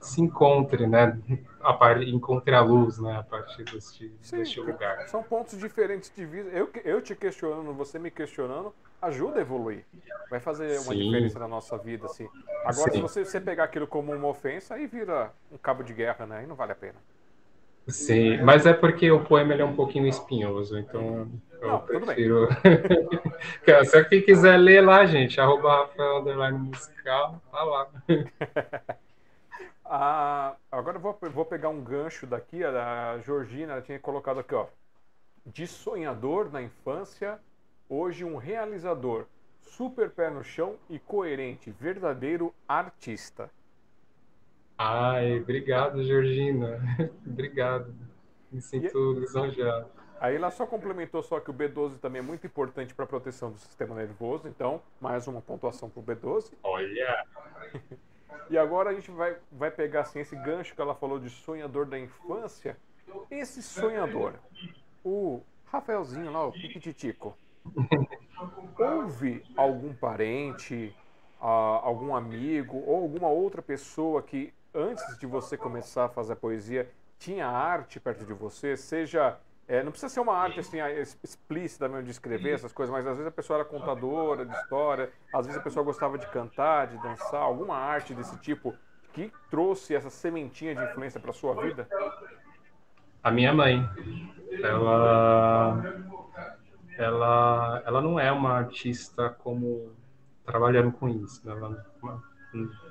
se encontre, né? A par... Encontre a luz, né? A partir deste, Sim, deste lugar. São pontos diferentes de vida. Eu, eu te questionando, você me questionando, ajuda a evoluir. Vai fazer uma Sim. diferença na nossa vida, assim. Agora, Sim. se você, você pegar aquilo como uma ofensa, aí vira um cabo de guerra, né? Aí não vale a pena. Sim, mas é porque o poema é um pouquinho espinhoso, então eu não, prefiro. Se quem quiser ler lá, gente, arroba Rafael Underline Musical, tá lá. ah, agora eu vou, vou pegar um gancho daqui, a Georgina ela tinha colocado aqui, ó. De sonhador na infância Hoje, um realizador super pé no chão e coerente, verdadeiro artista. Ai, obrigado, Georgina. obrigado. Me sinto e... lisonjeado. Aí ela só complementou só que o B12 também é muito importante para a proteção do sistema nervoso, então mais uma pontuação para o B12. Olha! e agora a gente vai, vai pegar assim, esse gancho que ela falou de sonhador da infância. Esse sonhador, o Rafaelzinho lá, o Piquititico, Houve algum parente, algum amigo ou alguma outra pessoa que antes de você começar a fazer a poesia tinha arte perto de você, seja é, não precisa ser uma arte assim, explícita mesmo de escrever essas coisas, mas às vezes a pessoa era contadora de história, às vezes a pessoa gostava de cantar, de dançar, alguma arte desse tipo que trouxe essa sementinha de influência para sua vida? A minha mãe, ela ela, ela não é uma artista como trabalhando com isso, né? ela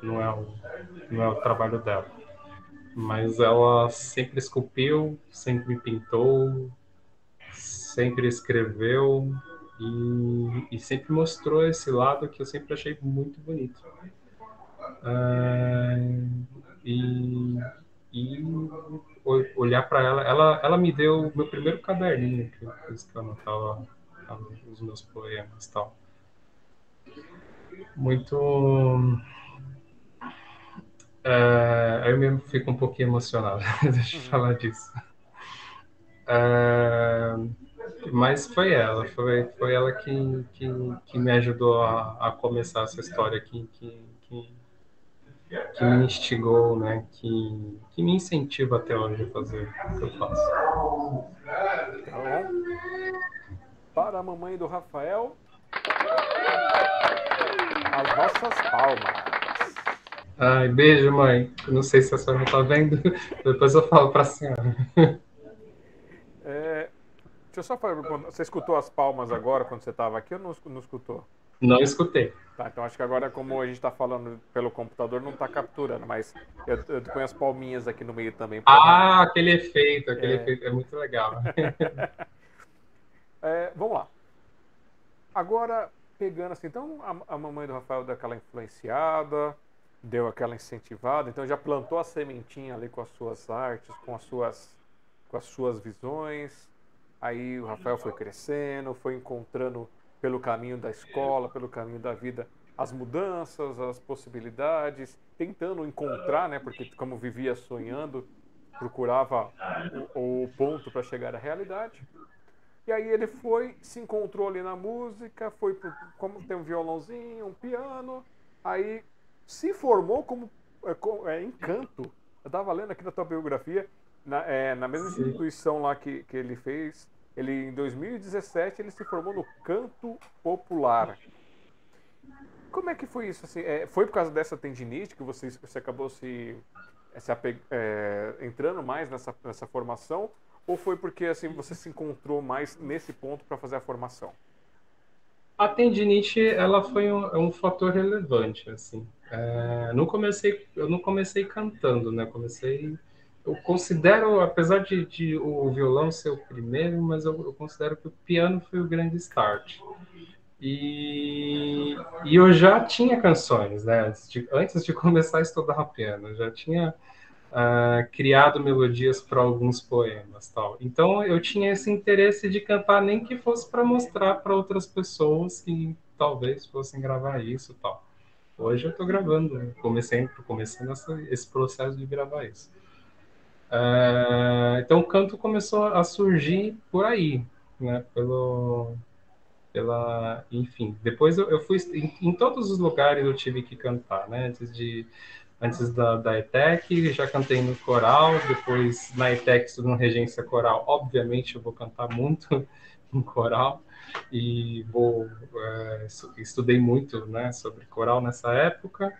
não é, o, não é o trabalho dela. Mas ela sempre esculpiu, sempre pintou, sempre escreveu e, e sempre mostrou esse lado que eu sempre achei muito bonito. É, e, e olhar para ela, ela, ela me deu o meu primeiro caderninho que eu, que eu anotava os meus poemas e tal. Muito. É, eu mesmo fico um pouquinho emocionado, deixa eu uhum. falar disso. É, mas foi ela, foi, foi ela que, que, que me ajudou a, a começar essa história aqui, que, que, que me instigou, né? Que, que me incentiva até hoje a fazer o que eu faço. Tá para a mamãe do Rafael, as nossas palmas. Ai, beijo, mãe. Não sei se a senhora está vendo, depois eu falo para a senhora. É, deixa eu só falar, você escutou as palmas agora quando você estava aqui ou não, não escutou? Não escutei. Tá, então acho que agora, como a gente está falando pelo computador, não está capturando, mas eu, eu ponho as palminhas aqui no meio também. Ah, aquele efeito, aquele é... efeito é muito legal. é, vamos lá. Agora, pegando assim, então a, a mamãe do Rafael deu aquela influenciada, deu aquela incentivada, então já plantou a sementinha ali com as suas artes, com as suas, com as suas visões. Aí o Rafael foi crescendo, foi encontrando pelo caminho da escola, pelo caminho da vida, as mudanças, as possibilidades, tentando encontrar, né? Porque como vivia sonhando, procurava o, o ponto para chegar à realidade. E aí ele foi, se encontrou ali na música, foi pro, como tem um violãozinho, um piano, aí se formou como é, é, encanto. Eu estava lendo aqui na tua biografia, na, é, na mesma Sim. instituição lá que, que ele fez, ele em 2017 ele se formou no canto popular. Como é que foi isso? Assim, é, foi por causa dessa tendinite que você, você acabou se, se apeg, é, entrando mais nessa, nessa formação? Ou foi porque assim você se encontrou mais nesse ponto para fazer a formação? A tendinite ela foi um, um fator relevante assim. É, não comecei, eu não comecei cantando, né? Comecei eu considero, apesar de, de, o violão ser o primeiro, mas eu, eu, considero que o piano foi o grande start. E, e eu já tinha canções, né? Antes de, antes de começar a estudar piano, eu já tinha uh, criado melodias para alguns poemas, tal. Então eu tinha esse interesse de cantar, nem que fosse para mostrar para outras pessoas que talvez fossem gravar isso, tal. Hoje eu estou gravando, comecei, começando essa, esse processo de gravar isso. Uh, então o canto começou a surgir por aí, né? Pelo, pela, enfim. Depois eu, eu fui em, em, todos os lugares eu tive que cantar, né? Antes de antes da, da ETEC, já cantei no coral, depois na ETEC estudando regência coral. Obviamente eu vou cantar muito em coral e vou é, estudei muito, né, sobre coral nessa época.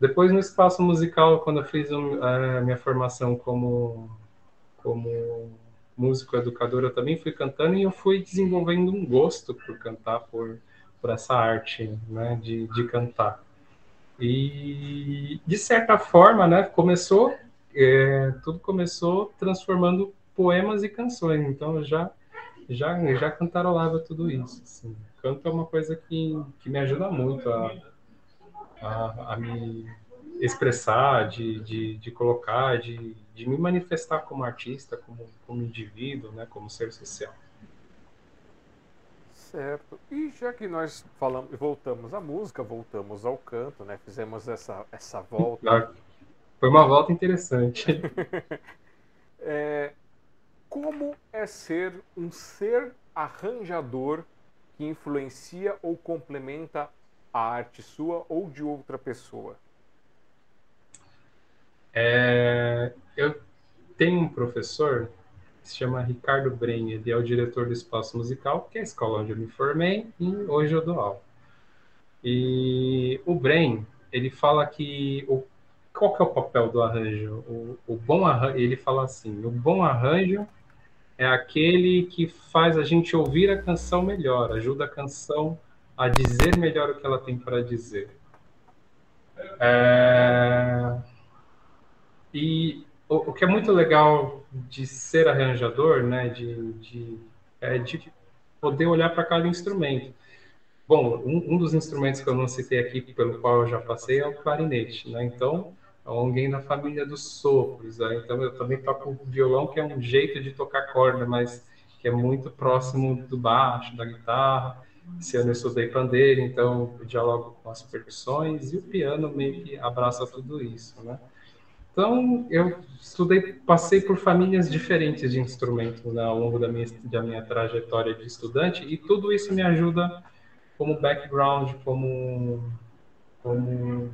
Depois, no espaço musical, quando eu fiz a minha formação como, como músico educador, eu também fui cantando e eu fui desenvolvendo um gosto por cantar, por, por essa arte né, de, de cantar. E, de certa forma, né, começou, é, tudo começou transformando poemas e canções. Então, eu já, já, já cantarolava tudo isso. Assim. Canto é uma coisa que, que me ajuda muito a a, a me expressar, de, de, de colocar, de, de me manifestar como artista, como, como indivíduo, né, como ser social. Certo. E já que nós falamos, voltamos à música, voltamos ao canto, né? Fizemos essa, essa volta. Foi uma volta interessante. é, como é ser um ser arranjador que influencia ou complementa a arte sua ou de outra pessoa? É, eu tenho um professor que se chama Ricardo Brenha, ele é o diretor do Espaço Musical, que é a escola onde eu me formei e hoje eu dou aula. E o Bren, ele fala que o, qual que é o papel do arranjo? O, o bom arranjo, ele fala assim, o bom arranjo é aquele que faz a gente ouvir a canção melhor, ajuda a canção a dizer melhor o que ela tem para dizer. É... E o, o, que é muito legal de ser arranjador, né, de, de, é de poder olhar para cada instrumento. Bom, um, um, dos instrumentos que eu não citei aqui, pelo qual eu já passei, é o clarinete, né? Então, é alguém da família dos sopros. Né? Então, eu também toco violão, que é um jeito de tocar corda, mas que é muito próximo do baixo, da guitarra. Esse ano eu estudei pandeiro, então eu dialogo com as percussões e o piano meio que abraça tudo isso, né? Então, eu estudei, passei por famílias diferentes de instrumentos né, ao longo da minha, da minha trajetória de estudante e tudo isso me ajuda como background, como, como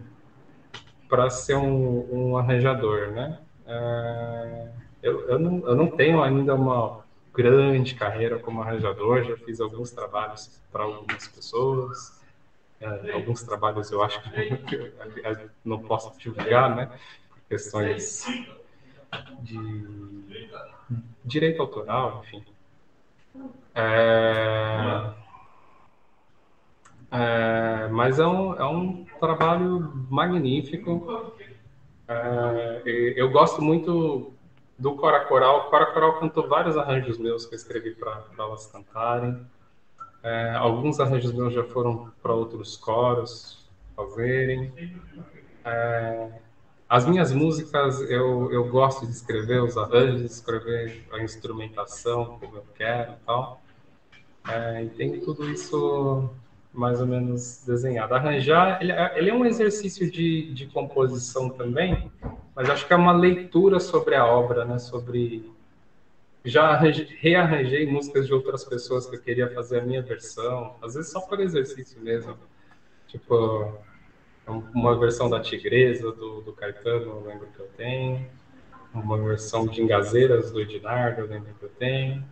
para ser um, um, arranjador, né? É, eu, eu, não, eu não tenho ainda uma grande carreira como arranjador, já fiz alguns trabalhos para algumas pessoas, é, alguns trabalhos eu acho que não posso divulgar, né, por questões de direito autoral, enfim. É, é, mas é um, é um trabalho magnífico. É, eu gosto muito do Cora Coral. Cora Coral cantou vários arranjos meus que eu escrevi para elas cantarem. É, alguns arranjos meus já foram para outros coros fazerem. É, as minhas músicas, eu, eu gosto de escrever os arranjos, escrever a instrumentação, como eu quero e tal. É, e tem tudo isso mais ou menos desenhado. Arranjar, ele, é, ele é um exercício de, de composição também, mas acho que é uma leitura sobre a obra, né? Sobre já rearranjei músicas de outras pessoas que eu queria fazer a minha versão, às vezes só por exercício mesmo. Tipo, uma versão da Tigresa, do, do Caetano, eu lembro que eu tenho. Uma versão de Engazeiras, do Ednardo, eu lembro que eu tenho.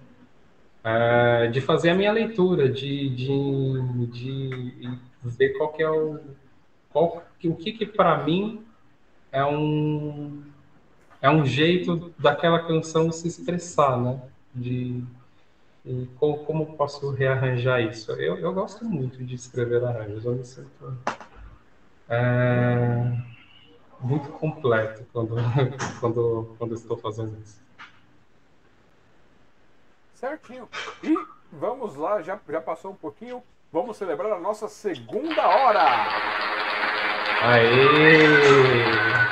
É, de fazer a minha leitura, de, de, de ver qual que é o... Qual, o que que para mim é um é um jeito daquela canção se expressar, né? De como, como posso rearranjar isso? Eu, eu gosto muito de escrever arranjos, eu me sinto é, muito completo quando, quando, quando estou fazendo isso. Certinho. E vamos lá, já, já passou um pouquinho, vamos celebrar a nossa segunda hora. Aê!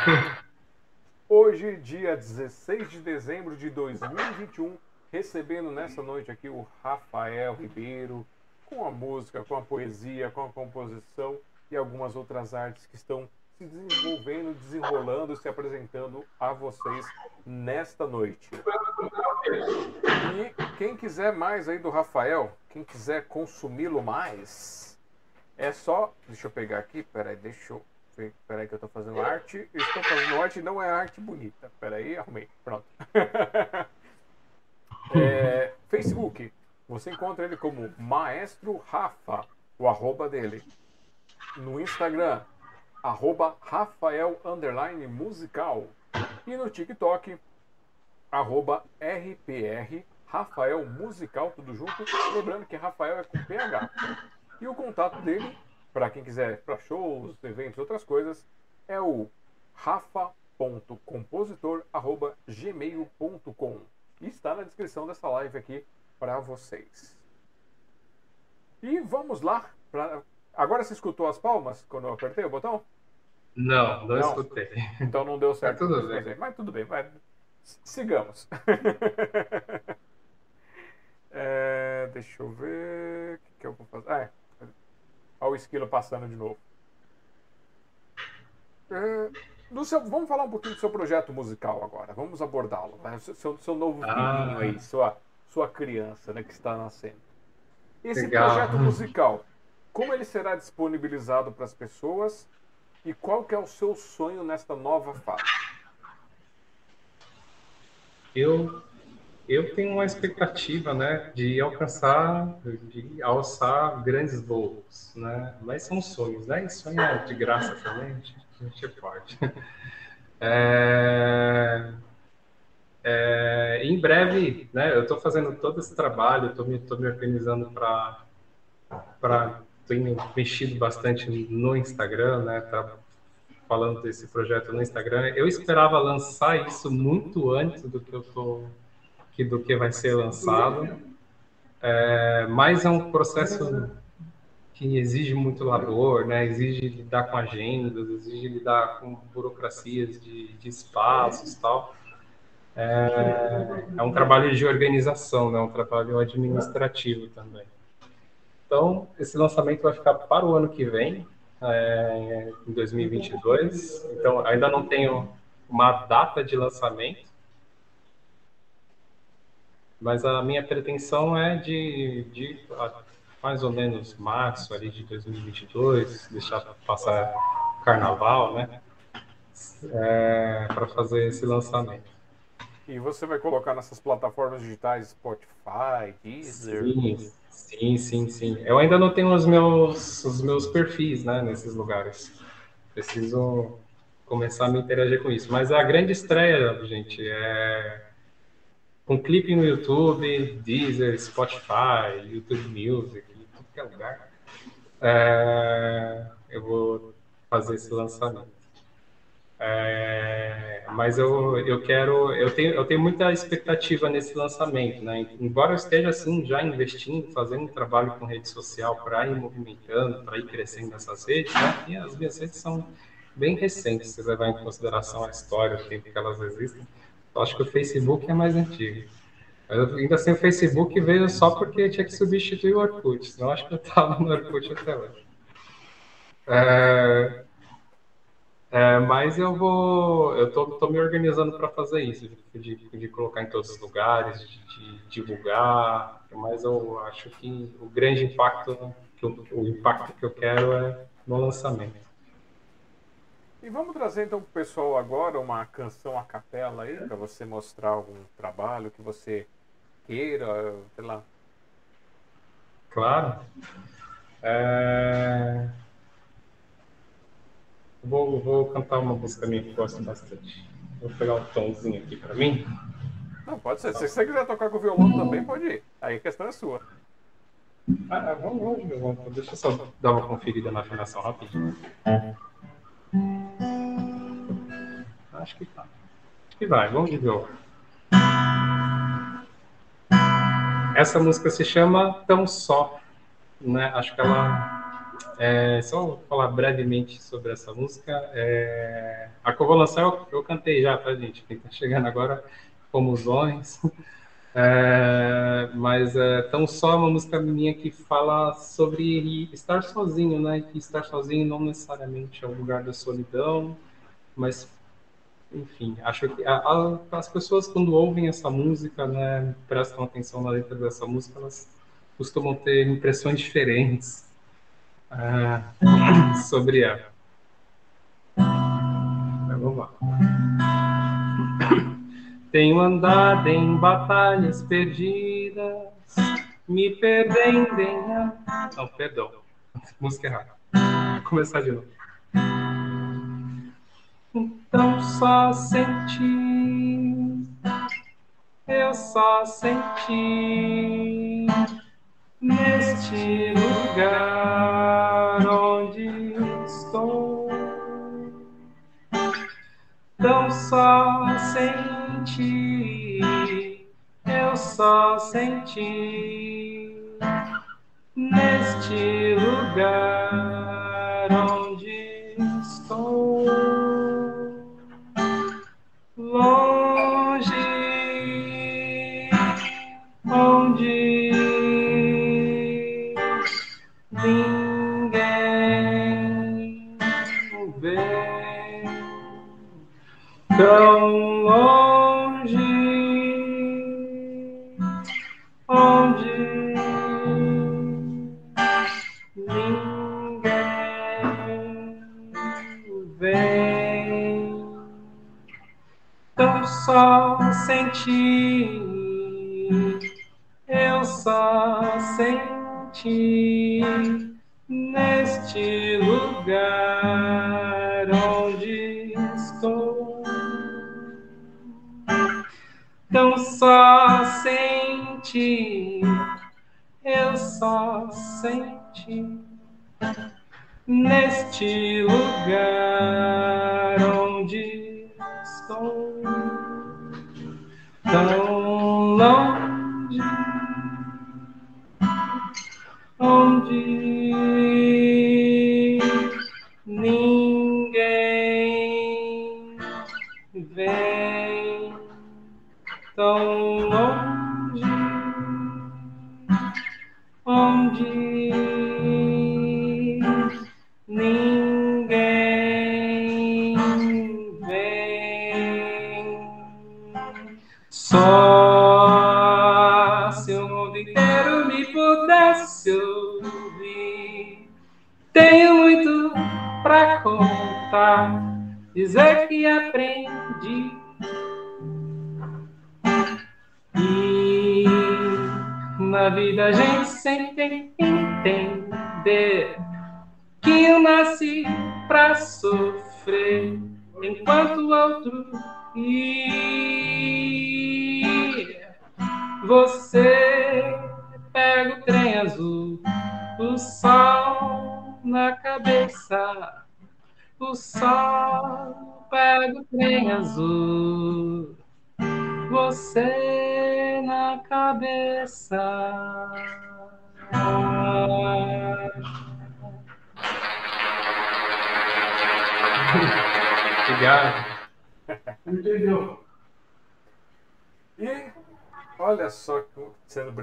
Hoje, dia 16 de dezembro de 2021, recebendo nessa noite aqui o Rafael Ribeiro, com a música, com a poesia, com a composição e algumas outras artes que estão se desenvolvendo, desenrolando, se apresentando a vocês nesta noite. E quem quiser mais aí do Rafael, quem quiser consumi-lo mais, é só. Deixa eu pegar aqui, peraí, deixa eu. Peraí que eu estou fazendo arte. Estou fazendo arte não é arte bonita. Peraí, arrumei. Pronto. é, Facebook. Você encontra ele como Maestro Rafa, o arroba dele no Instagram, arroba Rafael Underline Musical. E no TikTok, arroba RPR Rafael Musical, tudo junto. Lembrando que Rafael é com PH. E o contato dele, para quem quiser para shows, eventos, outras coisas, é o rafa.compositor.gmail.com. E está na descrição dessa live aqui para vocês. E vamos lá para Agora você escutou as palmas quando eu apertei o botão? Não, não, não. escutei. Então não deu certo. Mas tudo bem. Mas tudo bem. Sigamos. é, deixa eu ver. O que, que eu vou fazer? Ah, é. Olha o esquilo passando de novo. É, do seu, vamos falar um pouquinho do seu projeto musical agora. Vamos abordá-lo. Né? Seu, seu novo ah. filhinho aí, sua, sua criança né, que está nascendo. Esse Legal. projeto musical, como ele será disponibilizado para as pessoas e qual que é o seu sonho nesta nova fase? Eu eu tenho uma expectativa, né, de alcançar, de alçar grandes voos, né? Mas são sonhos, né? E sonho é de graça também, a gente pode. É, é, em breve, né? Eu estou fazendo todo esse trabalho, estou me, me organizando para tenho mexido bastante no Instagram, né? Tá falando desse projeto no Instagram. Eu esperava lançar isso muito antes do que eu tô, que do que vai ser lançado. É, mas é um processo que exige muito labor, né? Exige lidar com agendas, exige lidar com burocracias de, de espaços, tal. É, é um trabalho de organização, né? Um trabalho administrativo também. Então, esse lançamento vai ficar para o ano que vem, é, em 2022. Então, ainda não tenho uma data de lançamento, mas a minha pretensão é de, de mais ou menos março ali de 2022, deixar passar carnaval, né? É, para fazer esse lançamento. E você vai colocar nessas plataformas digitais Spotify, Deezer? Sim, Sim, sim, sim. Eu ainda não tenho os meus, os meus perfis, né, nesses lugares. Preciso começar a me interagir com isso. Mas a grande estreia, gente, é com clipe no YouTube, Deezer, Spotify, YouTube Music, tudo que é lugar. É, eu vou fazer esse lançamento. É, mas eu, eu quero, eu tenho, eu tenho muita expectativa nesse lançamento, né? Embora eu esteja assim já investindo, fazendo um trabalho com rede social para ir movimentando, para ir crescendo nessas redes, né? E as minhas redes são bem recentes, se levar em consideração a história, o tempo que elas existem. Acho que o Facebook é mais antigo. Eu ainda assim, o Facebook veio só porque tinha que substituir o Orkut, senão acho que eu estava no Orkut até hoje. É, é, mas eu vou, eu tô, tô me organizando para fazer isso, de, de, colocar em todos os lugares, de, de, divulgar. Mas eu acho que o grande impacto, que eu, o impacto que eu quero é no lançamento. E vamos trazer então para o pessoal agora uma canção a capela aí, para você mostrar algum trabalho que você queira, sei lá. Claro. É... Vou, vou cantar uma música minha que eu gosto bastante. Vou pegar um tomzinho aqui para mim. Não, pode ser. Se você quiser tocar com o violão também, pode ir. Aí a questão é sua. Ah, ah vamos, vamos, vamos. Deixa eu só dar uma conferida na afinação rapidinho. Acho que tá. Que vai. Vamos de violão. Essa música se chama Tão Só. Né? Acho que ela é, só falar brevemente sobre essa música. É, a que eu eu, cantei já, tá, gente? Quem tá chegando agora, como Zões. É, mas é tão só uma música minha que fala sobre estar sozinho, né? Que estar sozinho não necessariamente é o lugar da solidão, mas enfim, acho que a, a, as pessoas quando ouvem essa música, né, prestam atenção na letra dessa música, elas costumam ter impressões diferentes ah, sobre ela. Mas vamos lá. Tenho andado em batalhas perdidas, me perdendo em. Não, perdão. Música errada. Vou começar de novo. Então só senti, eu só senti neste lugar onde estou. Tão só senti, eu só senti neste lugar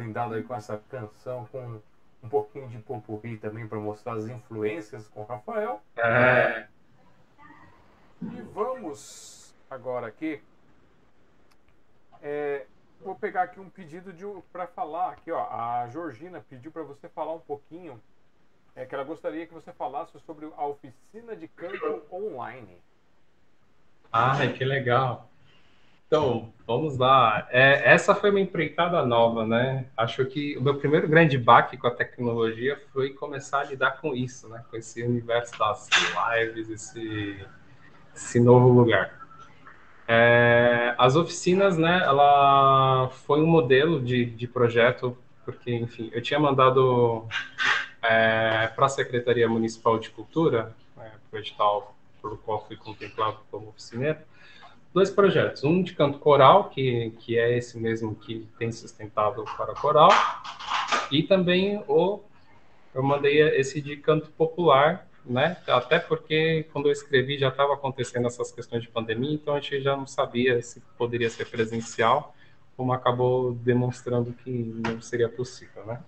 brindado aí com essa canção, com um pouquinho de popurri também para mostrar as influências com o Rafael. É. E vamos agora aqui. É, vou pegar aqui um pedido de para falar aqui, ó. A Georgina pediu para você falar um pouquinho é que ela gostaria que você falasse sobre a oficina de canto online. Ah, que legal. Então, vamos lá. É, essa foi uma empreitada nova, né? Acho que o meu primeiro grande baque com a tecnologia foi começar a lidar com isso, né? Com esse universo das lives, esse, esse novo lugar. É, as oficinas, né? Ela foi um modelo de, de projeto, porque, enfim, eu tinha mandado é, para a Secretaria Municipal de Cultura, né, o edital por qual fui contemplado como oficineiro, dois projetos. Um de canto coral, que, que é esse mesmo que tem sustentado para coral, e também o eu mandei esse de canto popular, né? Até porque quando eu escrevi já estava acontecendo essas questões de pandemia, então a gente já não sabia se poderia ser presencial, como acabou demonstrando que não seria possível, né?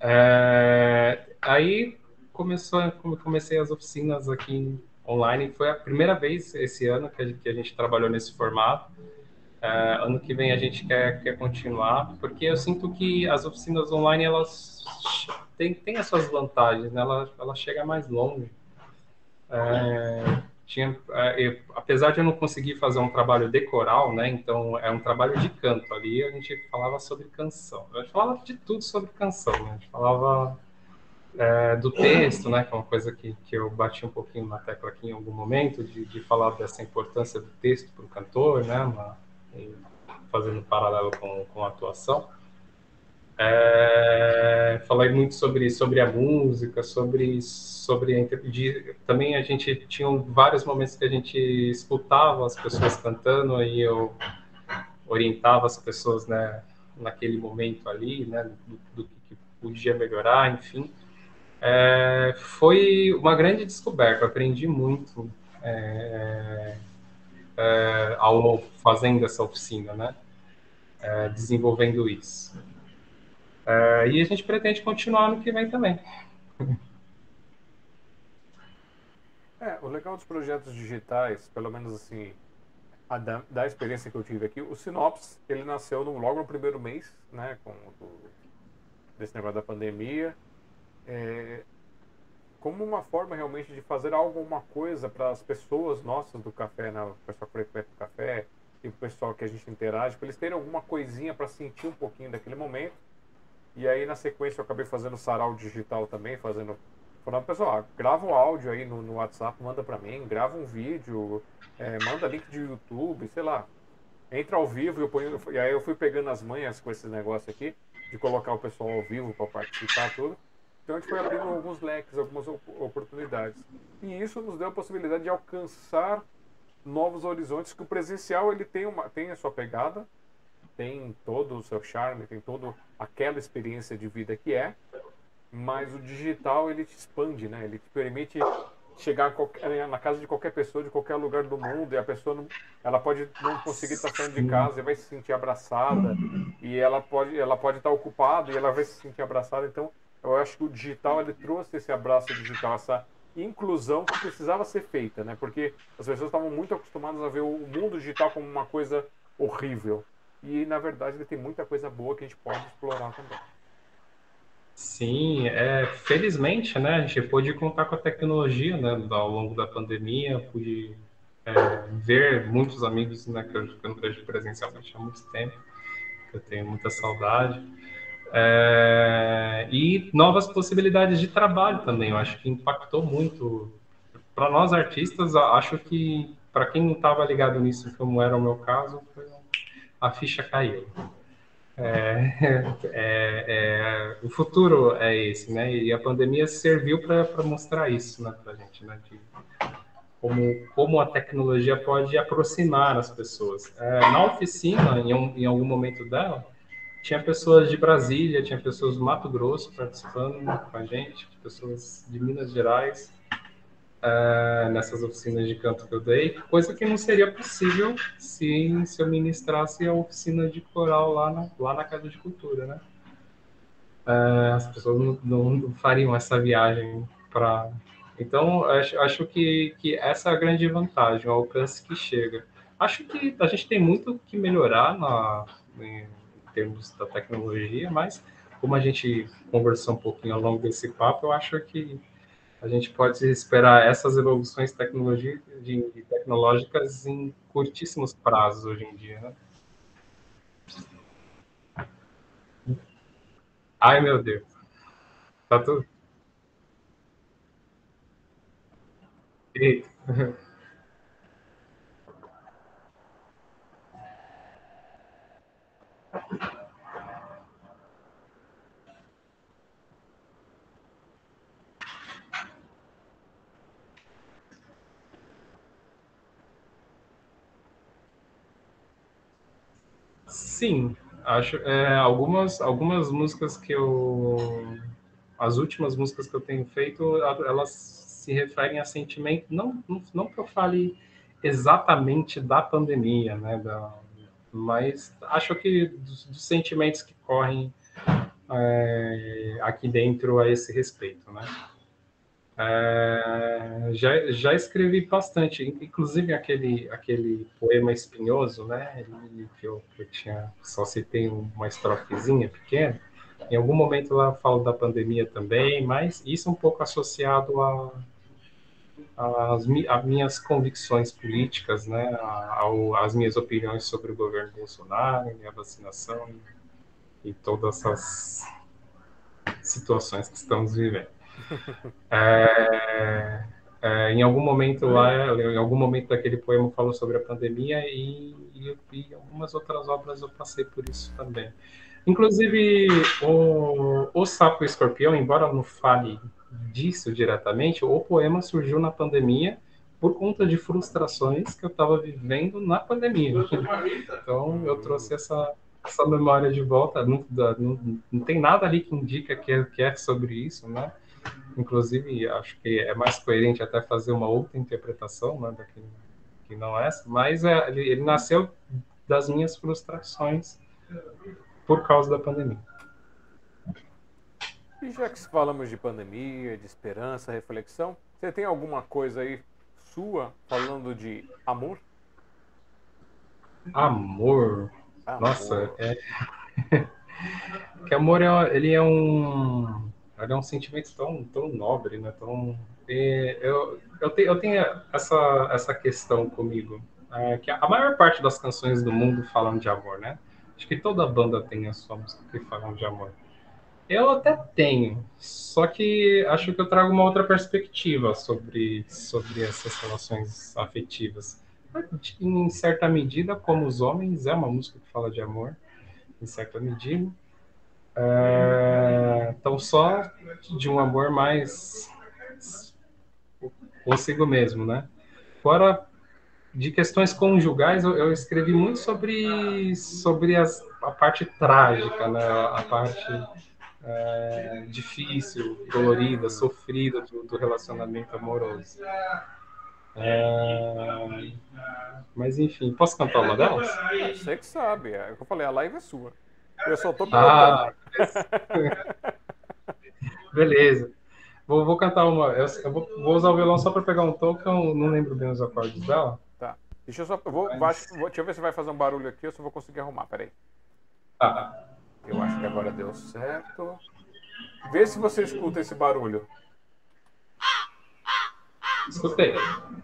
É, aí começou, comecei as oficinas aqui online. Foi a primeira vez esse ano que a gente, trabalhou nesse formato. É, ano que vem a gente quer, quer continuar, porque eu sinto que as oficinas online elas têm, têm as suas vantagens, né? ela, ela chega mais longe. É, tinha, é, eu, apesar de eu não conseguir fazer um trabalho decoral, né? Então é um trabalho de canto ali. A gente falava sobre canção. A gente falava de tudo sobre canção. Né? A gente falava é, do texto, né, que é uma coisa que, que eu bati um pouquinho na tecla aqui em algum momento, de, de falar dessa importância do texto para o cantor, né, uma, fazendo paralelo com, com a atuação. É, falei muito sobre, sobre a música, sobre, sobre de, também a gente tinha vários momentos que a gente escutava as pessoas cantando e eu orientava as pessoas né, naquele momento ali, né, do, do que podia melhorar, enfim é, foi uma grande descoberta. aprendi muito é, é, ao fazendo essa oficina, né? É, desenvolvendo isso. É, e a gente pretende continuar no que vem também. É, o legal dos projetos digitais, pelo menos assim, da, da, experiência que eu tive aqui, o Sinops, ele nasceu no, logo no primeiro mês, né, com o, desse negócio da pandemia, é, como uma forma realmente de fazer alguma coisa para as pessoas nossas do café, né, o pessoal que frequenta o café e o pessoal que a gente interage, para eles terem alguma coisinha para sentir um pouquinho daquele momento. E aí na sequência eu acabei fazendo sarau digital também, fazendo falando pessoal, ah, grava um áudio aí no, no WhatsApp, manda para mim, grava um vídeo, é, manda link de YouTube, sei lá, entra ao vivo e eu ponho, e aí eu fui pegando as manhas com esse negócio aqui de colocar o pessoal ao vivo para participar tudo. Então a gente foi abrindo alguns leques, algumas oportunidades. E isso nos deu a possibilidade de alcançar novos horizontes que o presencial ele tem uma tem a sua pegada, tem todo o seu charme, tem toda aquela experiência de vida que é, mas o digital ele te expande, né? Ele te permite chegar qualquer, na casa de qualquer pessoa de qualquer lugar do mundo e a pessoa não, ela pode não conseguir estar saindo de casa e vai se sentir abraçada e ela pode ela pode estar ocupada e ela vai se sentir abraçada então eu acho que o digital ele trouxe esse abraço digital, essa inclusão que precisava ser feita, né? Porque as pessoas estavam muito acostumadas a ver o mundo digital como uma coisa horrível. E na verdade ele tem muita coisa boa que a gente pode explorar também. Sim, é, felizmente, né, a gente pôde contar com a tecnologia, né, ao longo da pandemia, pude é, ver muitos amigos, né, que eu, que eu não vejo presencialmente há muito tempo, que eu tenho muita saudade. É, e novas possibilidades de trabalho também. Eu acho que impactou muito. Para nós artistas, acho que para quem não estava ligado nisso, como era o meu caso, a ficha caiu. É, é, é, o futuro é esse, né? E a pandemia serviu para mostrar isso, né, para a gente, né? De como, como a tecnologia pode aproximar as pessoas. É, na oficina, em, um, em algum momento dela, tinha pessoas de Brasília, tinha pessoas do Mato Grosso participando com a gente, pessoas de Minas Gerais. uh, nessas oficinas de canto que eu dei, coisa que não seria possível se, se eu ministrasse a oficina de coral lá na, lá na Casa de Cultura, né? Uh, as pessoas não, não, não, fariam essa viagem para. Então, acho, acho que, que essa é a grande vantagem, o alcance que chega. Acho que a gente tem muito que melhorar na, em termos da tecnologia, mas como a gente conversou um pouquinho ao longo desse papo, eu acho que a gente pode esperar essas evoluções tecnológicas em curtíssimos prazos hoje em dia, né? Ai, meu Deus. Tá tudo. Eita. Sim, acho é, algumas algumas músicas que eu as últimas músicas que eu tenho feito elas se referem a sentimento não não, não que eu fale exatamente da pandemia né da, mas acho que dos, dos sentimentos que correm é, aqui dentro a esse respeito né é, já, já escrevi bastante, inclusive aquele, aquele poema espinhoso, né? Que eu, que eu tinha só citei uma estrofezinha pequena. Em algum momento lá falo da pandemia também, mas isso um pouco associado a, a, a minhas convicções políticas, né? As minhas opiniões sobre o governo Bolsonaro, a vacinação e, e todas essas situações que estamos vivendo. É, é, em algum momento lá, em algum momento daquele poema falou sobre a pandemia e, e, e algumas outras obras eu passei por isso também. Inclusive, o, o Sapo e o Escorpião, embora não fale disso diretamente, o poema surgiu na pandemia por conta de frustrações que eu estava vivendo na pandemia. Então, eu trouxe essa, essa memória de volta. Não, não, não tem nada ali que indica que é, que é sobre isso, né? Inclusive, acho que é mais coerente até fazer uma outra interpretação, né, daqui, que não essa, mas é, ele, ele nasceu das minhas frustrações por causa da pandemia. E já que falamos de pandemia, de esperança, reflexão, você tem alguma coisa aí sua falando de amor? Amor? amor. Nossa, é... que amor é, ele é um ele é um sentimento tão, tão nobre, né? Tão, é, eu, eu, te, eu tenho essa, essa questão comigo, é, que a maior parte das canções do mundo falam de amor, né? Acho que toda banda tem a sua música que falam de amor. Eu até tenho, só que acho que eu trago uma outra perspectiva sobre, sobre essas relações afetivas. Em certa medida, como os homens, é uma música que fala de amor, em certa medida. É, então, só de um amor mais consigo mesmo, né? Fora de questões conjugais, eu, eu escrevi muito sobre, sobre as, a parte trágica, né? A parte é, difícil, dolorida, sofrida do, do relacionamento amoroso. É, mas enfim, posso cantar uma delas? Você que sabe, é o que eu falei, a live é sua. Eu só tô ah, Beleza. Vou, vou cantar uma. Eu, eu vou, vou, usar o violão só para pegar um tom que eu não lembro bem os acordes dela. Tá. Deixa eu só. Vou, Mas... vou, deixa eu ver se vai fazer um barulho aqui ou se eu vou conseguir arrumar. Peraí. Tá. Eu acho que agora deu certo. Vê se você escuta esse barulho. Escutei.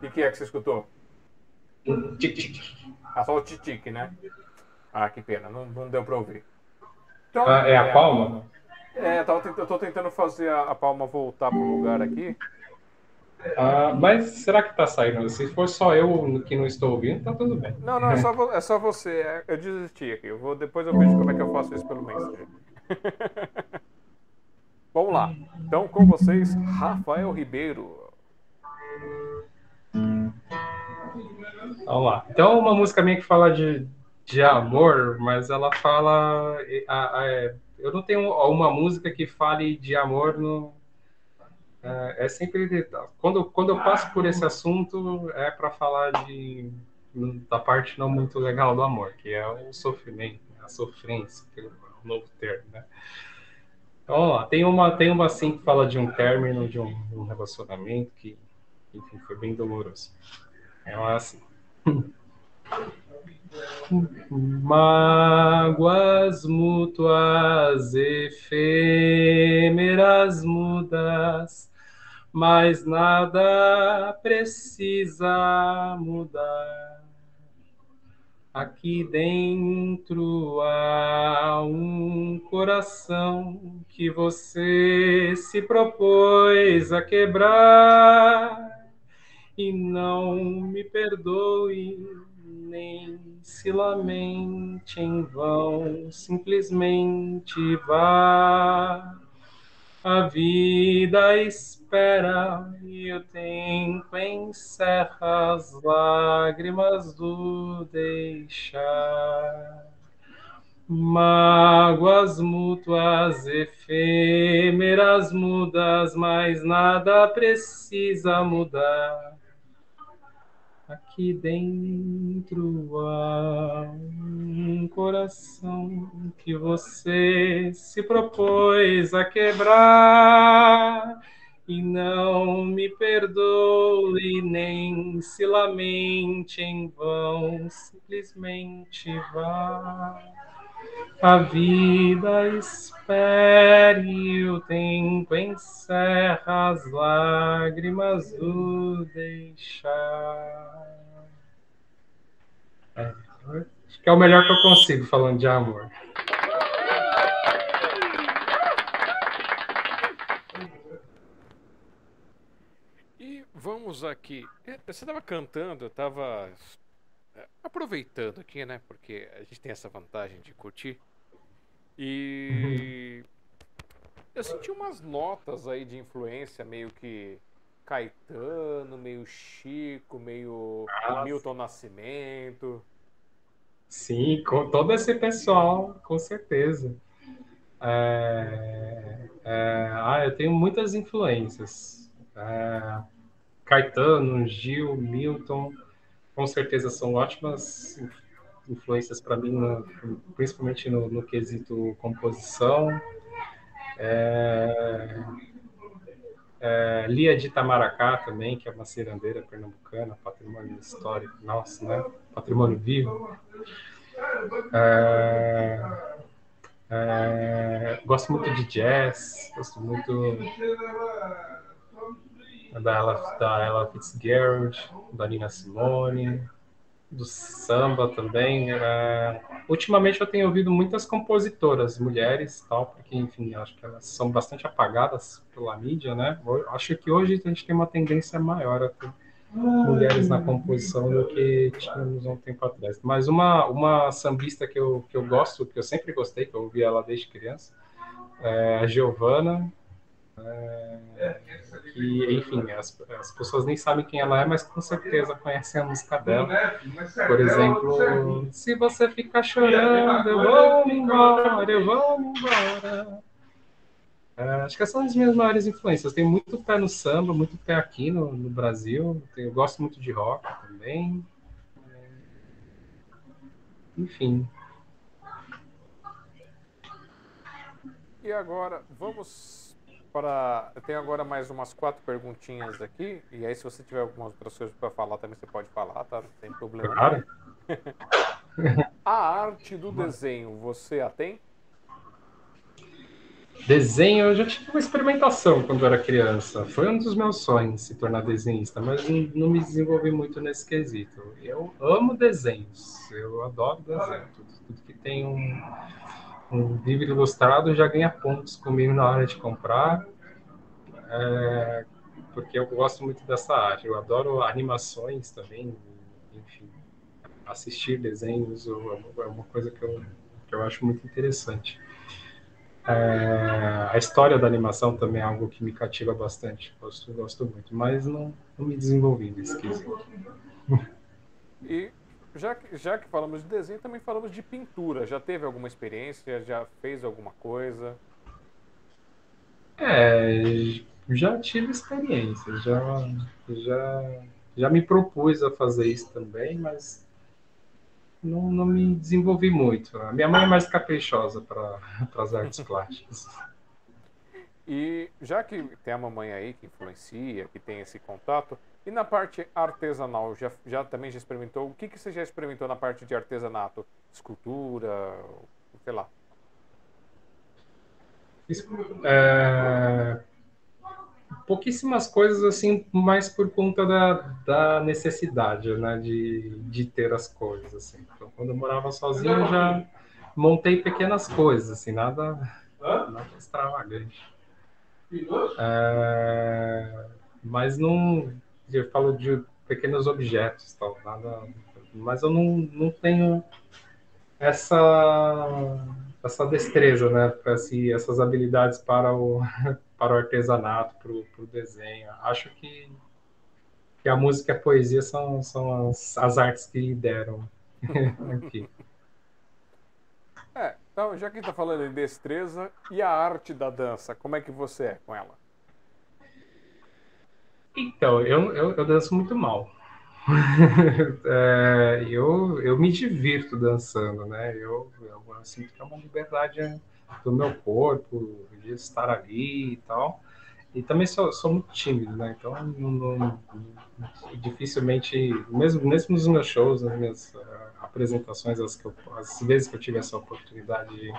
O que, é que você escutou? Tic-tic. Ah, só o tic-tic, né? Ah, que pena, não, não deu para ouvir. Então, ah, é a palma? É, eu tô tentando fazer a, a palma voltar pro lugar aqui. Ah, mas será que tá saindo? Se for só eu que não estou ouvindo, tá tudo bem. Não, não, é só, é só você. É, eu desisti aqui. Eu vou, depois eu vejo como é que eu faço isso pelo Messenger. Vamos lá. Então, com vocês, Rafael Ribeiro. Vamos lá. Então, uma música minha que fala de de amor, mas ela fala. A, a, eu não tenho uma música que fale de amor no, é, é sempre quando quando eu passo por esse assunto é para falar de da parte não muito legal do amor, que é o sofrimento, a sofrência, que é um novo termo, né? Então, ó, tem uma tem uma assim que fala de um término de um, um relacionamento que enfim foi bem doloroso. É assim. Mágoas mútuas, efêmeras mudas, mas nada precisa mudar. Aqui dentro há um coração que você se propôs a quebrar e não me perdoe nem se lamente em vão, simplesmente vá. A vida espera e o tempo encerra as lágrimas do deixar. Mágoas mútuas, efêmeras mudas, mas nada precisa mudar Aqui dentro há um coração que você se propôs a quebrar. E não me perdoe, nem se lamente em vão, simplesmente vá. A vida espere, o tempo encerra as lágrimas do deixar. É, acho que é o melhor que eu consigo falando de amor. E vamos aqui. É, você estava cantando, eu estava aproveitando aqui, né? Porque a gente tem essa vantagem de curtir. E eu senti umas notas aí de influência meio que Caetano, meio Chico, meio Nossa. Milton Nascimento. Sim, com todo esse pessoal, com certeza. É, é, ah, eu tenho muitas influências. É, Caetano, Gil, Milton, com certeza são ótimas influências para mim, no, principalmente no, no, quesito composição. É, é, Lia de Itamaracá também, que é uma cirandeira pernambucana, patrimônio histórico, nossa, né? Patrimônio vivo. É, é, gosto muito de jazz, gosto muito da Ella, da Ella Fitzgerald, da Nina Simone, do samba também. É... Ultimamente eu tenho ouvido muitas compositoras mulheres, tal, porque enfim, acho que elas são bastante apagadas pela mídia, né? Eu acho que hoje a gente tem uma tendência maior a ter mulheres na composição do que tínhamos um tempo atrás. Mas uma uma sambista que eu que eu gosto, que eu sempre gostei, que eu ouvi ela desde criança, é a Giovana. É que, enfim, as, as pessoas nem sabem quem ela é, mas com certeza conhecem a música dela. Por exemplo, se você ficar chorando, eu vou embora, eu vou embora. É, acho que essas são as minhas maiores influências. Tenho muito pé no samba, muito pé aqui no, no Brasil. Eu gosto muito de rock também. É, enfim. E agora, vamos para. Eu tenho agora mais umas quatro perguntinhas aqui. E aí, se você tiver algumas outras coisas para falar, também você pode falar, tá? Não tem problema. Claro. a arte do desenho, você a tem? Desenho, eu já tive uma experimentação quando era criança. Foi um dos meus sonhos se tornar desenhista, mas não, não me desenvolvi muito nesse quesito. Eu amo desenhos, eu adoro desenho. Tudo, tudo que tem um, um livro ilustrado já ganha pontos comigo na hora de comprar, é, porque eu gosto muito dessa arte. Eu adoro animações também, enfim, assistir desenhos é uma coisa que eu, que eu acho muito interessante. É, a história da animação também é algo que me cativa bastante, gosto, gosto muito, mas não, não me desenvolvi nesse quesito. E já, já que falamos de desenho, também falamos de pintura. Já teve alguma experiência? Já fez alguma coisa? É, já tive experiência, já, já, já me propus a fazer isso também, mas não, não me desenvolvi muito. A minha mãe é mais caprichosa para as artes plásticas. E já que tem a mamãe aí que influencia, que tem esse contato, e na parte artesanal, já, já também já experimentou? O que, que você já experimentou na parte de artesanato? Escultura, sei lá. É, pouquíssimas coisas assim, mais por conta da, da necessidade, né, de, de ter as coisas, assim. Então, quando eu morava sozinho, eu já montei pequenas coisas, assim, nada, nada extravagante. É, mas não, eu falo de pequenos objetos, tal, nada, mas eu não, não tenho essa essa destreza, né, assim, essas habilidades para o para o artesanato, para o desenho. Acho que, que a música e a poesia são, são as, as artes que lideram aqui. Então, já que está falando de destreza, e a arte da dança, como é que você é com ela? Então, eu, eu, eu danço muito mal. é, eu, eu me divirto dançando, né? Eu, eu sinto que é uma liberdade do meu corpo, de estar ali e tal. E também sou, sou muito tímido, né? Então, não, não, dificilmente, mesmo, mesmo nos meus shows, nas minhas uh, apresentações, as, que eu, as vezes que eu tive essa oportunidade de,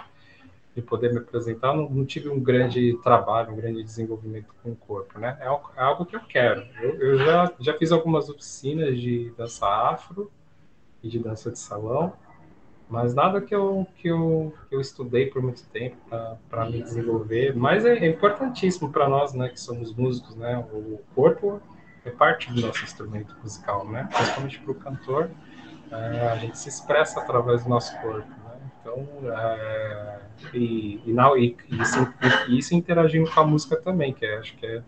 de poder me apresentar, não, não, tive um grande trabalho, um grande desenvolvimento com o corpo, né? É, é algo que eu quero. Eu, eu já, já fiz algumas oficinas de dança afro e de dança de salão, mas nada que eu, que eu, que eu estudei por muito tempo para me desenvolver. Mas é, é importantíssimo para nós, né, que somos músicos, né? O corpo é parte do nosso instrumento musical, né? Principalmente para o cantor, é, a gente se expressa através do nosso corpo, né? Então, é, e, e, não, e, e, isso, e isso interagindo com a música também, que é, acho que é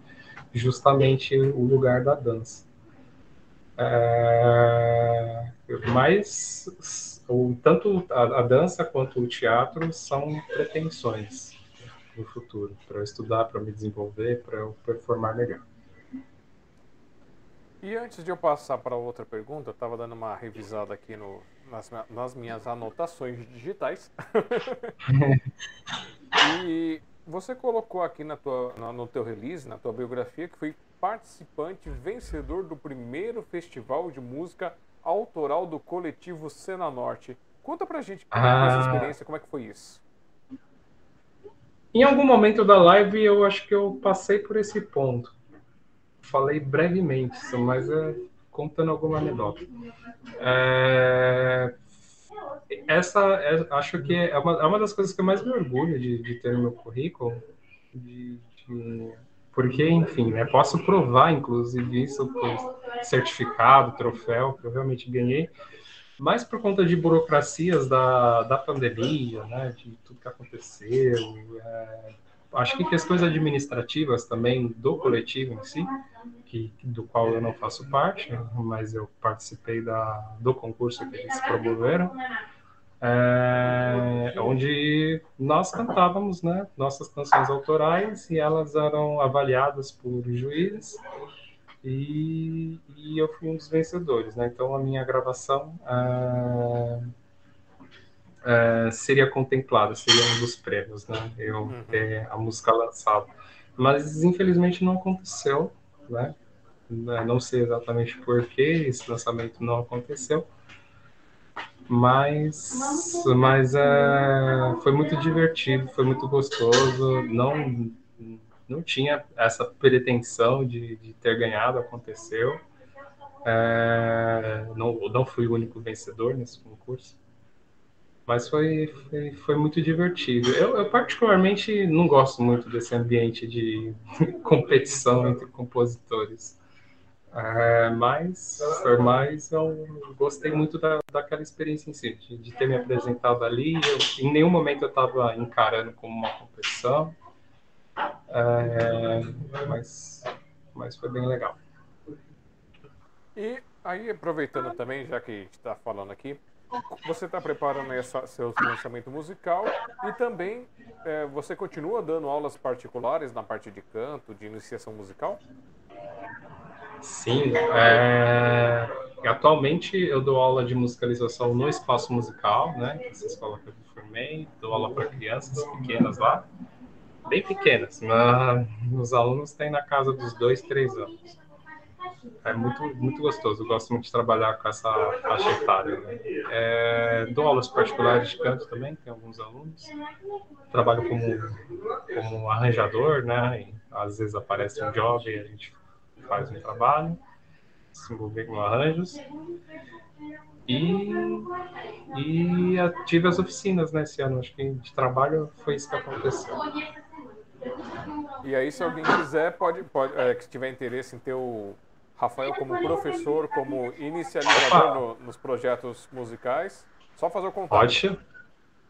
justamente o lugar da dança. É, mas o, tanto a, a, dança quanto o teatro são pretensões no futuro, para estudar, para me desenvolver, para eu performar melhor. E antes de eu passar para outra pergunta, eu estava dando uma revisada aqui no, nas, nas minhas anotações digitais. e você colocou aqui na tua, no teu release, na tua biografia, que foi participante vencedor do primeiro festival de música autoral do coletivo Cena Norte. Conta pra gente como ah. foi essa ah. experiência, como é que foi isso? Em algum momento da live eu acho que eu passei por esse ponto. Falei brevemente, mas é, contando alguma anedota. É, essa é, acho que é uma, é uma das coisas que eu mais me orgulho de, de ter no meu currículo, de, de, porque, enfim, né, posso provar, inclusive, isso por certificado, troféu, que eu realmente ganhei, mas por conta de burocracias da, da pandemia, né, de tudo que aconteceu, é, acho que questões administrativas também do coletivo em si, que, do qual eu não faço parte, mas eu participei da, do concurso que eles promoveram, é, onde nós cantávamos né, nossas canções autorais e elas eram avaliadas por juízes e, e eu fui um dos vencedores. Né? Então a minha gravação é, é, seria contemplada, seria um dos prêmios, né? eu uhum. ter a música lançada. Mas infelizmente não aconteceu, né? Não sei exatamente por que esse lançamento não aconteceu mas mas é, foi muito divertido, foi muito gostoso. Não não tinha essa pretensão de, de ter ganhado, aconteceu. É, não não fui o único vencedor nesse concurso, mas foi foi, foi muito divertido. Eu, eu particularmente não gosto muito desse ambiente de competição entre compositores. É, mas, mas eu gostei muito da, daquela experiência em si, de, de ter me apresentado ali. Eu, em nenhum momento eu estava encarando como uma competição, é, mas, mas foi bem legal. E aí, aproveitando também, já que a gente está falando aqui, você está preparando essa, seu lançamento musical e também é, você continua dando aulas particulares na parte de canto, de iniciação musical? Sim, é... atualmente eu dou aula de musicalização no espaço musical, né? Essa escola que eu formei, dou aula para crianças pequenas lá, bem pequenas, mas os alunos têm na casa dos dois, três anos é muito, muito gostoso. Eu gosto muito de trabalhar com essa faixa etária. Né? É, dou aulas particulares de canto também, tem alguns alunos. Trabalho como, como arranjador, né? E, às vezes aparece um job e a gente faz um trabalho, se envolver com arranjos. E, e tive as oficinas né, esse ano. Acho que de trabalho foi isso que aconteceu. E aí, se alguém quiser, pode, pode é, que tiver interesse em ter o Rafael como professor, como inicializador no, nos projetos musicais. Só fazer o contato. Pode,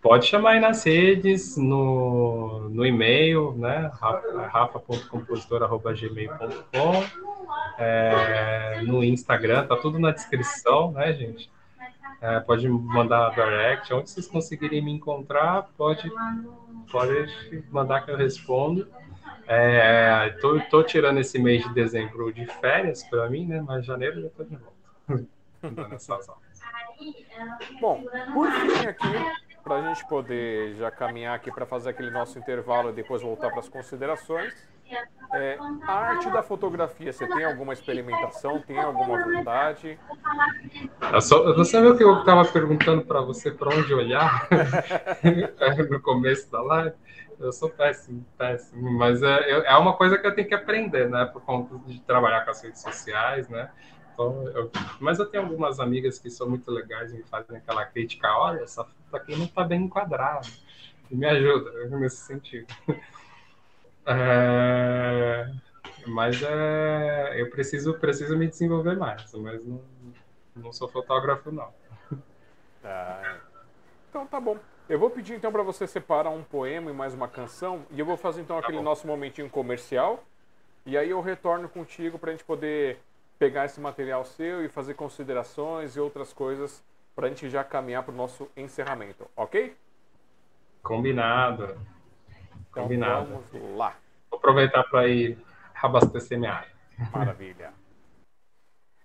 pode chamar aí nas redes, no, no e-mail, né? rafa.compositor.gmail.com é, no Instagram, tá tudo na descrição, né, gente? É, pode mandar direct, onde vocês conseguirem me encontrar, pode, pode mandar que eu respondo. É, tô, tô tirando esse mês de dezembro de férias para mim, né? Mas janeiro já tô de volta. Bom, por fim aqui, para a gente poder já caminhar aqui para fazer aquele nosso intervalo e depois voltar para as considerações, é, a arte da fotografia, você tem alguma experimentação, tem alguma vontade? Eu só, você viu que eu estava perguntando para você para onde olhar no começo da live? Eu sou péssimo, péssimo, mas é, é uma coisa que eu tenho que aprender, né? Por conta de trabalhar com as redes sociais, né? Então, eu, mas eu tenho algumas amigas que são muito legais e me fazem aquela crítica, olha, essa foto aqui não está bem enquadrada. E me ajuda nesse sentido. É, mas é, eu preciso, preciso me desenvolver mais, mas não, não sou fotógrafo, não. Ah, então tá bom. Eu vou pedir então para você separar um poema e mais uma canção e eu vou fazer então tá aquele bom. nosso momentinho comercial e aí eu retorno contigo para a gente poder pegar esse material seu e fazer considerações e outras coisas para a gente já caminhar para o nosso encerramento, ok? Combinado. Então Combinado. vamos lá. Vou aproveitar para ir abastecer minha área. Maravilha.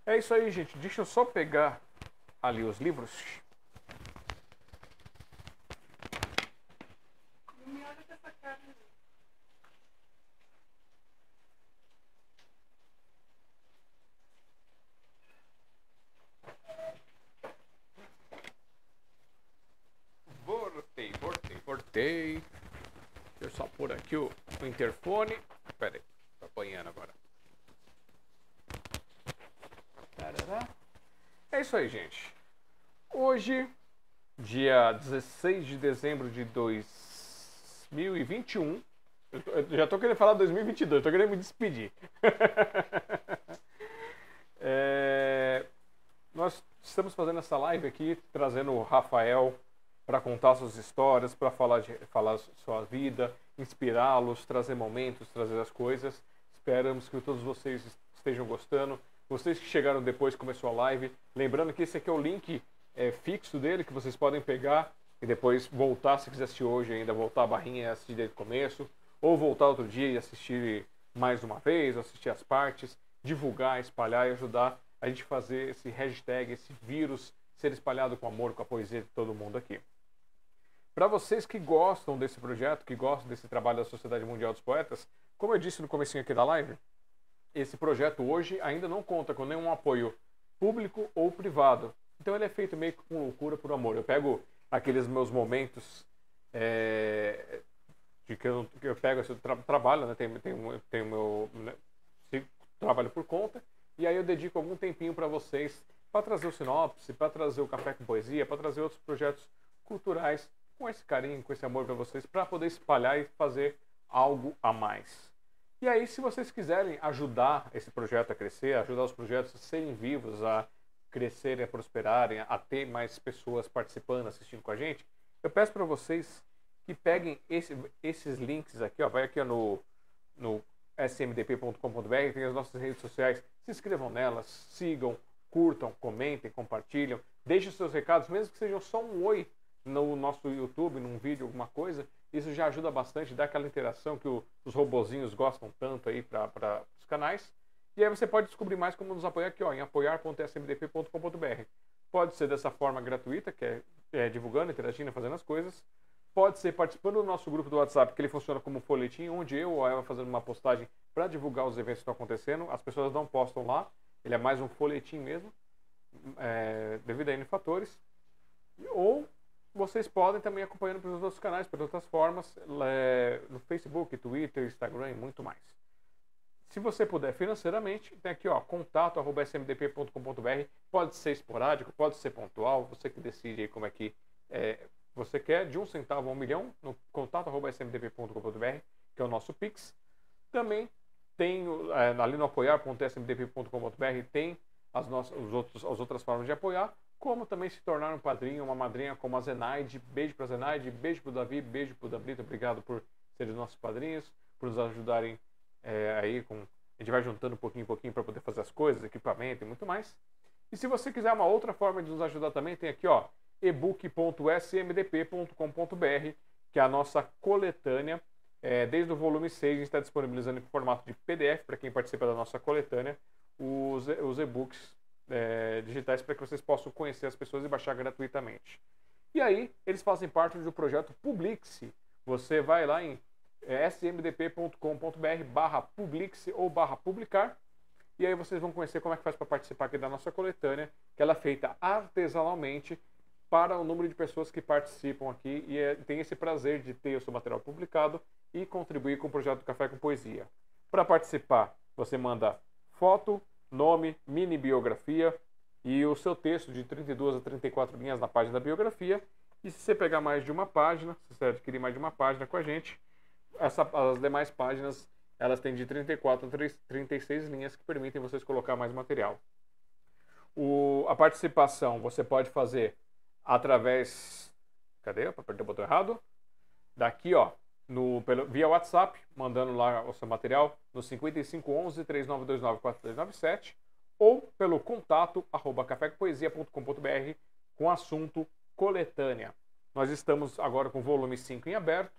É isso aí, gente. Deixa eu só pegar ali os livros. Deixa eu só pôr aqui o, o interfone. Pera aí, tô apanhando agora. É isso aí, gente. Hoje, dia 16 de dezembro de 2021. Eu, já tô querendo falar 2022, tô querendo me despedir. é, nós estamos fazendo essa live aqui, trazendo o Rafael para contar suas histórias, para falar, de, falar sua vida, inspirá-los, trazer momentos, trazer as coisas. Esperamos que todos vocês estejam gostando. Vocês que chegaram depois, começou a live, lembrando que esse aqui é o link é, fixo dele, que vocês podem pegar e depois voltar, se quiser assistir hoje ainda, voltar a barrinha e assistir desde o começo, ou voltar outro dia e assistir mais uma vez, assistir as partes, divulgar, espalhar e ajudar a gente fazer esse hashtag, esse vírus ser espalhado com amor, com a poesia de todo mundo aqui. Para vocês que gostam desse projeto, que gostam desse trabalho da Sociedade Mundial dos Poetas, como eu disse no começo aqui da live, esse projeto hoje ainda não conta com nenhum apoio público ou privado. Então ele é feito meio que com loucura por amor. Eu pego aqueles meus momentos é, de que eu, que eu pego esse tra trabalho, né? Tenho, tenho meu né? trabalho por conta e aí eu dedico algum tempinho para vocês para trazer o sinopse, para trazer o café com poesia, para trazer outros projetos culturais com esse carinho, com esse amor para vocês, para poder espalhar e fazer algo a mais. E aí, se vocês quiserem ajudar esse projeto a crescer, ajudar os projetos a serem vivos, a crescerem, a prosperarem, a ter mais pessoas participando, assistindo com a gente, eu peço para vocês que peguem esse, esses links aqui, ó, vai aqui no, no smdp.com.br, tem as nossas redes sociais, se inscrevam nelas, sigam, curtam, comentem, compartilham, deixem seus recados, mesmo que sejam só um oi no nosso YouTube, num vídeo, alguma coisa. Isso já ajuda bastante, dá aquela interação que o, os robozinhos gostam tanto aí para os canais. E aí você pode descobrir mais como nos apoiar aqui ó, em apoiar.smdp.com.br. Pode ser dessa forma gratuita, que é, é divulgando, interagindo, fazendo as coisas. Pode ser participando do nosso grupo do WhatsApp, que ele funciona como folhetim, onde eu ou a Eva fazendo uma postagem para divulgar os eventos que estão acontecendo. As pessoas não postam lá, ele é mais um folhetim mesmo, é, devido a N fatores. Ou vocês podem também acompanhando pelos outros canais, pelas outras formas, é, no Facebook, Twitter, Instagram e muito mais. Se você puder financeiramente, tem aqui ó, contato@smdp.com.br. Pode ser esporádico, pode ser pontual, você que decide como é que é, você quer, de um centavo a um milhão, no contato@smdp.com.br, que é o nosso Pix. Também tem é, ali no apoiar.smdp.com.br tem as, nossas, os outros, as outras formas de apoiar, como também se tornar um padrinho, uma madrinha como a Zenaide. Beijo para Zenaide, beijo para o Davi, beijo para o Dabrito, obrigado por serem nossos padrinhos, por nos ajudarem é, aí com. A gente vai juntando um pouquinho em pouquinho para poder fazer as coisas, equipamento e muito mais. E se você quiser uma outra forma de nos ajudar também, tem aqui ó, ebook.smdp.com.br, que é a nossa coletânea é, desde o volume 6, a gente está disponibilizando em formato de PDF para quem participa da nossa coletânea os, os e-books é, digitais para que vocês possam conhecer as pessoas e baixar gratuitamente. E aí, eles fazem parte do projeto Publixe. Você vai lá em é, smdp.com.br barra Publixe ou barra Publicar e aí vocês vão conhecer como é que faz para participar aqui da nossa coletânea, que ela é feita artesanalmente para o número de pessoas que participam aqui e é, tem esse prazer de ter o seu material publicado e contribuir com o projeto Café com Poesia. Para participar, você manda foto, nome, mini biografia e o seu texto de 32 a 34 linhas na página da biografia. E se você pegar mais de uma página, se você adquirir mais de uma página com a gente, essa, as demais páginas elas têm de 34 a 36 linhas que permitem vocês colocar mais material. O, a participação você pode fazer através. Cadê? Para perder o botão errado. Daqui, ó, no, pelo, via WhatsApp, mandando lá o seu material no 5511 3929 4297 ou pelo contato arroba cafépoesia.com.br com assunto coletânea. Nós estamos agora com o volume 5 em aberto,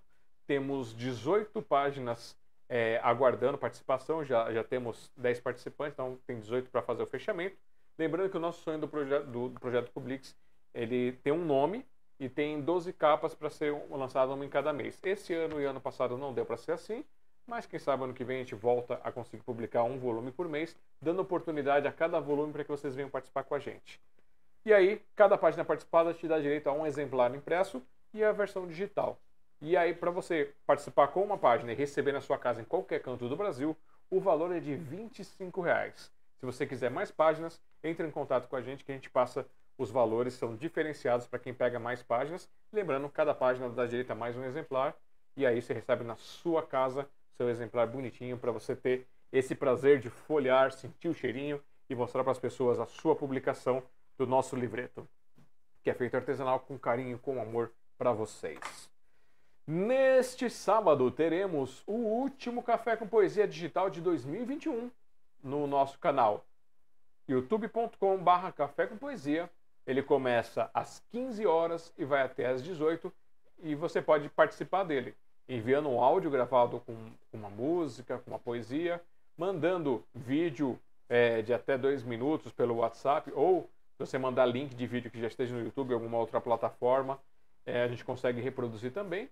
temos 18 páginas é, aguardando participação, já, já temos 10 participantes, então tem 18 para fazer o fechamento. Lembrando que o nosso sonho do, proje do, do projeto Publix ele tem um nome, e tem 12 capas para ser lançado uma em cada mês. Esse ano e ano passado não deu para ser assim, mas quem sabe ano que vem a gente volta a conseguir publicar um volume por mês, dando oportunidade a cada volume para que vocês venham participar com a gente. E aí, cada página participada te dá direito a um exemplar impresso e a versão digital. E aí, para você participar com uma página e receber na sua casa em qualquer canto do Brasil, o valor é de 25 reais. Se você quiser mais páginas, entre em contato com a gente que a gente passa os valores são diferenciados para quem pega mais páginas. Lembrando, cada página da direita mais um exemplar. E aí você recebe na sua casa seu exemplar bonitinho para você ter esse prazer de folhear, sentir o cheirinho e mostrar para as pessoas a sua publicação do nosso livreto, que é feito artesanal com carinho, com amor para vocês. Neste sábado teremos o último Café com Poesia Digital de 2021 no nosso canal youtube.com/barra Café com Poesia ele começa às 15 horas e vai até às 18 e você pode participar dele enviando um áudio gravado com uma música, com uma poesia, mandando vídeo é, de até dois minutos pelo WhatsApp ou você mandar link de vídeo que já esteja no YouTube ou alguma outra plataforma, é, a gente consegue reproduzir também.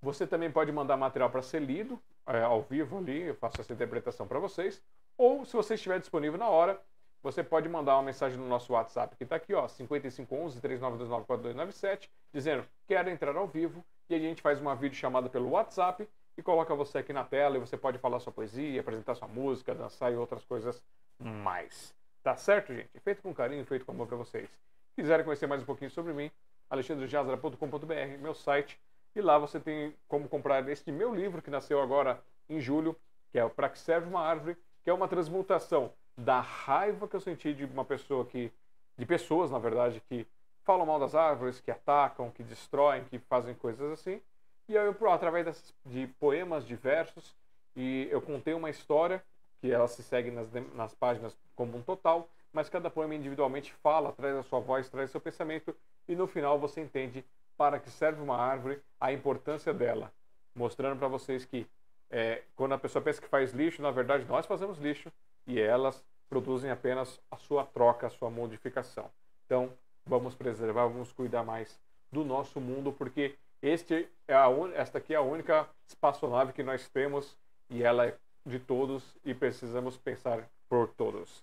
Você também pode mandar material para ser lido é, ao vivo ali, eu faço essa interpretação para vocês. Ou se você estiver disponível na hora, você pode mandar uma mensagem no nosso WhatsApp, que está aqui, ó, 5511-3929-4297, dizendo quero entrar ao vivo, e a gente faz uma videochamada pelo WhatsApp e coloca você aqui na tela e você pode falar sua poesia, apresentar sua música, dançar e outras coisas mais. Tá certo, gente? Feito com carinho, feito com amor para vocês. Se quiserem conhecer mais um pouquinho sobre mim, alexandrejazara.com.br, meu site, e lá você tem como comprar este meu livro que nasceu agora em julho, que é o Para que serve uma árvore, que é uma transmutação da raiva que eu senti de uma pessoa que. de pessoas, na verdade, que falam mal das árvores, que atacam, que destroem, que fazem coisas assim. E aí eu, através dessas, de poemas, de versos, e eu contei uma história que ela se segue nas, nas páginas como um total, mas cada poema individualmente fala, traz a sua voz, traz seu pensamento e no final você entende para que serve uma árvore, a importância dela, mostrando para vocês que é, quando a pessoa pensa que faz lixo, na verdade nós fazemos lixo e elas produzem apenas a sua troca, a sua modificação. Então, vamos preservar, vamos cuidar mais do nosso mundo, porque este é a un... esta aqui é a única espaçonave que nós temos e ela é de todos e precisamos pensar por todos.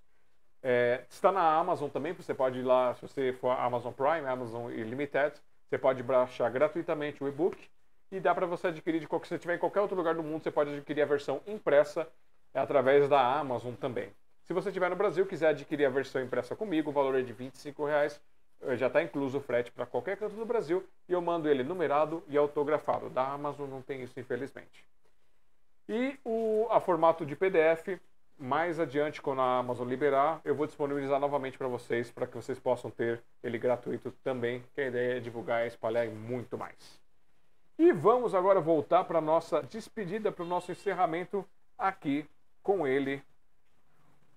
É, está na Amazon também, você pode ir lá, se você for Amazon Prime, Amazon Limited, você pode baixar gratuitamente o e-book e dá para você adquirir de qualquer, se você estiver em qualquer outro lugar do mundo, você pode adquirir a versão impressa através da Amazon também. Se você estiver no Brasil quiser adquirir a versão impressa comigo, o valor é de R$ 25,00, eh, já está incluso o frete para qualquer canto do Brasil e eu mando ele numerado e autografado. Da Amazon não tem isso, infelizmente. E o a formato de PDF, mais adiante, quando a Amazon liberar, eu vou disponibilizar novamente para vocês, para que vocês possam ter ele gratuito também, que a ideia é divulgar e espalhar muito mais. E vamos agora voltar para a nossa despedida, para o nosso encerramento aqui com ele,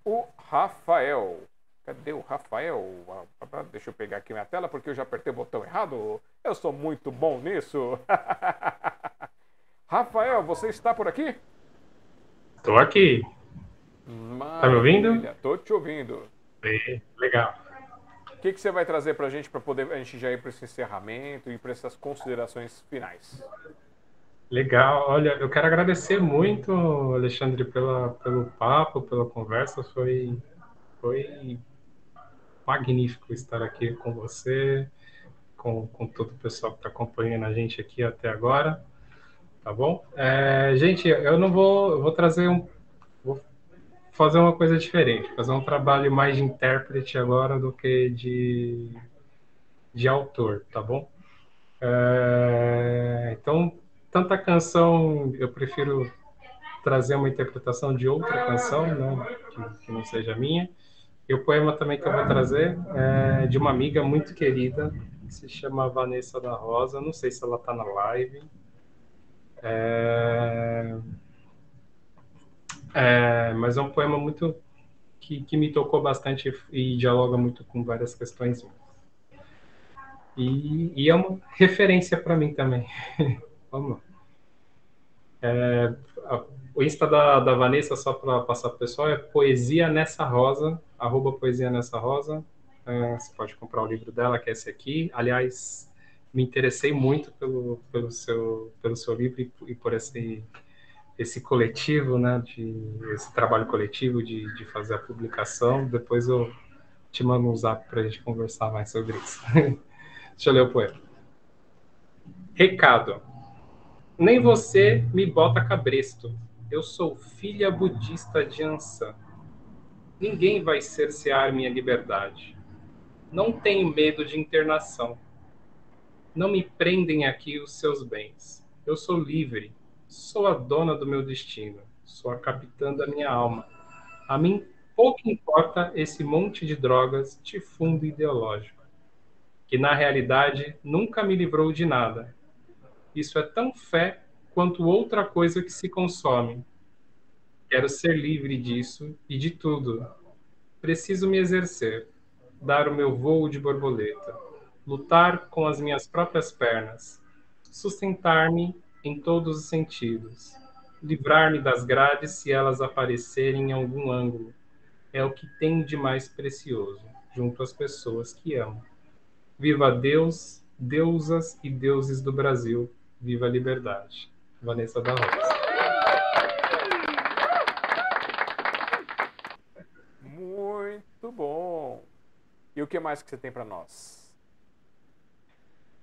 o Rafael. Cadê o Rafael? Deixa eu pegar aqui minha tela porque eu já apertei o botão errado. Eu sou muito bom nisso. Rafael, você está por aqui? Estou aqui. Maravilha. Tá me ouvindo? Estou te ouvindo. legal. O que, que você vai trazer para a gente para poder a gente já ir para esse encerramento e para essas considerações finais? Legal, olha, eu quero agradecer muito, Alexandre, pela, pelo papo, pela conversa, foi, foi magnífico estar aqui com você, com, com todo o pessoal que está acompanhando a gente aqui até agora, tá bom? É, gente, eu não vou, eu vou trazer um, fazer uma coisa diferente, fazer um trabalho mais de intérprete agora do que de, de autor, tá bom? É, então, tanta canção, eu prefiro trazer uma interpretação de outra canção, né, que, que não seja minha. E o poema também que eu vou trazer é de uma amiga muito querida, que se chama Vanessa da Rosa, não sei se ela está na live. É... É, mas é um poema muito que, que me tocou bastante e dialoga muito com várias questões. E, e é uma referência para mim também. Vamos lá. É, a, o Insta da, da Vanessa, só para passar para o pessoal, é Poesia Nessa Rosa, arroba Poesia Nessa Rosa. É, você pode comprar o livro dela, que é esse aqui. Aliás, me interessei muito pelo, pelo, seu, pelo seu livro e, e por esse esse coletivo, né, de, esse trabalho coletivo de, de fazer a publicação. Depois eu te mando um zap para a gente conversar mais sobre isso. Deixa eu ler o poema. Recado. Nem você me bota cabresto. Eu sou filha budista de Ansan. Ninguém vai cercear minha liberdade. Não tenho medo de internação. Não me prendem aqui os seus bens. Eu sou livre Sou a dona do meu destino, sou a capitã da minha alma. A mim pouco importa esse monte de drogas de fundo ideológico, que na realidade nunca me livrou de nada. Isso é tão fé quanto outra coisa que se consome. Quero ser livre disso e de tudo. Preciso me exercer, dar o meu voo de borboleta, lutar com as minhas próprias pernas, sustentar-me em todos os sentidos. Livrar-me das grades se elas aparecerem em algum ângulo. É o que tenho de mais precioso, junto às pessoas que amo. Viva Deus, deusas e deuses do Brasil. Viva a liberdade. Vanessa da Rosa. Muito bom. E o que mais que você tem para nós?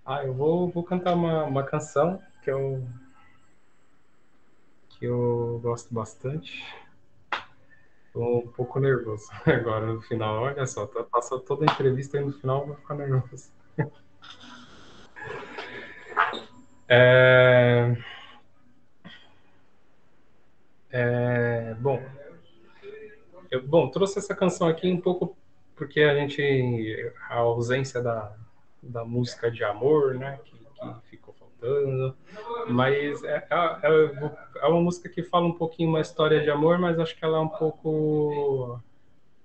Ah, eu vou, vou cantar uma, uma canção que eu que eu gosto bastante. Tô um pouco nervoso agora no final. Olha só, tá, passa toda a entrevista e no final eu vou ficar nervoso. É... É... Bom, eu, bom, trouxe essa canção aqui um pouco porque a gente a ausência da, da música de amor, né, que, que ficou cantando. Mas é, é, é, é, uma música que fala um pouquinho uma história de amor, mas acho que ela é um pouco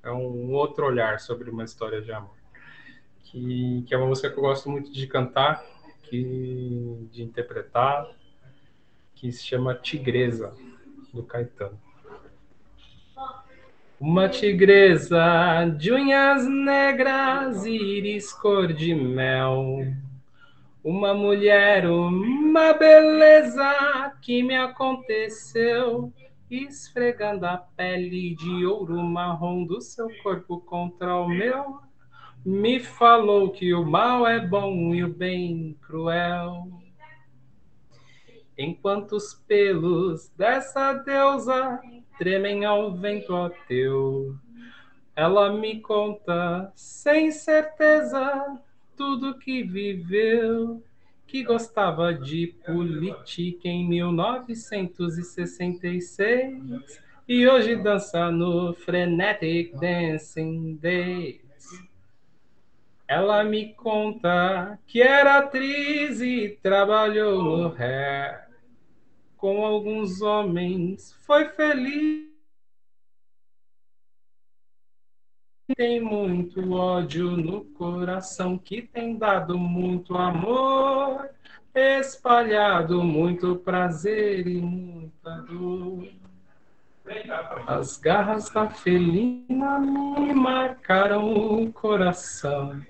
é um outro olhar sobre uma história de amor. Que, que é uma música que eu gosto muito de cantar, que, de interpretar, que se chama Tigresa, do Caetano. Uma tigresa de unhas negras, íris cor de mel. Uma mulher, uma beleza que me aconteceu, esfregando a pele de ouro marrom do seu corpo contra o meu. Me falou que o mal é bom e o bem cruel. Enquanto os pelos dessa deusa tremem ao vento ateu, ela me conta sem certeza tudo que viveu, que gostava de política em 1966 e hoje dança no Frenetic Dancing Days. Ela me conta que era atriz e trabalhou no Hair com alguns homens foi feliz. Tem muito ódio no coração que tem dado muito amor, espalhado muito prazer e muita dor. As garras da felina me marcaram o coração,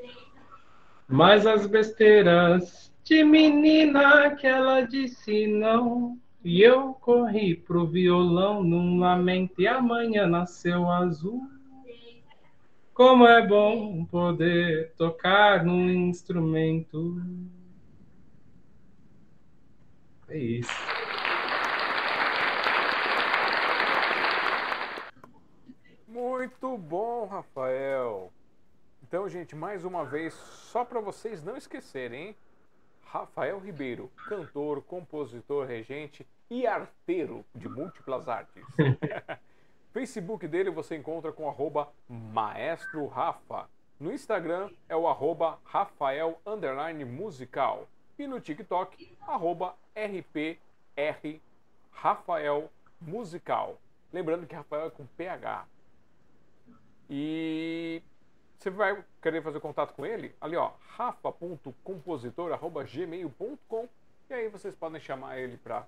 mas as besteiras de menina que ela disse não e eu corri pro violão num lamento e amanhã nasceu azul. Como é bom poder tocar num instrumento. É isso. Muito bom, Rafael. Então, gente, mais uma vez, só para vocês não esquecerem, hein? Rafael Ribeiro, cantor, compositor, regente e arteiro de múltiplas artes. Facebook dele você encontra com arroba Maestro Rafa. No Instagram é o arroba Rafael Musical. E no TikTok, arroba RPR Rafael Musical. Lembrando que Rafael é com PH. E você vai querer fazer contato com ele? Ali, ó, rafa.compositor.gmail.com e aí vocês podem chamar ele para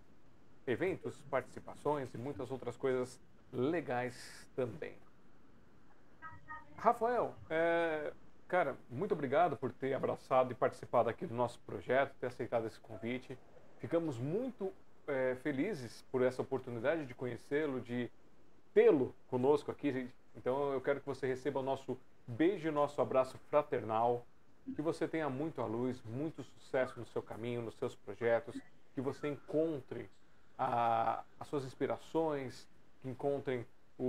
eventos, participações e muitas outras coisas legais também. Rafael, é, cara, muito obrigado por ter abraçado e participado aqui do nosso projeto, ter aceitado esse convite. Ficamos muito é, felizes por essa oportunidade de conhecê-lo, de tê-lo conosco aqui. Então eu quero que você receba o nosso Beijo e nosso abraço fraternal. Que você tenha muito a luz, muito sucesso no seu caminho, nos seus projetos. Que você encontre a, as suas inspirações, que encontrem o,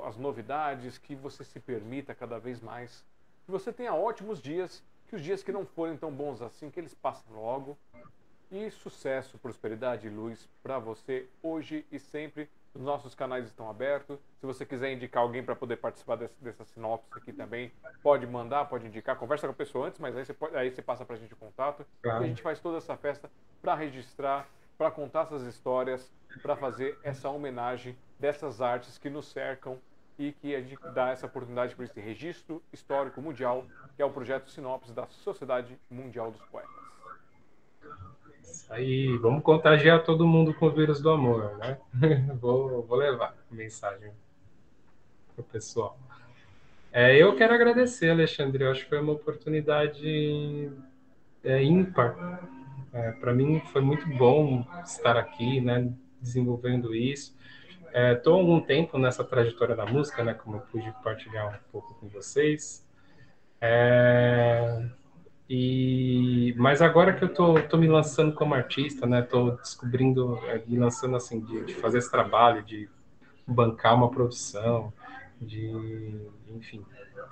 o, as novidades, que você se permita cada vez mais. Que você tenha ótimos dias, que os dias que não forem tão bons assim, que eles passem logo. E sucesso, prosperidade e luz para você hoje e sempre. Os nossos canais estão abertos. Se você quiser indicar alguém para poder participar desse, dessa sinopse aqui também, pode mandar, pode indicar. Conversa com a pessoa antes, mas aí você, pode, aí você passa para a gente o contato. Claro. E a gente faz toda essa festa para registrar, para contar essas histórias, para fazer essa homenagem dessas artes que nos cercam e que a gente dá essa oportunidade para esse registro histórico mundial, que é o projeto Sinopse da Sociedade Mundial dos Poetas. Aí, vamos contagiar todo mundo com o vírus do amor, né? vou, vou levar a mensagem pro pessoal. É, eu quero agradecer, Alexandre. Eu acho que foi uma oportunidade é, ímpar. É, Para mim foi muito bom estar aqui, né, desenvolvendo isso. Estou é, há algum tempo nessa trajetória da música, né, como eu pude partilhar um pouco com vocês. É, e, mas agora que eu tô, tô me lançando como artista, né? Tô descobrindo, é, me lançando assim, de, de, fazer esse trabalho, de bancar uma produção, de, enfim,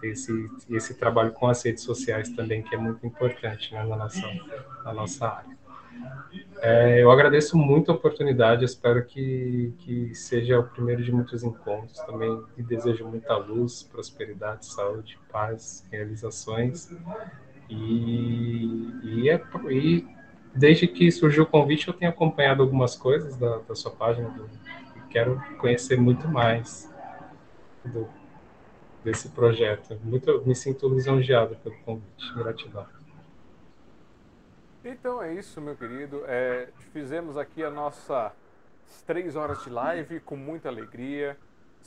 esse, esse trabalho com as redes sociais também, que é muito importante né, na, nossa, na nossa área. É, eu agradeço muito a oportunidade, espero que, que seja o primeiro de muitos encontros também, e desejo muita luz, prosperidade, saúde, paz, realizações e, e, é, e desde que surgiu o convite, eu tenho acompanhado algumas coisas da, da sua página do, quero conhecer muito mais do, desse projeto. Muito, me sinto lisonjeado pelo convite. Gratidão. Então é isso, meu querido. É, fizemos aqui a nossa três horas de live com muita alegria.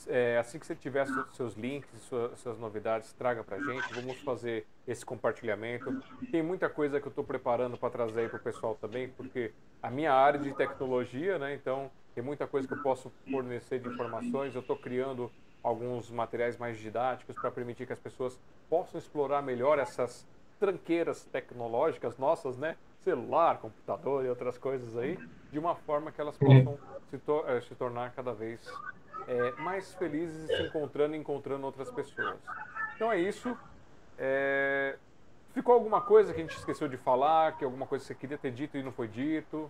É, assim que você tiver seus links, suas, suas novidades, traga pra gente. Vamos fazer esse compartilhamento. Tem muita coisa que eu estou preparando para trazer aí pro pessoal também, porque a minha área de tecnologia, né? Então tem muita coisa que eu posso fornecer de informações. Eu estou criando alguns materiais mais didáticos para permitir que as pessoas possam explorar melhor essas tranqueiras tecnológicas nossas, né? Celular, computador e outras coisas aí, de uma forma que elas possam se, to eh, se tornar cada vez é, mais felizes se encontrando e encontrando outras pessoas. Então é isso. É... Ficou alguma coisa que a gente esqueceu de falar, que alguma coisa que você queria ter dito e não foi dito?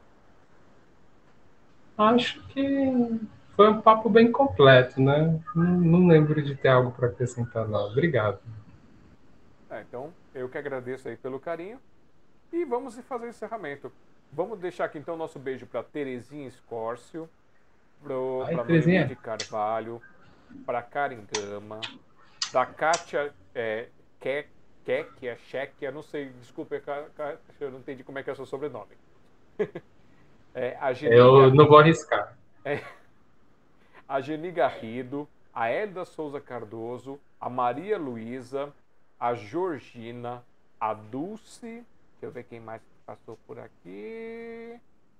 Acho que foi um papo bem completo, né? Não, não lembro de ter algo para acrescentar, não. Obrigado. É, então, eu que agradeço aí pelo carinho. E vamos fazer o encerramento. Vamos deixar aqui então nosso beijo para Terezinha Escórcio, para Maria de Carvalho, para Karen Gama, para Kátia é, Kekia, Chequia, não sei, desculpa, eu não entendi como é que é o seu sobrenome. é, a eu não vou arriscar. É, a Geni Garrido, a Elda Souza Cardoso, a Maria Luísa, a Georgina, a Dulce, deixa eu ver quem mais passou por aqui,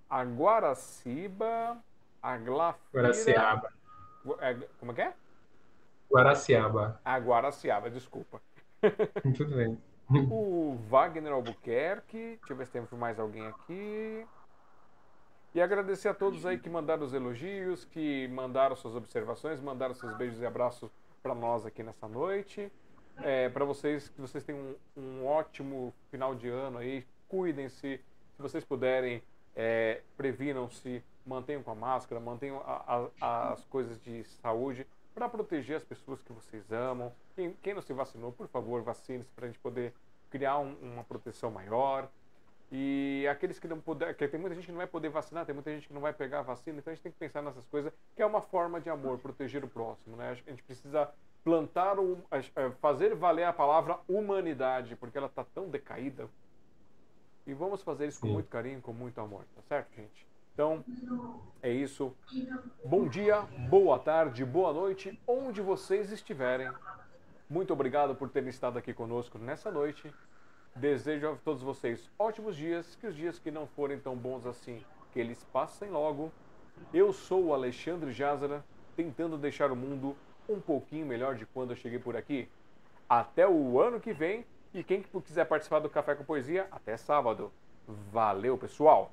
a Guaraciba, a Glafira... Guaraciaba. É, como é que é? Guaraciaba. A Guaraciaba, desculpa. Tudo bem. O Wagner Albuquerque, deixa eu ver se temos mais alguém aqui. E agradecer a todos aí que mandaram os elogios, que mandaram suas observações, mandaram seus beijos e abraços para nós aqui nessa noite. É, para vocês, que vocês tenham um, um, ótimo final de ano aí. Cuidem-se. Se vocês puderem, é, previnam-se, mantenham com a máscara, mantenham a, a, as coisas de saúde para proteger as pessoas que vocês amam. Quem, quem não se vacinou, por favor, vacine-se para a gente poder criar um, uma proteção maior. E aqueles que não puder, que tem muita gente que não vai poder vacinar, tem muita gente que não vai pegar a vacina, então a gente tem que pensar nessas coisas, que é uma forma de amor, proteger o próximo, né? A gente precisa plantar, um, fazer valer a palavra humanidade, porque ela está tão decaída. E vamos fazer isso com muito carinho, com muito amor, tá certo, gente? Então, é isso. Bom dia, boa tarde, boa noite, onde vocês estiverem. Muito obrigado por terem estado aqui conosco nessa noite. Desejo a todos vocês ótimos dias, que os dias que não forem tão bons assim, que eles passem logo. Eu sou o Alexandre Jazara, tentando deixar o mundo um pouquinho melhor de quando eu cheguei por aqui. Até o ano que vem e quem quiser participar do Café com Poesia, até sábado. Valeu, pessoal!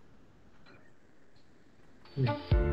Hum.